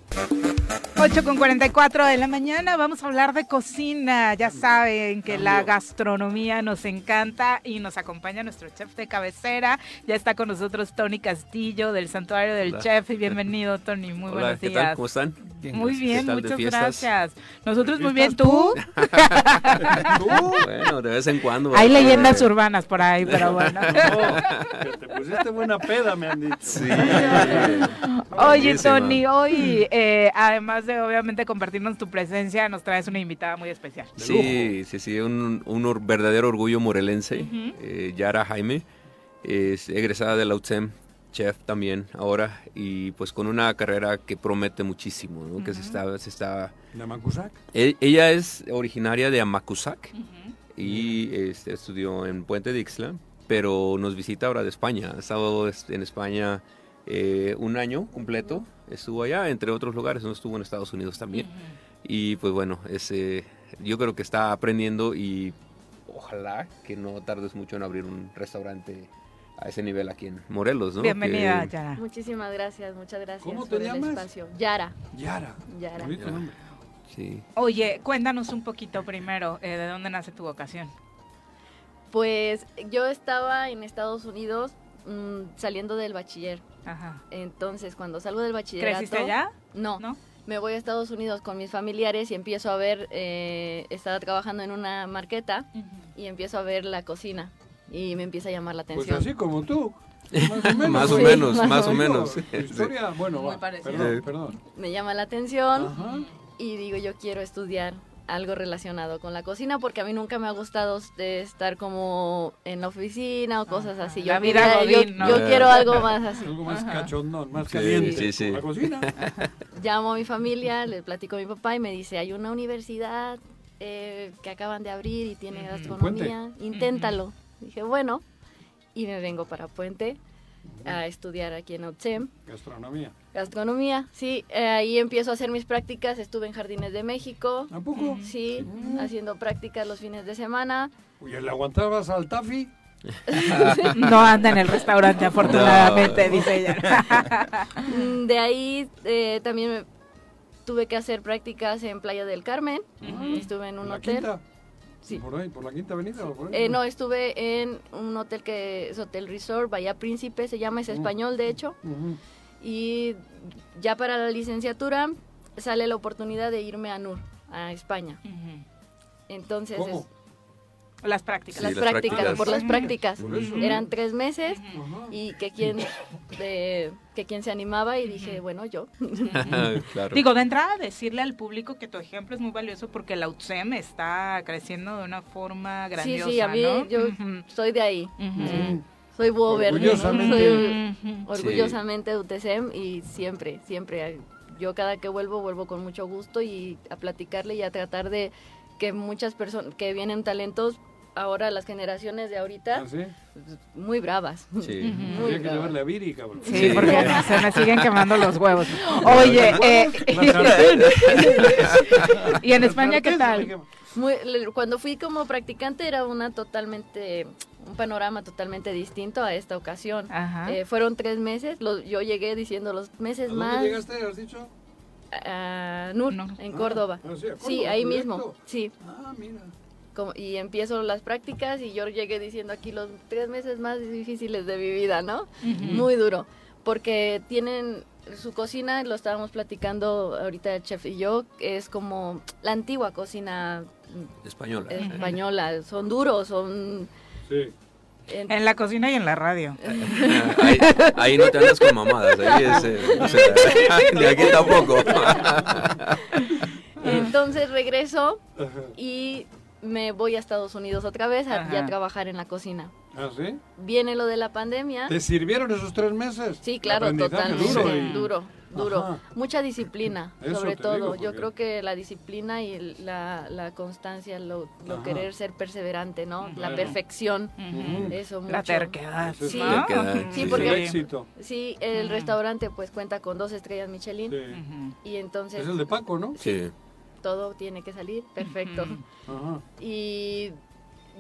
8 con 44 de la mañana, vamos a hablar de cocina. Ya saben que la gastronomía nos encanta y nos acompaña nuestro chef de cabecera. Ya está con nosotros Tony Castillo del Santuario del Hola. Chef. Y bienvenido, Tony. Muy Hola, buenos ¿qué días. tal? ¿Cómo están? Muy bien, ¿Qué tal de muchas gracias. Nosotros muy bien, ¿Fiestas ¿tú? Bueno, de vez en cuando. Hay leyendas urbanas por ahí, pero bueno. No, que te pusiste buena peda, me han dicho. Sí. Oye. Tony, hoy, eh, además de obviamente compartirnos tu presencia, nos traes una invitada muy especial. Sí, sí, sí, un, un or- verdadero orgullo morelense. Eh, Yara Jaime es egresada de la UTSEM, chef también ahora, y pues con una carrera que promete muchísimo, ¿no? Que se está, se está... ¿De Macusac? E- Ella es originaria de Amacuzac y este, estudió en Puente de Ixtla, pero nos visita ahora de España. Ha estado es- en España eh, un año completo, estuvo allá, entre otros lugares, no estuvo en Estados Unidos también. Y pues bueno, ese, yo creo que está aprendiendo y ojalá que no tardes mucho en abrir un restaurante a ese nivel aquí en Morelos, ¿no? Bienvenida, Que- Yara. Muchísimas gracias, muchas gracias ¿Cómo te por el llamas? espacio. Yara. Yara. Yara. Nombre. Sí. Oye, cuéntanos un poquito primero, eh, ¿de dónde nace tu vocación? Pues yo estaba en Estados Unidos mm, saliendo del bachiller. Ajá. Entonces, cuando salgo del bachillerato... ¿Creciste allá? No, ¿No? me voy a Estados Unidos con mis familiares y empiezo a ver, eh, estaba trabajando en una marqueta y empiezo a ver la cocina y me empieza a llamar la Pues atención. así como tú. Más o menos. Más o Sí, menos, más más o o menos. menos. Tu historia, bueno, Muy va. parecido. Perdón, Sí. perdón. Me llama la atención Ajá. y digo, yo quiero estudiar algo relacionado con la cocina porque a mí nunca me ha gustado de estar como en la oficina o cosas Ajá, así. la Yo, vida quería- yo- yo Eh. quiero algo más así. Algo más Ajá. cachondón, más Sí, caliente. sí, sí. ¿La cocina? Llamo a mi familia, le platico a mi papá y me dice, hay una universidad eh, que acaban de abrir y tiene gastronomía, inténtalo. Dije, bueno, y me vengo para Puente a estudiar aquí en UTSEM. Gastronomía. Gastronomía, sí, eh, ahí empiezo a hacer mis prácticas, estuve en Jardines de México, ¿A poco? sí, haciendo prácticas los fines de semana. Oye, ¿le aguantabas al Tafi? No anda en el restaurante, afortunadamente, dice ella. Mm, De ahí eh, también me- tuve que hacer prácticas en Playa del Carmen, estuve en un ¿La hotel. quinta? Sí. ¿Por ahí? ¿Por la quinta avenida? o por ahí? Eh, no, estuve en un hotel que es Hotel Resort, Bahía Príncipe, se llama, es español de hecho. Y ya para la licenciatura sale la oportunidad de irme a NUR, a España. Entonces, ¿Cómo? es- Las prácticas. las Sí, las prácticas, prácticas. por las prácticas. Por eso. Eran tres meses y que quien, de- que quien se animaba y dije, bueno, yo. claro. Digo, de entrada decirle al público que tu ejemplo es muy valioso porque la UTSEM está creciendo de una forma Sí, grandiosa, sí, a mí ¿no? yo soy de ahí. Sí. Soy Bober. Orgullosamente. Soy orgullosamente de UTSEM y siempre, siempre. Yo cada que vuelvo, vuelvo con mucho gusto y a platicarle y a tratar de que muchas personas que vienen talentos, ahora las generaciones de ahorita, ¿Ah, sí? muy bravas. Sí. Muy Habría que llevarle a Viri, cabrón. Sí, Sí. porque se me siguen quemando los huevos. Oye, eh, sartén. ¿y en España qué tal? Muy- cuando fui como practicante era una totalmente un panorama totalmente distinto a esta ocasión. Ajá. Eh, fueron tres meses, lo- yo llegué diciendo los meses ¿A más dónde llegaste, has dicho? a NUR, No. en Córdoba. ah, sí, ahí directo. mismo, sí. Ah, mira. Como- y empiezo las prácticas y yo llegué diciendo aquí los tres meses más difíciles de mi vida, ¿no? Muy duro, porque tienen su cocina, lo estábamos platicando ahorita el chef y yo, es como la antigua cocina Española. española, son duros, son... Sí. en- En la cocina y en la radio. ahí, ahí no te andas con mamadas, ahí es, eh, o sea, ni aquí tampoco. Entonces regreso y me voy a Estados Unidos otra vez a, trabajar en la cocina. ¿Ah, sí? Viene lo de la pandemia. ¿Te sirvieron esos tres meses? Sí, claro, totalmente. duro Duro, y- duro. Ajá. Mucha disciplina, Eso sobre todo. digo, Yo creo que la disciplina y la, la constancia, lo, lo querer ser perseverante, ¿no? La perfección, eso mucho. La terquedad. Sí. terquedad, Sí, sí. porque- El éxito. Sí, el restaurante pues cuenta con dos estrellas Michelin Sí. Y entonces Es el de Paco, ¿no? Sí. Todo tiene que salir perfecto. Y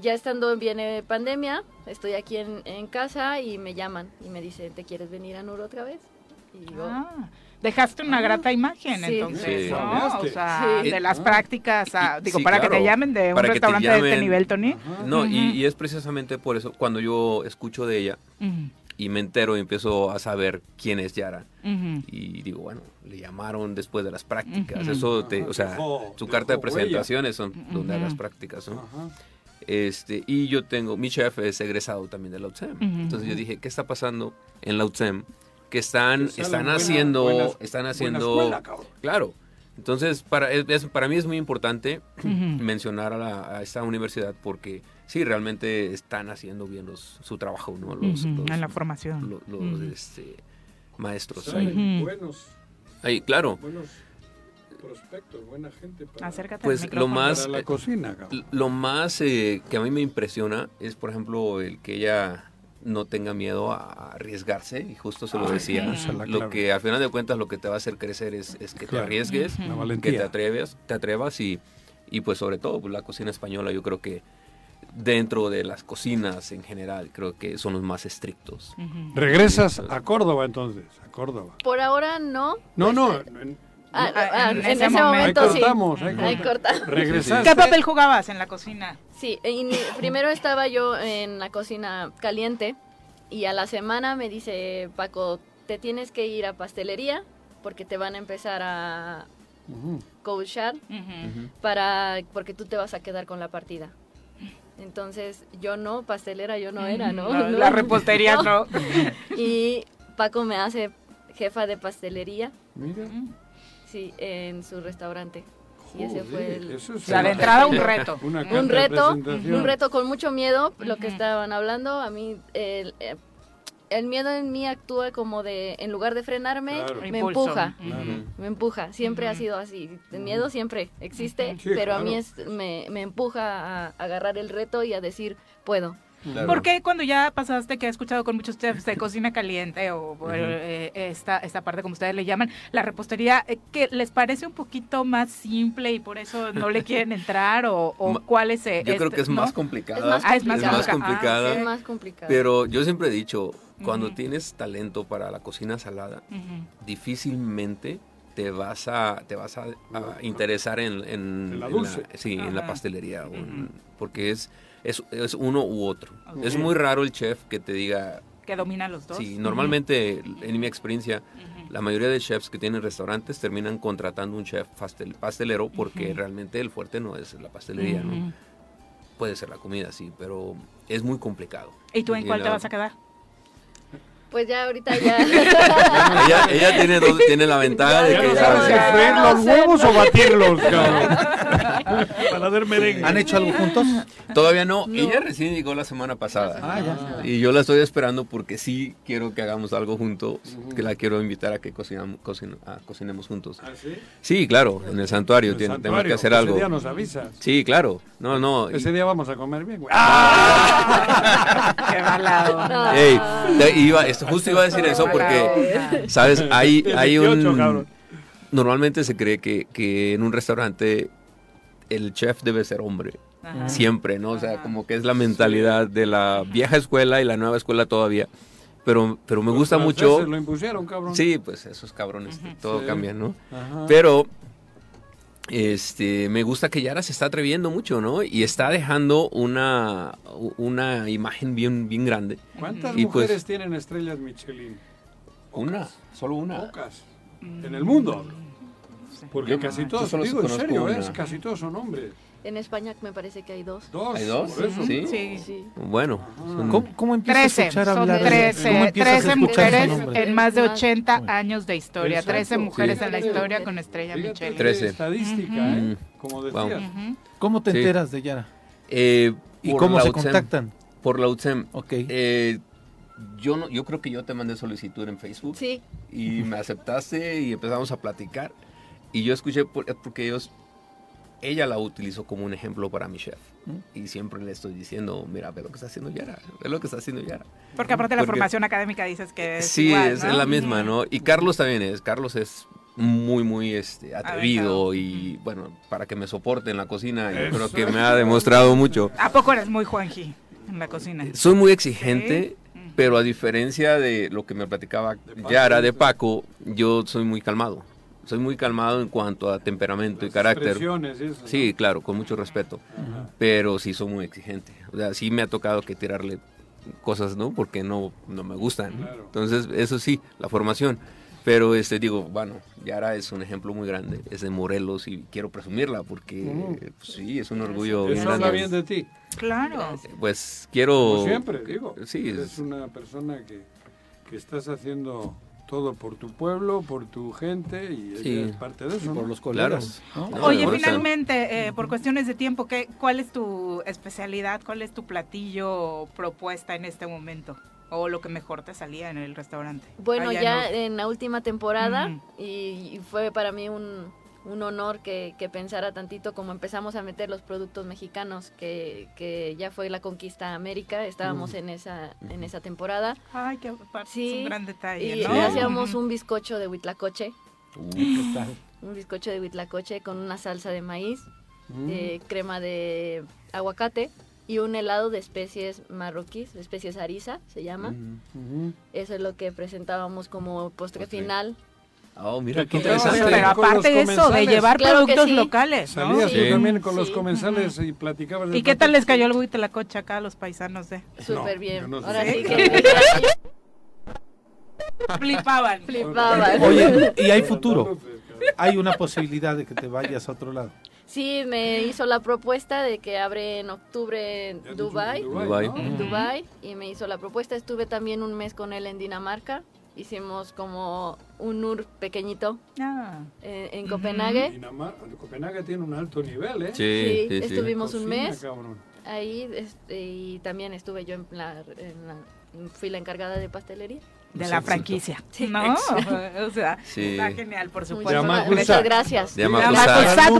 ya estando viene pandemia, estoy aquí en, en casa y me llaman y me dicen, ¿te quieres venir a NUR otra vez? Y digo, Ah, dejaste una grata imagen, Sí. entonces, Sí. ¿no? Cambiaste. O sea, Sí. de las Ah. prácticas a, Y- digo, sí, para que te llamen de un restaurante de este nivel, Tony. Ajá. No, y, es precisamente por eso, cuando yo escucho de ella y me entero y empiezo a saber quién es Yara, ujú. y digo, bueno, le llamaron después de las prácticas. Ujú. Eso te, o sea, dejó- su carta de presentaciones son donde las prácticas, ¿no? Este, y yo tengo, mi chef es egresado también de la UTSEM. Entonces yo dije, ¿qué está pasando en la UTSEM? Que están, Que están buena- haciendo, buena- están haciendo, claro. Entonces, para, es- para mí es muy importante Ujú. mencionar a, la- a esta universidad porque sí, realmente están haciendo bien los, su trabajo, ¿no? Los, en la formación. lo- los, este, maestros. Ujú. buenos, Ahí, claro. buenos prospectos, buena gente para, Acércate Pues al lo más- para la cocina, cabrón. Lo más eh, que a mí me impresiona es, por ejemplo, el que ella no tenga miedo a arriesgarse, y justo se lo Ay, decía. Lo que al final de cuentas lo que te va a hacer crecer es, es que Claro. te arriesgues, que te atreves, te atrevas y, y pues sobre todo pues, la cocina española yo creo que dentro de las cocinas en general creo que son los más estrictos. Regresas a Córdoba entonces, a Córdoba. por ahora no. No, no, Este, en- ah, Ah, ah, en en, ese ese, momento. momento, ahí sí. cortamos, ahí Ahí cortamos. Regresaste. ¿Qué papel jugabas en la cocina? Sí, primero estaba yo en la cocina caliente y a la semana me dice Paco, te tienes que ir a pastelería porque te van a empezar a coachar para porque tú te vas a quedar con la partida. Entonces, yo no, pastelera yo no era, ¿no? La, No. la repostería no. Y Paco me hace jefa de pastelería, Mira. sí, en su restaurante. Y ese fue el... eso es de una- entrada un reto. una un reto, un reto con mucho miedo, lo que estaban hablando, a mí el, eh, el miedo en mí actúa como de, en lugar de frenarme, Claro. me Impulso. empuja, Claro. me empuja, siempre ha sido así, el miedo siempre existe, Sí, pero a mí es, me, me empuja a agarrar el reto y a decir, puedo. Claro. ¿Por qué cuando ya pasaste, que he escuchado con muchos chefs de cocina caliente o eh, esta, esta parte como ustedes le llaman, la repostería, eh, que les parece un poquito más simple y por eso no le quieren entrar o, o cuál es... eh, Yo creo este, que es ¿no? más complicada. Es más Ah, es más es más complicada. complicada. Es más complicado. Pero yo siempre he dicho, cuando tienes talento para la cocina salada, difícilmente te vas a te vas a, a interesar en, en- En la en dulce. sí, en la pastelería, porque es, es es uno u otro. Es muy raro el chef que te diga, Que domina los dos. sí, normalmente en mi experiencia. La mayoría de chefs que tienen restaurantes terminan contratando un chef pastel- pastelero porque realmente el fuerte no es la pastelería. ¿no? Puede ser la comida, sí, pero es muy complicado. ¿Y tú en Y cuál te vas a quedar? Pues ya ahorita ya. Ella, ella tiene, dos- tiene la ventaja de que no sabes si ya, freír no los sé, huevos no. o batirlos, cabrón. Para hacer merengue. ¿Han hecho algo juntos? Todavía no. No. Ella recién llegó la semana pasada. Ah, ya. Y yo la estoy esperando porque sí quiero que hagamos algo juntos, que la quiero invitar a que cocinam- cocin- a cocinemos juntos. ¿Ah, sí? Sí, claro, en el santuario, tiene- tenemos que hacer Ese algo. día nos avisas. Sí, claro. No, no. y- Ese día vamos a comer bien, güey. Qué mala onda. Ey, te- iba, esto, justo iba a decir eso porque, ¿sabes? Hay, hay 18, un... Normalmente se cree que, que en un restaurante el chef debe ser hombre. Ajá. Siempre, ¿no? O sea, como que es la mentalidad de la vieja escuela y la nueva escuela todavía. Pero, pero me gusta mucho... lo impusieron, cabrón. Sí, pues esos cabrones, todo Sí. cambia, ¿no? Ajá. Pero este me gusta que Yara se está atreviendo mucho, ¿no? Y está dejando una, una imagen bien, bien grande. ¿Cuántas Y pues- mujeres tienen estrellas Michelin? Una, solo una. Pocas. En el mundo. hablo. Porque casi todos, digo en serio, una. ¿eh? casi todos son hombres. En España me parece que hay dos. Dos. ¿Hay dos? por eso. ¿Sí? Sí. Sí. Bueno, son- ¿Cómo, cómo empiezas a Trece, escuchar son hablar de- ¿Cómo 13, empiezas a 13 escuchar mujeres nombre? en más de Más. 80 años de historia, Exacto. 13 mujeres Sí. en la historia con estrella Michelin. Trece. Estadística. ¿eh? Mm. Como Wow. decías. ¿Cómo te Sí. enteras de Yara? eh, ¿Y cómo se UTSEM. contactan? Por la UTSEM. Ok. Eh, yo, no, yo creo que yo te mandé solicitud en Facebook Sí. y me aceptaste y empezamos a platicar. Y yo escuché por- porque ellos, ella la utilizó como un ejemplo para mi chef. Y siempre le estoy diciendo, mira, ve lo que está haciendo Yara, ve lo que está haciendo Yara. Porque aparte la Porque- formación académica dices que es Sí, igual, es, ¿no? es la misma, ¿no? Y Carlos también es. Carlos es muy, muy este, atrevido Aventado. y, bueno, para que me soporte en la cocina, yo creo que me ha demostrado mucho. ¿A poco eres muy Juanji en la cocina? Soy muy exigente, Sí. pero a diferencia de lo que me platicaba Paco, Yara de. Paco, yo soy muy calmado. Soy muy calmado en cuanto a temperamento y Las carácter. expresiones y eso, ¿no? Sí, claro, con mucho respeto. Pero sí soy muy exigente. O sea, sí me ha tocado que tirarle cosas, ¿no? Porque no, no me gustan. Claro. Entonces, eso sí, la formación. Pero este digo, bueno, Yara es un ejemplo muy grande, es de Morelos y quiero presumirla porque Ujú. pues, sí, es un orgullo Eso habla grande. bien de ti. Claro. Pues quiero Como siempre, digo. Sí, Eres es- una persona que, que estás haciendo todo por tu pueblo, por tu gente y Sí. es parte de eso. Por ¿no? los colegas. Oye, finalmente, eh, por cuestiones de tiempo, ¿qué, ¿cuál es tu especialidad? ¿Cuál es tu platillo propuesta en este momento? ¿O lo que mejor te salía en el restaurante? Bueno, Allá ya en en la última temporada y, y fue para mí un, un honor que, que pensara tantito como empezamos a meter los productos mexicanos, que, que ya fue la conquista a América, estábamos en esa en esa temporada. Ay, qué aparte, es Sí, un gran detalle, Y ¿no? le hacíamos un bizcocho de huitlacoche, Uh, ¿Qué tal? un bizcocho de huitlacoche con una salsa de maíz, Mm. eh, crema de aguacate y un helado de especies marroquíes, de especies ariza se llama. Eso es lo que presentábamos como postre Postre. final. Oh, mira, qué interesante. Pero los aparte de eso, de llevar Claro productos sí. locales, ¿no? Salías Sí. tú también con los Sí. comensales y platicabas ¿Y qué tal les cayó el huitlacoche acá a los paisanos de? Súper yo bien. no sé. Ahora ¿Sí? sí que Flipaban. flipaban. Oye, y hay futuro. Hay una posibilidad de que te vayas a otro lado. Sí, me hizo la propuesta de que abre en octubre en Dubai, Dubái. ¿no? en Dubai y me hizo la propuesta. Estuve también un mes con él en Dinamarca. Hicimos como un NUR pequeñito Ah. eh, en Copenhague. Dinamar- Copenhague tiene un alto nivel, ¿eh? Sí, Sí, sí, sí. estuvimos un Cocina, mes cabrón. Ahí este, y también estuve yo en la, en la- fui la encargada de pastelería. De Sí, la franquicia, Sí. ¿no? O sea, Sí. está genial, por supuesto. Muchas gracias. De.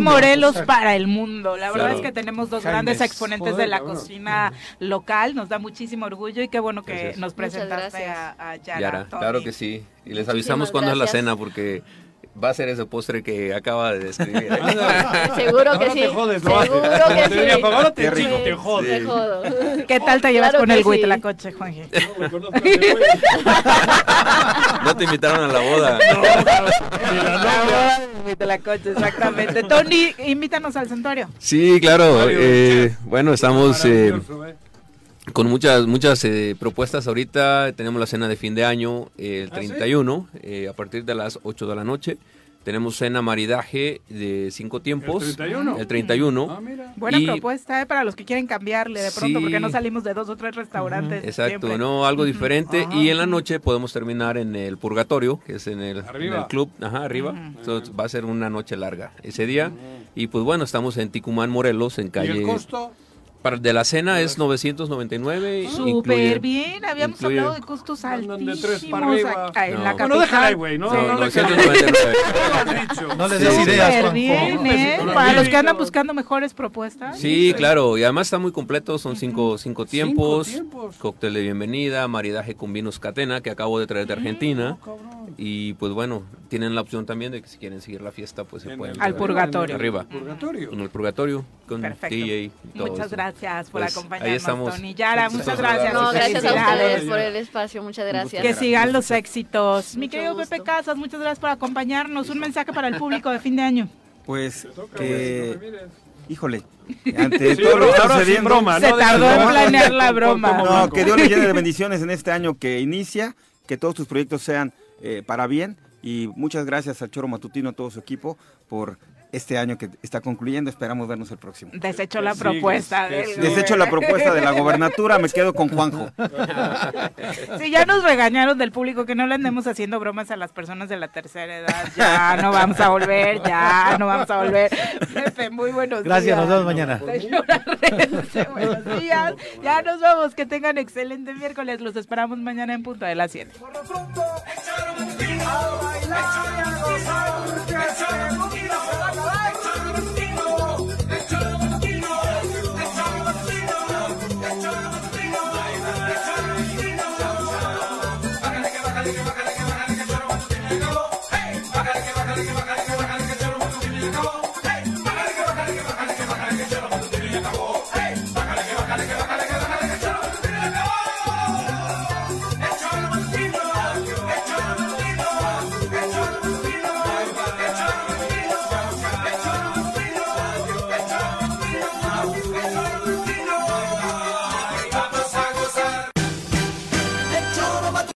Morelos para el mundo. La verdad Claro. es que tenemos dos grandes exponentes Joder, de la cocina local. Nos da muchísimo orgullo y qué bueno que Gracias. nos presentaste a, a Yara. Yara, claro que sí. Y les avisamos cuándo es la cena porque va a ser ese postre que acaba de describir. Seguro que Ahora sí. te jodes, lo Seguro que Te sí. "Pues ahora te chingo, te jodes". Te jodo. ¿Qué tal te llevas Claro con el huitlacoche? No, lo conozco hace mucho. No te invitaron a la boda. La boda del huitlacoche, exactamente. Tony, invítanos al santuario. Sí, claro. Eh, bueno, estamos... con muchas muchas eh, propuestas ahorita. Tenemos la cena de fin de año eh, el ¿Ah, sí? 31 eh, a partir de las 8 de la noche. Tenemos cena maridaje de cinco tiempos. ¿El 31? El 31. Ah, mira. Buena Y- propuesta ¿eh? para los que quieren cambiarle de pronto, Sí. porque no salimos de dos o tres restaurantes. Exacto, siempre. no, algo diferente. Y en la noche podemos terminar en el Purgatorio, que es en el, en el club, ajá, arriba. Entonces va a ser una noche larga ese día. Y pues bueno, estamos en Ticumán, Morelos, en ¿Y calle. el costo? Para, de la cena es 999. Súper incluye- bien, habíamos incluye- hablado de costos altísimos acá en No. la No, capital. no déjala ahí, güey, no, Sí. no, no, 999. ¿Qué has dicho? No les des sí. ideas, Súper Juanjo. bien, ¿eh? Para los que andan buscando mejores propuestas. Sí, claro, y además está muy completo, son cinco, cinco tiempos, tiempos. cóctel de bienvenida, maridaje con vinos catena que acabo de traer de Argentina y pues bueno, tienen la opción también de que si quieren seguir la fiesta pues se En pueden el- Al purgatorio. arriba, Purgatorio. en el purgatorio con Perfecto. DJ y todo Muchas eso. gracias por Pues, acompañarnos, ahí estamos. Tony. Yara, muchas Muchas gracias. No, gracias a ustedes por el espacio, muchas gracias. Que sigan los éxitos. Mi querido gusto. Pepe Casas, muchas gracias por acompañarnos. Un mensaje para el público de fin de año. Pues Toca, que, híjole, ante Sí, todo lo pero que está ahora sin sucediendo, broma, Se ¿no? tardó en planear la broma. No, que Dios le llene de bendiciones en este año que inicia, que todos tus proyectos sean eh, para bien y muchas gracias al Choro Matutino, a todo su equipo por este año que está concluyendo. Esperamos vernos el próximo. Desecho la Que propuesta. que del Desecho la propuesta de la gobernatura, me quedo con Juanjo. Sí, ya nos regañaron del público que no le andemos haciendo bromas a las personas de la tercera edad. Ya no vamos a volver, ya no vamos a volver. Pepe, muy buenos Gracias, días. nos vemos mañana. Señora Rense, buenos días. Ya nos vamos, que tengan excelente miércoles. Los esperamos mañana en punto de las 7.